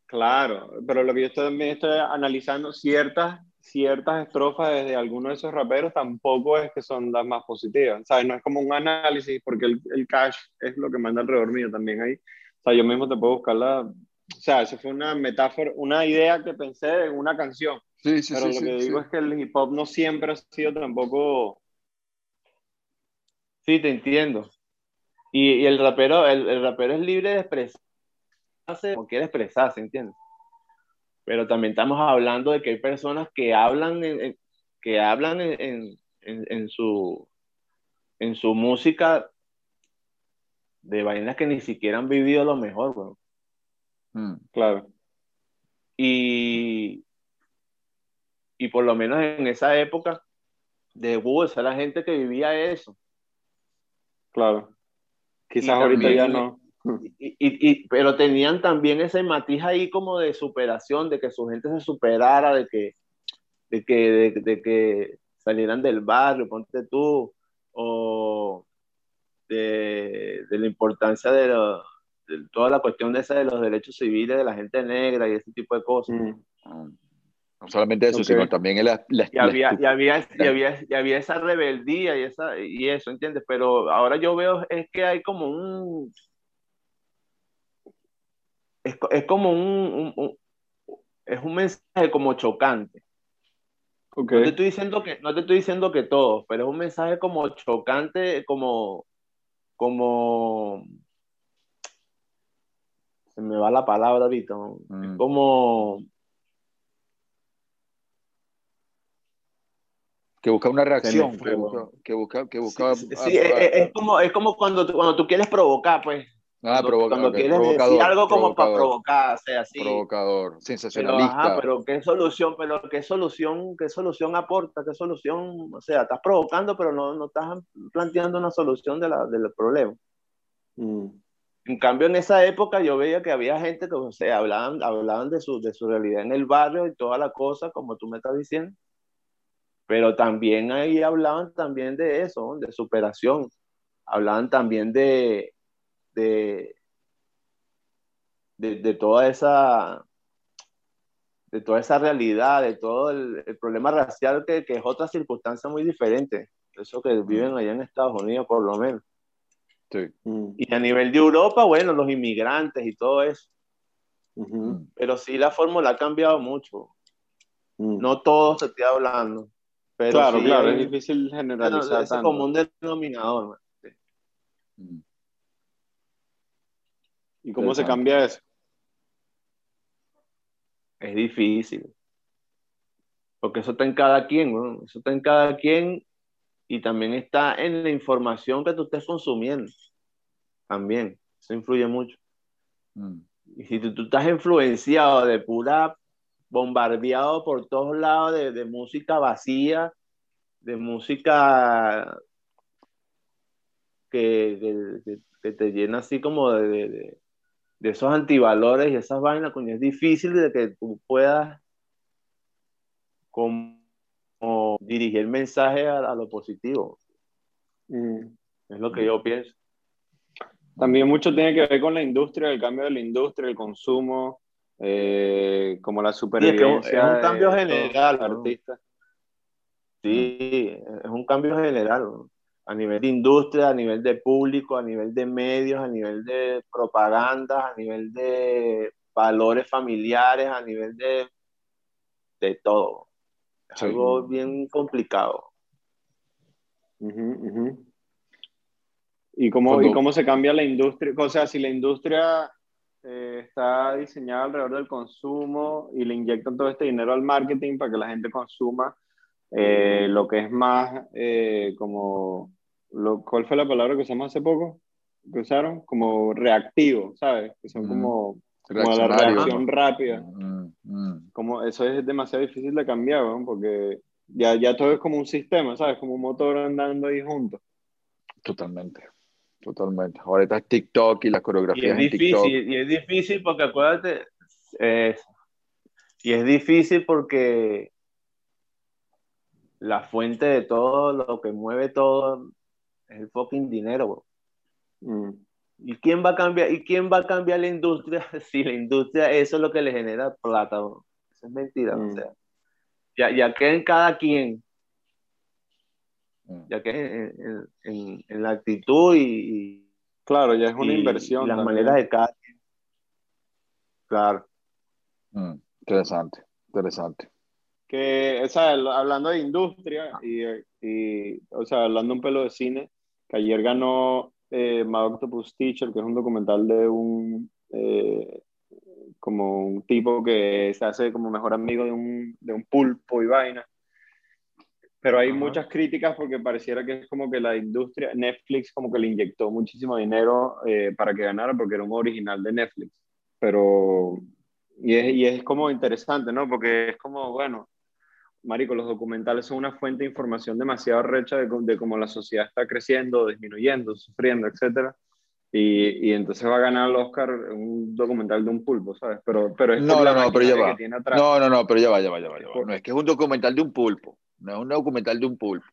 claro, pero lo que yo también estoy analizando, ciertas, ciertas estrofas desde algunos de esos raperos tampoco es que son las más positivas, ¿sabes? No es como un análisis, porque el, el cash es lo que manda alrededor mío también ahí. O sea, yo mismo te puedo buscar la... O sea, eso fue una metáfora, una idea que pensé en una canción. Sí, sí, pero lo que digo es que el hip hop no siempre ha sido tampoco... Sí, te entiendo. Y, el, rapero, el, rapero es libre de expresarse como quiere expresarse, ¿entiendes? Pero también estamos hablando de que hay personas que hablan en, que hablan en, en, su, en su música de vainas que ni siquiera han vivido lo mejor, bro. Mm, claro. Y, y por lo menos en esa época de esa la gente que vivía eso. Claro. Quizás ahorita ya no. Y, y, pero tenían también ese matiz ahí como de superación, de que su gente se superara, de que, de que, de, que salieran del barrio, ponte tú, o de, de la importancia de, toda la cuestión de esa de los derechos civiles de la gente negra y ese tipo de cosas. Mm. No solamente eso, sino también la, y, había, y, había, y, había, y, había, esa rebeldía y, esa, y eso, ¿entiendes? Pero ahora yo veo es que hay como un... es, es como un, un, es un mensaje como chocante. No te estoy diciendo que, no te estoy diciendo que todo, pero es un mensaje como chocante, como, como, se me va la palabra ahorita, mm. como, que busca una reacción, que busca, que busca, sí, es, como, es como cuando, cuando tú quieres provocar, pues. Ah, cuando, quieres decir algo como para provocar, o sea, así. Provocador, sensacionalista. Pero, ajá, pero qué solución, pero qué solución, qué solución aporta, qué solución, o sea, estás provocando, pero no, no estás planteando una solución de la, del problema. Mm. En cambio, en esa época yo veía que había gente que, o sea, hablaban, hablaban de, su, de su realidad en el barrio y toda la cosa, como tú me estás diciendo. Pero también ahí hablaban también de eso, de superación. Hablaban también de, de, de, toda esa de toda esa realidad, de todo el, problema racial que, que, es otra circunstancia muy diferente, eso que viven allá en Estados Unidos por lo menos. Mm. Y a nivel de Europa, bueno, los inmigrantes y todo eso. Pero sí la fórmula ha cambiado mucho. Mm. No todo se está hablando. Pero claro, claro, es difícil generalizar. Es como un denominador. Mm. ¿Y cómo se cambia eso? Es difícil. Porque eso está en cada quien, eso está en cada quien y también está en la información que tú estés consumiendo. También, eso influye mucho. Mm. Y si tú, estás influenciado de pura, bombardeado por todos lados de, música vacía, de música que, te llena así como de, de esos antivalores y esas vainas, coño, es difícil de que tú puedas como, dirigir el mensaje a, lo positivo. Mm. Es lo que yo pienso. También mucho tiene que ver con la industria, el cambio de la industria, el consumo, eh, como la supervivencia. es, un cambio general. Artista. Sí, es un cambio general a nivel de industria, a nivel de público, a nivel de medios, a nivel de propaganda, a nivel de valores familiares, a nivel de, de todo. Es algo bien complicado. ¿Y, cómo, ¿Y cómo se cambia la industria? O sea, si la industria eh, está diseñada alrededor del consumo y le inyectan todo este dinero al marketing para que la gente consuma, eh, lo que es más eh, como, lo, ¿cuál fue la palabra que usamos hace poco? Que usaron como reactivo, ¿sabes? Que son como, como la reacción rápida. Como eso es demasiado difícil de cambiar, ¿no? porque ya, ya todo es como un sistema, ¿sabes? Como un motor andando ahí juntos. Totalmente. Totalmente. Ahorita es TikTok y las coreografías. Y es difícil, y es difícil porque acuérdate, y es difícil porque la fuente de todo, lo que mueve todo, es el fucking dinero, mm. ¿Y quién va a cambiar? ¿Y quién va a cambiar la industria? Si la industria, eso es lo que le genera plata, Eso es mentira, o mm. sea. Ya, ya que en cada quien. Ya que en, en, en, la actitud y, Claro, ya es una inversión. las maneras de cada. Claro. interesante, interesante que, hablando de industria y, y, o sea, hablando un pelo de cine, que ayer ganó eh, Mad Octopus Teacher, que es un documental de un, eh, como un tipo que se hace como mejor amigo de un, de un pulpo y vaina. Pero hay muchas críticas porque pareciera que es como que la industria, Netflix como que le inyectó muchísimo dinero eh, para que ganara porque era un original de Netflix. Pero, y es, y es como interesante, ¿no? Porque es como, bueno, Marico, los documentales son una fuente de información demasiado recha de, de cómo la sociedad está creciendo, disminuyendo, sufriendo, etc. Y, y, entonces va a ganar el Oscar un documental de un pulpo, ¿sabes? Pero, pero es no, no, no, pero ya va. No, no, no, pero ya va, ya va, ya va. No, es que es un documental de un pulpo. No es un documental de un pulpo.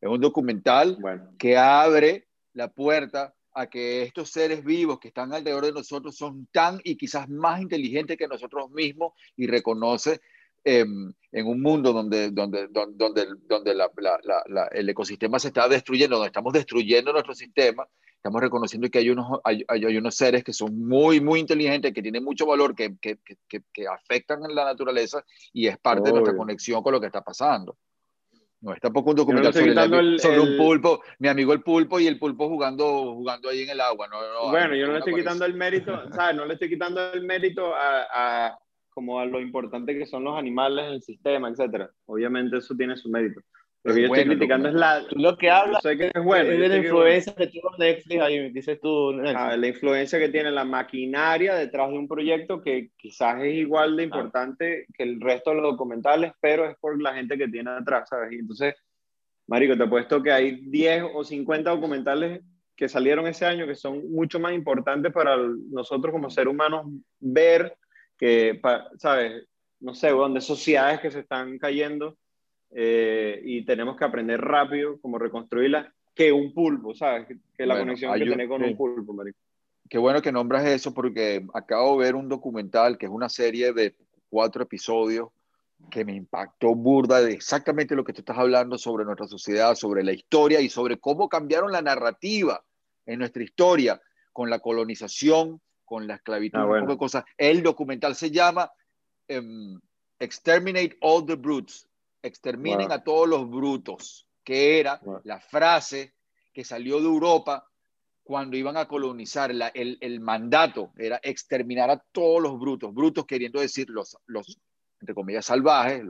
Es un documental que abre la puerta a que estos seres vivos que están alrededor de nosotros son tan y quizás más inteligentes que nosotros mismos y reconoce Em, en un mundo donde, donde, donde, donde, el ecosistema se está destruyendo, donde estamos destruyendo nuestro sistema, estamos reconociendo que hay unos, hay, hay, unos seres que son muy, muy inteligentes, que tienen mucho valor, que, que, que, que afectan en la naturaleza y es parte de nuestra conexión con lo que está pasando. No, es tampoco un documental sobre, un pulpo, mi amigo el pulpo y el pulpo jugando, jugando ahí en el agua. No, bueno, yo no le estoy quitando el mérito, ¿sabes? No le estoy quitando el mérito a, a, como a lo importante que son los animales en el sistema, etcétera. Obviamente eso tiene su mérito. Lo que yo estoy criticando es la. lo que hablas sé que es, bueno, es de la influencia que, tuvo Netflix, ahí dices tú. Ah, la influencia que tiene la maquinaria detrás de un proyecto que quizás es igual de importante que el resto de los documentales, pero es por la gente que tiene atrás, ¿sabes? Y entonces, Marico, te apuesto que hay 10 o 50 documentales que salieron ese año que son mucho más importantes para nosotros como seres humanos ver que, ¿sabes? No sé, de sociedades que se están cayendo eh, y tenemos que aprender rápido cómo reconstruirla que un pulpo, ¿sabes? Que la conexión que tiene con un pulpo, marico. Qué bueno que nombras eso porque acabo de ver un documental que es una serie de cuatro episodios que me impactó burda de exactamente lo que tú estás hablando sobre nuestra sociedad, sobre la historia y sobre cómo cambiaron la narrativa en nuestra historia con la colonización, con la esclavitud, ah, un poco de cosas. El documental se llama em, Exterminate All the Brutes, exterminen a todos los brutos, que era la frase que salió de Europa cuando iban a colonizar, el, el, mandato era exterminar a todos los brutos, brutos queriendo decir los, los entre comillas, salvajes,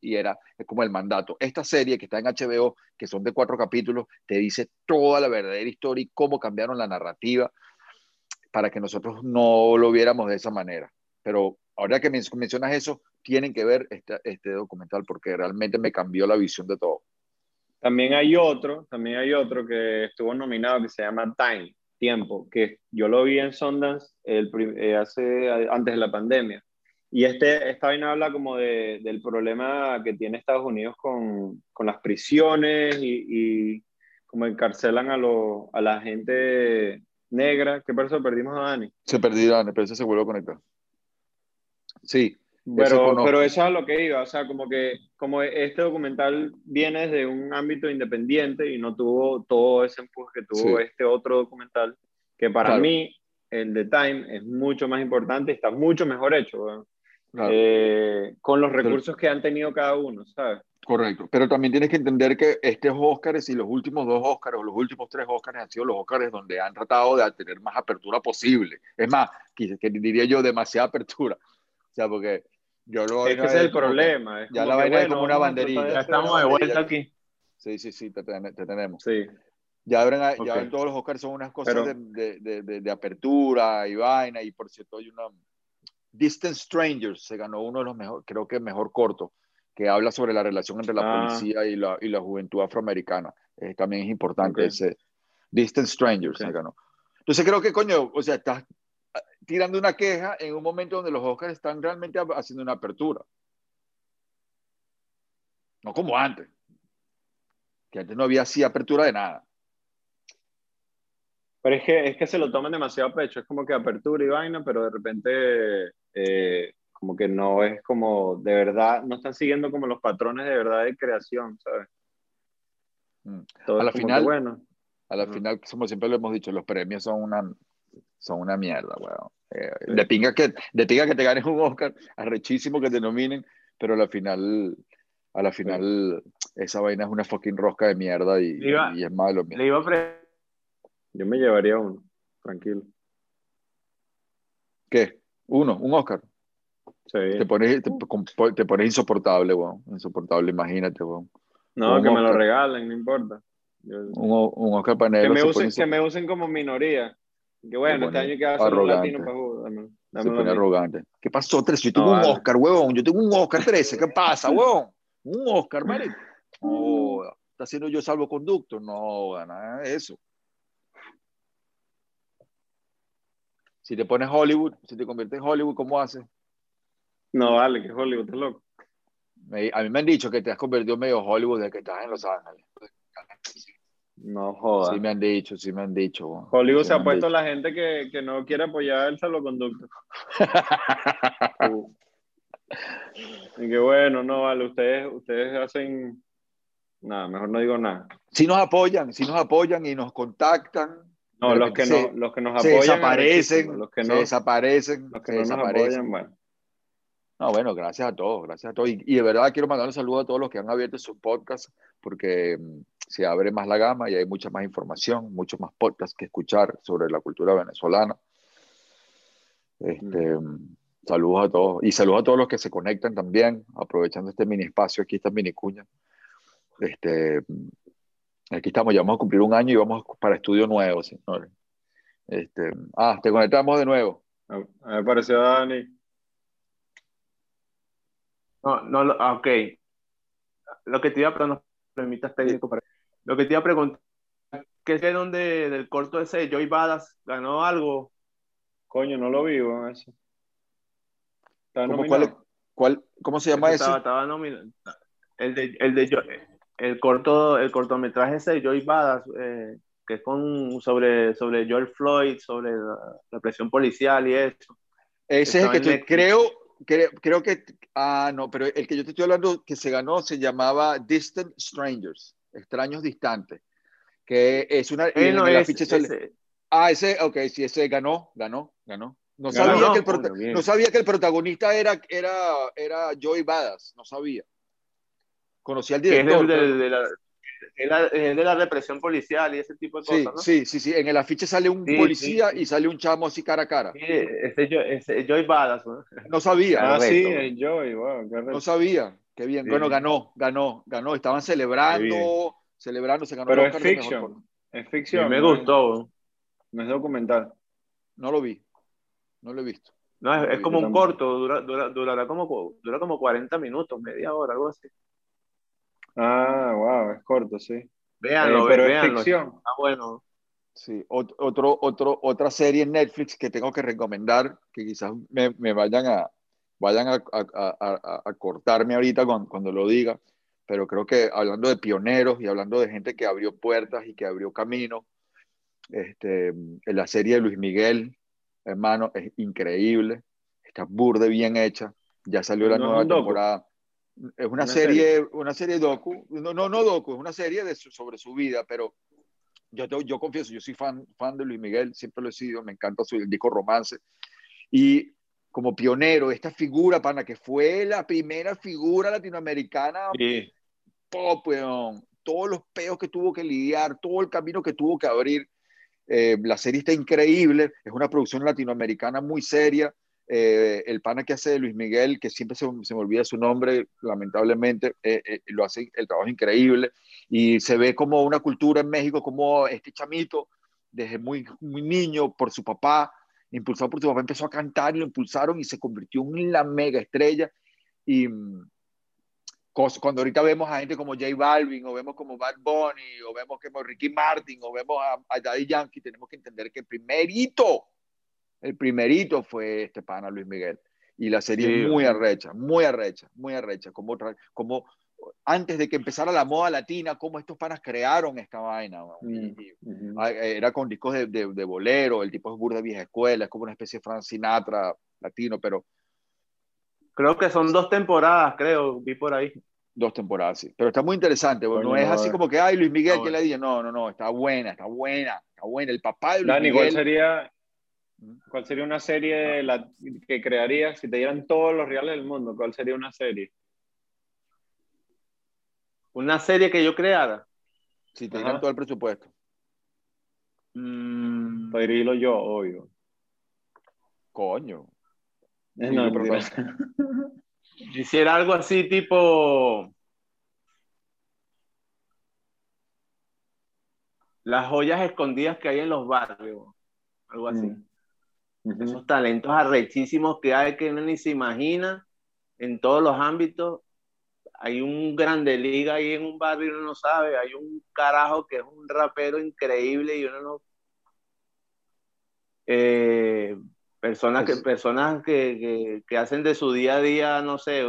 y era como el mandato. Esta serie que está en HBO, que son de cuatro capítulos, te dice toda la verdadera historia y cómo cambiaron la narrativa para que nosotros no lo viéramos de esa manera. Pero ahora que mencionas eso, tienen que ver este, este documental porque realmente me cambió la visión de todo. También hay otro, también hay otro que estuvo nominado que se llama Time, Tiempo, que yo lo vi en Sundance el, eh, hace, antes de la pandemia. Y este, esta vaina habla como de, del problema que tiene Estados Unidos con, con las prisiones y, y como encarcelan a, lo, a la gente negra. ¿Qué pasó? Perdimos a Dani. Se perdió Dani, pero se vuelve a conectar. Sí, pero eso, pero eso es a lo que iba, o sea, como que como este documental viene de un ámbito independiente y no tuvo todo ese empuje que tuvo este otro documental, que para mí, el de Time, es mucho más importante y está mucho mejor hecho, eh, con los recursos que han tenido cada uno, ¿sabes? Correcto, pero también tienes que entender que estos Óscares y los últimos dos Óscares o los últimos tres Óscares han sido los Óscares donde han tratado de tener más apertura posible. Es más, que diría yo, demasiada apertura. O sea, porque yo lo es que ese es el problema. ya la vaina es como una banderita. Ya estamos de vuelta aquí. Sí, sí, sí, te, tenemos. Sí. Ya abren, ya todos los Oscars son unas cosas de, de, de, de, apertura y vaina. Y por cierto, hay una. Distant Strangers se ganó uno de los mejores, creo que mejor corto, que habla sobre la relación entre la ah. policía y la, y la juventud afroamericana. Eh, también es importante ese. Distant Strangers se ganó. Entonces creo que, coño, o sea, estás tirando una queja en un momento donde los Oscars están realmente haciendo una apertura. No como antes. Que antes no había así apertura de nada. Pero es que, es que se lo toman demasiado a pecho. Es como que apertura y vaina, pero de repente eh, como que no es como de verdad, no están siguiendo como los patrones de verdad de creación, ¿sabes? Mm. a la final, bueno. A la final, como siempre lo hemos dicho, los premios son una, son una mierda, weón. Eh, de, pinga que, de pinga que te ganes un Oscar, arrechísimo que te nominen, pero a la final, a la final, esa vaina es una fucking rosca de mierda y, y es malo. Le iba a Yo me llevaría uno, tranquilo. ¿Qué? ¿Uno? ¿Un Oscar? Sí. Te pones, te, pones insoportable, weón. Insoportable, imagínate, weón. No, que me lo regalen, no importa. un, un, Oscar panel. Que me, usen, que me usen como minoría. Que bueno, este año que va a ser un latino para jugar. Se pone arrogante. ¿Qué pasó, 13? Yo tengo un Oscar, huevón. Yo tengo un Oscar 13. ¿Qué pasa, huevón? Un Oscar, marico. No, está haciendo yo salvoconducto. No, nada de eso. Si te pones Hollywood, si te conviertes en Hollywood, ¿cómo haces? No, vale, que Hollywood, estás loco. A mí me han dicho que te has convertido medio Hollywood de que estás en Los Ángeles. No jodas. Sí me han dicho, sí me han dicho. Hollywood se ha puesto la gente que, que, no quiere apoyar el salvoconducto. uh. Y que bueno, no vale, ustedes, ustedes hacen nada, mejor no digo nada. Si nos apoyan, si nos apoyan y nos contactan No, los que, no, los que nos apoyan. Se desaparecen, los que no, se desaparecen. Los que no nos apoyan, bueno. No, bueno, gracias a todos, gracias a todos. Y, de verdad quiero mandar un saludo a todos los que han abierto su podcast, porque mm, se abre más la gama y hay mucha más información, muchos más podcasts que escuchar sobre la cultura venezolana. Este, mm, saludos a todos. Y saludos a todos los que se conectan también, aprovechando este mini espacio, aquí esta mini cuña. Este, aquí estamos, ya vamos a cumplir un año y vamos para estudio nuevo, señores. Este, ah, te conectamos de nuevo. Me pareció Dani. No, no, ah, ok. Lo que te iba a preguntar, técnico para... Lo que te iba a preguntar, ¿qué es de donde del corto ese Joy Badas ganó algo? Coño, no lo vivo eso. ¿Cómo, cuál, cuál, ¿Cómo se llama ese? Estaba, nominado. El de, el de el corto, el cortometraje ese de Joy Badas, eh, que es con, sobre, sobre George Floyd, sobre la, presión policial y eso. Ese es el que creo, creo, que, ah, no, pero el que yo te estoy hablando que se ganó se llamaba Distant Strangers, extraños distantes, que es una... Eh, no, Ah, ese, ok, sí, ese ganó, ganó, ganó. No sabía, que, el no sabía que el protagonista era, era, era Joey Badass, no sabía. Conocía al director. Es de, la, de la represión policial y ese tipo de cosas, ¿no? Sí, sí, sí. En el afiche sale un policía y sale un chamo así cara a cara. Sí, ese, ese Badass. ¿no? no sabía. Ah, sí, Joy, wow. no sabía. Qué bien. Bueno, ganó, ganó, ganó. Estaban celebrando, celebrando, se ganó. Pero es ficción. Es ficción. me gustó. No es documental. No lo vi. No lo he visto. No, es, como un corto, dura, dura, durará como, dura como 40 minutos, media hora, algo así. Ah, wow, es corto, sí. Véanlo, eh, pero es ficción. Ah, bueno. Sí, otro, otro, otra serie en Netflix que tengo que recomendar, que quizás me, me vayan a, vayan a, a, a cortarme ahorita cuando, cuando, lo diga, pero creo que hablando de pioneros y hablando de gente que abrió puertas y que abrió caminos, este, en la serie de Luis Miguel, hermano, es increíble, está burde bien hecha, ya salió la nueva temporada. Es una, serie, una serie docu, no, no, no docu, es una serie de sobre su vida, pero yo, yo confieso, yo soy fan, fan de Luis Miguel, siempre lo he sido, me encanta su disco Romance. Y como pionero, esta figura, pana, que fue la primera figura latinoamericana pop, todos los peos que tuvo que lidiar, todo el camino que tuvo que abrir eh, la serie está increíble, es una producción latinoamericana muy seria. Eh, el pana que hace de Luis Miguel, que siempre se, se me olvida su nombre, lamentablemente, eh, lo hace el trabajo increíble. Y se ve como una cultura en México, como este chamito, desde muy, muy niño, por su papá, impulsado por su papá, empezó a cantar y lo impulsaron y se convirtió en la mega estrella. Y, mm, cuando ahorita vemos a gente como J Balvin, o vemos como Bad Bunny, o vemos como Ricky Martin, o vemos a, Daddy Yankee, tenemos que entender que el primerito, el primerito fue este pana Luis Miguel. Y la serie es muy arrecha, muy arrecha, muy arrecha. Como, como antes de que empezara la moda latina, cómo estos panas crearon esta vaina. Mm, era con discos de, de, bolero, el tipo es burda de vieja escuela, es como una especie de Frank Sinatra latino, pero Creo que son dos temporadas, creo, vi por ahí. Dos temporadas, sí. Pero está muy interesante, no es así como que, ay, Luis Miguel, que le dije, no, no, no, está buena, está buena, está buena. El papá de Luis Dani, Miguel. ¿cuál sería, ¿cuál sería una serie la, que crearías si te dieran todos los reales del mundo? ¿Cuál sería una serie? Una serie que yo creara. Si te dieran todo el presupuesto. Mm. Yo, obvio. Coño. No, Hiciera algo así tipo las joyas escondidas que hay en los barrios, algo así. Mm. Esos talentos arrechísimos que hay que uno ni se imagina en todos los ámbitos. Hay un grande liga ahí en un barrio y uno no sabe. Hay un carajo que es un rapero increíble y uno no. Eh, Personas, que, pues personas que, que, hacen de su día a día, no sé,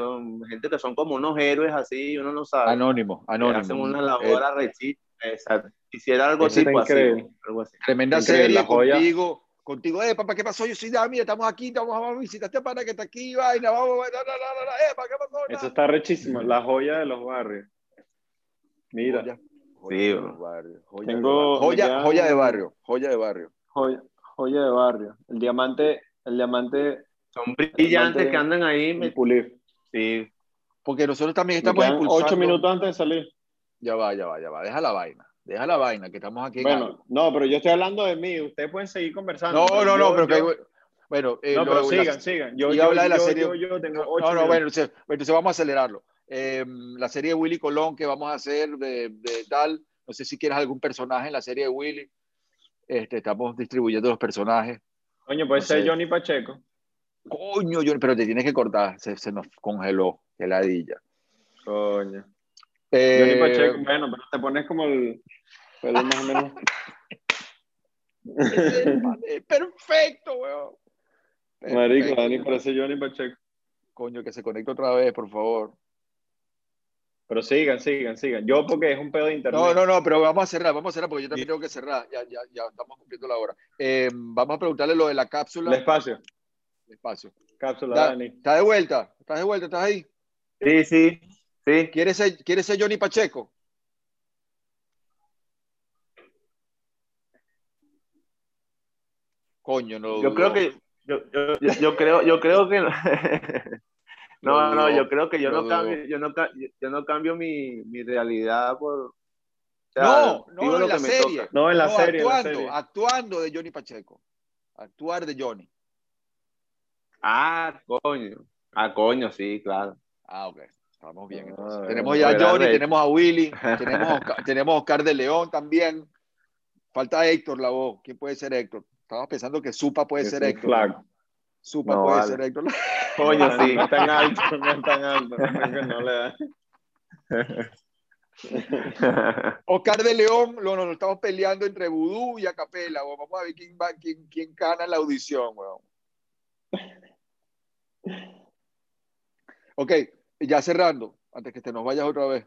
gente que son como unos héroes así, uno no sabe. Anónimo, anónimo. Hacen una labor eh, Quisiera algo tipo así, algo así. Tremenda serie contigo. Contigo, eh, papá, ¿qué pasó? Yo soy Dami, estamos aquí, estamos a visitar a este pana que está aquí, vaina, vamos, eh, ¿qué pasó? Eso está rechísimo, la joya de los barrios. Mira. Joya, de barrio. Joya, Tengo- de joya, me joya de barrio. Joya de barrio. Joya, joya de barrio. El diamante, el diamante Son brillantes que andan ahí. y me- pulir. Sí, Porque nosotros también estamos impulsando. ocho minutos antes de salir. Ya va, ya va, ya va. Deja la vaina. Deja la vaina, que estamos aquí. Bueno, no, pero yo estoy hablando de mí. Ustedes pueden seguir conversando. No, no, no, yo- pero que yo- Bueno, eh, No, lo- pero la- sigan, sigan. Yo, yo, hablar de la serie- yo- yo tengo No, ocho no, bueno, entonces, entonces vamos a acelerarlo. Eh, la serie de Willy Colón que vamos a hacer de, de tal, no sé si quieres algún personaje en la serie de Willy. Este, estamos distribuyendo los personajes. Coño, puede no ser sé. Johnny Pacheco. Coño, yo, pero te tienes que cortar, se, se nos congeló, qué ladilla. Coño. Eh, Johnny Pacheco, bueno, pero te pones como el pelo más o menos. eh, perfecto, weón. Marico. Dani parece Johnny Pacheco. Coño, que se conecte otra vez, por favor. Pero sigan, sigan, sigan. Yo porque es un pedo de internet. No, no, no, pero vamos a cerrar, vamos a cerrar porque yo también tengo que cerrar. Ya, ya, ya estamos cumpliendo la hora. Eh, vamos a preguntarle lo de la cápsula. El espacio. Espacio. Cápsula, Da- Dani. ¿Estás de vuelta? ¿Estás de vuelta? ¿Estás ahí? sí, sí. Sí. ¿Quieres ser, ¿Quieres ser Johnny Pacheco? Coño, no. Yo creo no. que. Yo, yo, yo, yo creo, yo creo que. No, no, dudo, yo creo que yo no cambio, yo no, ca- yo no cambio mi, mi realidad por. o sea, No, no digo en lo la que me serie. toca. No, en la serie, en la Actuando, serie. actuando de Johnny Pacheco. Actuar de Johnny. Ah, coño. Ah, coño, sí, claro. Ah, ok. Estamos bien. Ah, entonces. tenemos ya a Johnny, de- tenemos a Willy, tenemos a Oscar, tenemos a Oscar de León también. Falta Héctor la voz. ¿Quién puede ser Héctor? Estaba pensando que Supa puede ser Héctor. flaco. Supa No, puede vale. ser Héctor. Coño, No, sí. No es tan alto, no es tan alto. No le da. Oscar de León, lo, nos estamos peleando entre Vudú y Acapela. Vamos a ver quién, va, quién, quién gana la audición. weón. Ok, ya cerrando, antes que te nos vayas otra vez.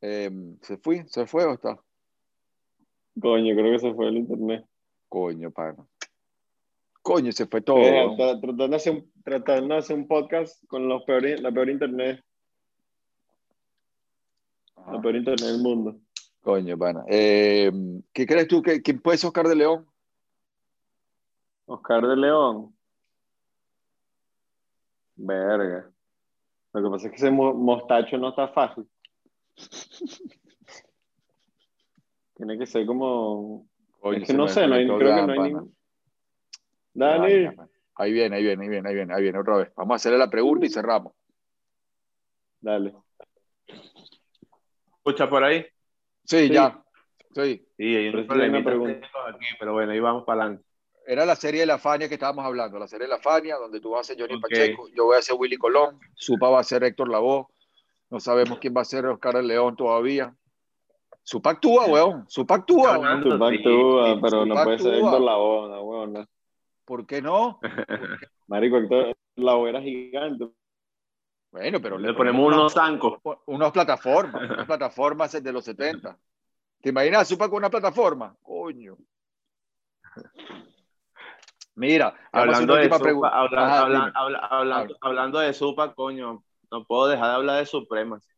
Eh, ¿Se fue? ¿Se fue o está? Coño, creo que se fue el internet. Coño, pana. Coño, se fue todo. Eh, tra- tratando, de hacer un, tratando de hacer un podcast con los peores, la peor internet, Ajá. la peor internet del mundo. Coño, pana. Eh, ¿Qué crees tú? que ¿Quién puede ser Oscar de León? Oscar de León. Verga. Lo que pasa es que ese mo- mostacho no está fácil. Tiene que ser como. Es que se no sé, no hay, creo que no hay ningún. Pana. Ahí viene, ahí viene, ahí viene, ahí viene, ahí viene otra vez. Vamos a hacerle la pregunta y cerramos. Dale. ¿Escucha por ahí? Sí, Sí. ya. Sí. Sí, hay un aquí, pero bueno, ahí vamos para adelante. Era la serie de la Fania que estábamos hablando, la serie de la Fania, donde tú vas a ser Johnny. Pacheco, yo voy a ser Willy Colón, Supa va a ser Héctor Lavoe, no sabemos quién va a ser Oscar el León todavía. Supa actúa, weón, Supa actúa, weón. Sí, actúa, sí, pero no puede ser. Héctor Lavoe, no, weón, no. ¿Por qué no? Marico, Héctor Lavoe era gigante. Bueno, pero Le ponemos unos zancos. unas plataformas, unas plataformas de los 70. ¿Te imaginas Supa con una plataforma? Coño. Mira, Hablando de, Supa, habla- habla- hablando, hablando de Supa, coño, no puedo dejar de hablar de Supremacy.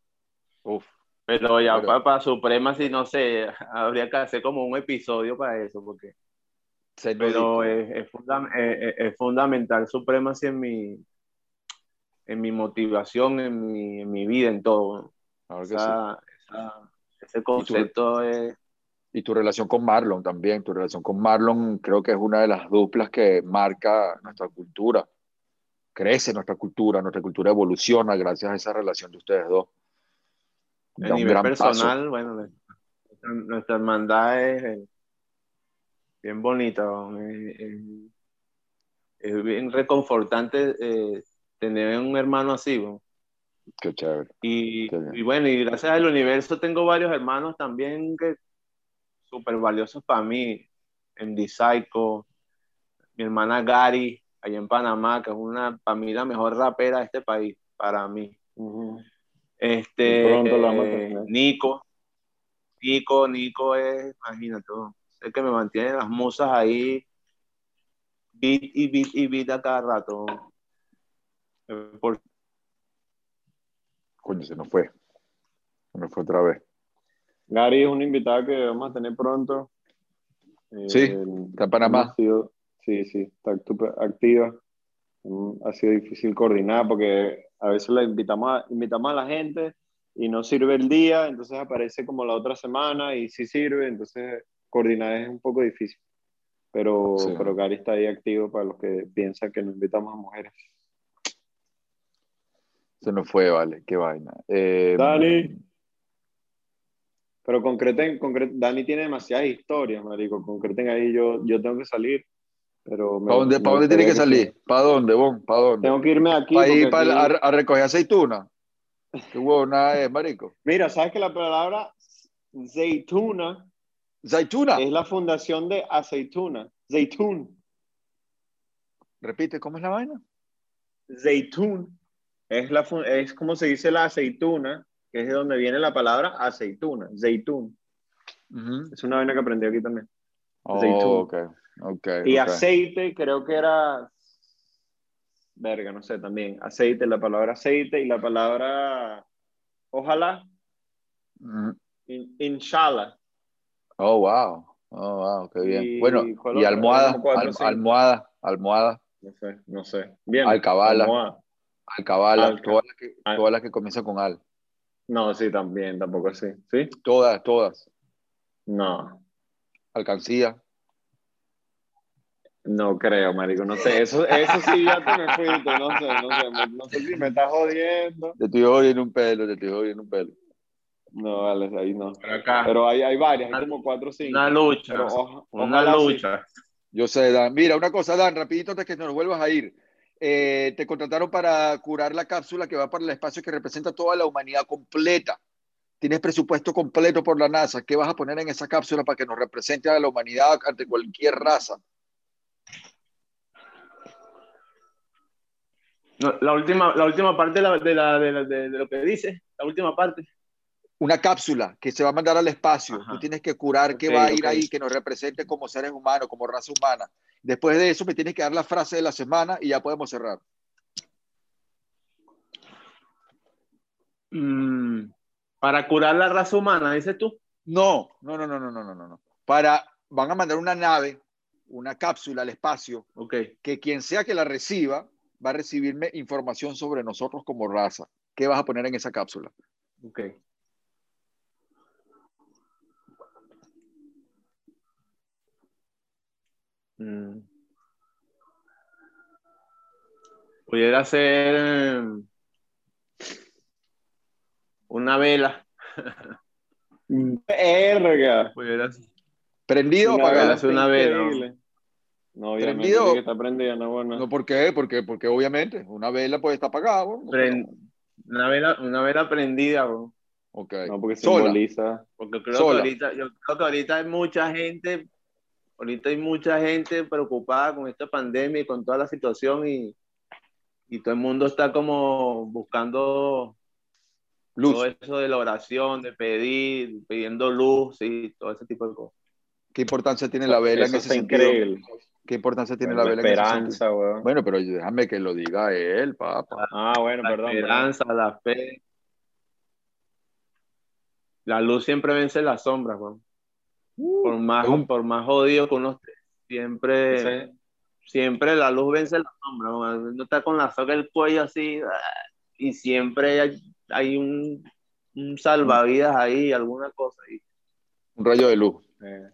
Uf, Pero ya Claro. para, Supremacy, no sé, habría que hacer como un episodio para eso, porque se pero es, es funda- es- es- es fundamental Supremacy en mi, en mi motivación, en mi, en mi vida, en todo. Claro que sí. Esa- ese concepto es... Y tu relación con Marlon también, tu relación con Marlon creo que es una de las duplas que marca nuestra cultura. Crece nuestra cultura, nuestra cultura evoluciona gracias a esa relación de ustedes dos. A nivel personal, paso. bueno, nuestra, hermandad es eh, bien bonita, es, es- es bien reconfortante eh, tener un hermano así. ¿no? Qué chévere. Y, Qué bien. y bueno, y gracias al universo tengo varios hermanos también que súper valiosos para mí. En Psycho, mi hermana Gary, allá en Panamá, que es una, para mí la mejor rapera de este país, para mí. Este, lo vamos a eh. Nico, Nico, Nico es, imagínate, es el que me mantiene las musas ahí, beat y beat y beat a cada rato. Por Coño, se nos fue. Se nos fue otra vez. Gary es un invitado que vamos a tener pronto. Sí, eh, está en Panamá. sí, sí, está activa. Mm, ha sido difícil coordinar porque a veces la invitamos a, invitamos a la gente y no sirve el día, entonces aparece como la otra semana y sí sirve, entonces coordinar es un poco difícil. Pero, pero Gary está ahí activo para los que piensan que nos invitamos a mujeres. Se nos fue, vale, qué vaina. Eh, Dani. Pero concreten, concreten, Dani tiene demasiadas historias, marico. Concreten ahí, yo, yo tengo que salir. Pero ¿Para dónde, ¿para dónde tiene que salir? ¿Para dónde, bon? ¿Para dónde? Tengo que irme aquí. ¿Para ir para A, recoger aceituna? Qué nada es, marico. Mira, ¿sabes que la palabra zeituna Zaituna. Es la fundación de aceituna. Zeitun. Repite, ¿cómo es la vaina? Zeitun. Es, la, es como se dice la aceituna, que es de donde viene la palabra aceituna. Zeitun. Es una vaina que aprendí aquí también. Oh, okay. Okay, y aceite, creo que era. Verga, no sé, también. Aceite, la palabra aceite y la palabra. Ojalá. inshallah. Oh, wow. Oh, wow, qué bien. bueno, y almohada, almohada, almohada. No sé, no sé. Bien. Alcabala. Alcabala, todas las que, todas las que comienzan con al. No, sí, también, tampoco así. ¿Sí? Todas, todas. No. Alcancía. No creo, marico, no sé, eso, eso sí ya te me fuiste, no sé, no sé, no sé si me estás jodiendo. Te estoy jodiendo un pelo, te estoy jodiendo un pelo. No, vale, ahí no. Pero, hay, hay varias, hay como cuatro o cinco. Una lucha. una lucha. Yo sé, Dan. Mira, una cosa, Dan, rapidito antes que nos vuelvas a ir. Eh, te contrataron para curar la cápsula que va para el espacio que representa toda la humanidad completa. Tienes presupuesto completo por la NASA. ¿Qué vas a poner en esa cápsula para que nos represente a la humanidad ante cualquier raza? la, última, la última parte de, la, de, la, de, lo que dice, la última parte una cápsula que se va a mandar al espacio. Tú tienes que curar que va a ir ahí, que nos represente como seres humanos, como raza humana. Después de eso, me tienes que dar la frase de la semana y ya podemos cerrar. Mm, para curar la raza humana, dices tú. No, no, no, no, no, no, no, no. Para, van a mandar una nave, una cápsula al espacio, okay. que quien sea que la reciba va a recibirme información sobre nosotros como raza. ¿Qué vas a poner en esa cápsula? Okay. Mm. Pudiera ser una vela. Verga. Pudiera ser. ¿Prendido o apagado? una vela. No, obviamente ¿Prendido? que está prendida, no, bueno. No, ¿por qué? Porque, porque obviamente una vela puede estar apagada. Una vela, una vela prendida, bro. Okay. No, porque simboliza. Porque creo que ahorita, yo creo que ahorita hay mucha gente ahorita hay mucha gente preocupada con esta pandemia y con toda la situación y, y todo el mundo está como buscando luz. todo eso de la oración, de pedir, pidiendo luz y todo ese tipo de cosas. ¿Qué importancia tiene la vela en ese sentido? Increíble. ¿Qué importancia tiene la vela esperanza, en ese sentido? Bueno, pero déjame que lo diga él, papá. Ah, bueno, la perdón. La esperanza, la fe. La luz siempre vence las sombras, Juan por más, por más jodido que uno esté, siempre, siempre la luz vence la sombra. Uno está con la soga del cuello así y siempre hay, un, un, salvavidas ahí, alguna cosa ahí. Un rayo de luz. Eh,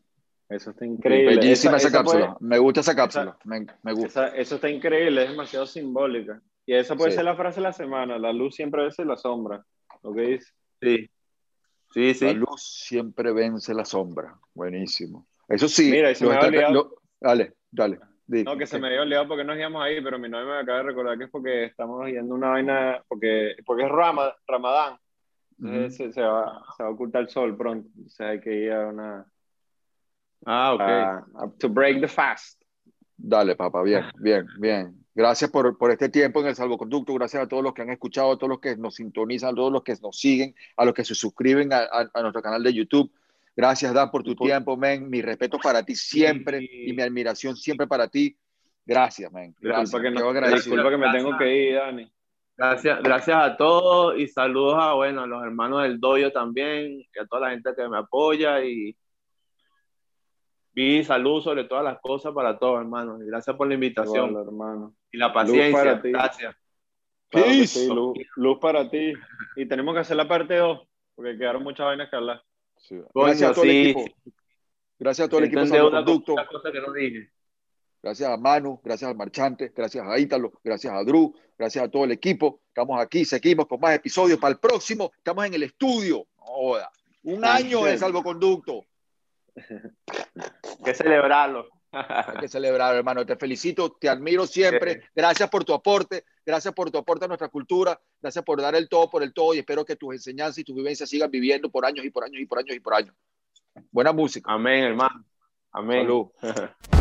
eso está increíble. Bellísima esa, cápsula. me gusta esa cápsula. me, me, gusta. eso está increíble, es demasiado simbólica. Y esa puede ser la frase de la semana. La luz siempre vence la sombra. ¿Lo que dice? Sí. Sí, sí. La luz siempre vence la sombra. Buenísimo. Eso sí. Mira, se me había olvidado. dale, dale. No, que se me había olvidado porque nos íbamos ahí, pero mi novia me acaba de recordar que es porque estamos yendo una vaina, porque, porque es Ramadán. Entonces se, va, se, va, a ocultar el sol pronto. O sea, hay que ir a una. Ah, ok. to break the fast. Dale, papá, bien, bien, bien. Gracias por, por, este tiempo en el salvoconducto. Gracias a todos los que han escuchado, a todos los que nos sintonizan, a todos los que nos siguen, a los que se suscriben a, a, nuestro canal de YouTube. Gracias, Dan, por tu tiempo, men. Mi respeto para ti siempre y mi admiración siempre para ti. Gracias, men. Gracias. Disculpa que, no, disculpa que me tengo que ir, Dani. Gracias, gracias a todos y saludos a, bueno, a los hermanos del Doyo también y a toda la gente que me apoya y, y salud sobre todas las cosas para todos, hermanos. Y gracias por la invitación. hermano. Y la paciencia. Gracias. luz, para ti. Y tenemos que hacer la parte 2, porque quedaron muchas vainas que hablar. Gracias a todo el equipo. Gracias a todo el equipo de Conducto. Que no dije. Gracias a Manu, gracias al Marchante, gracias a Ítalo, gracias a Drew, gracias a todo el equipo. Estamos aquí, seguimos con más episodios. Para el próximo, estamos en el estudio. un año de salvoconducto. Hay que celebrarlo. Hay que celebrarlo, hermano. Te felicito, te admiro siempre. Gracias por tu aporte, gracias por tu aporte a nuestra cultura, gracias por dar el todo por el todo y espero que tus enseñanzas y tus vivencias sigan viviendo por años y por años y por años y por años. Buena música. Amén, hermano. Amén.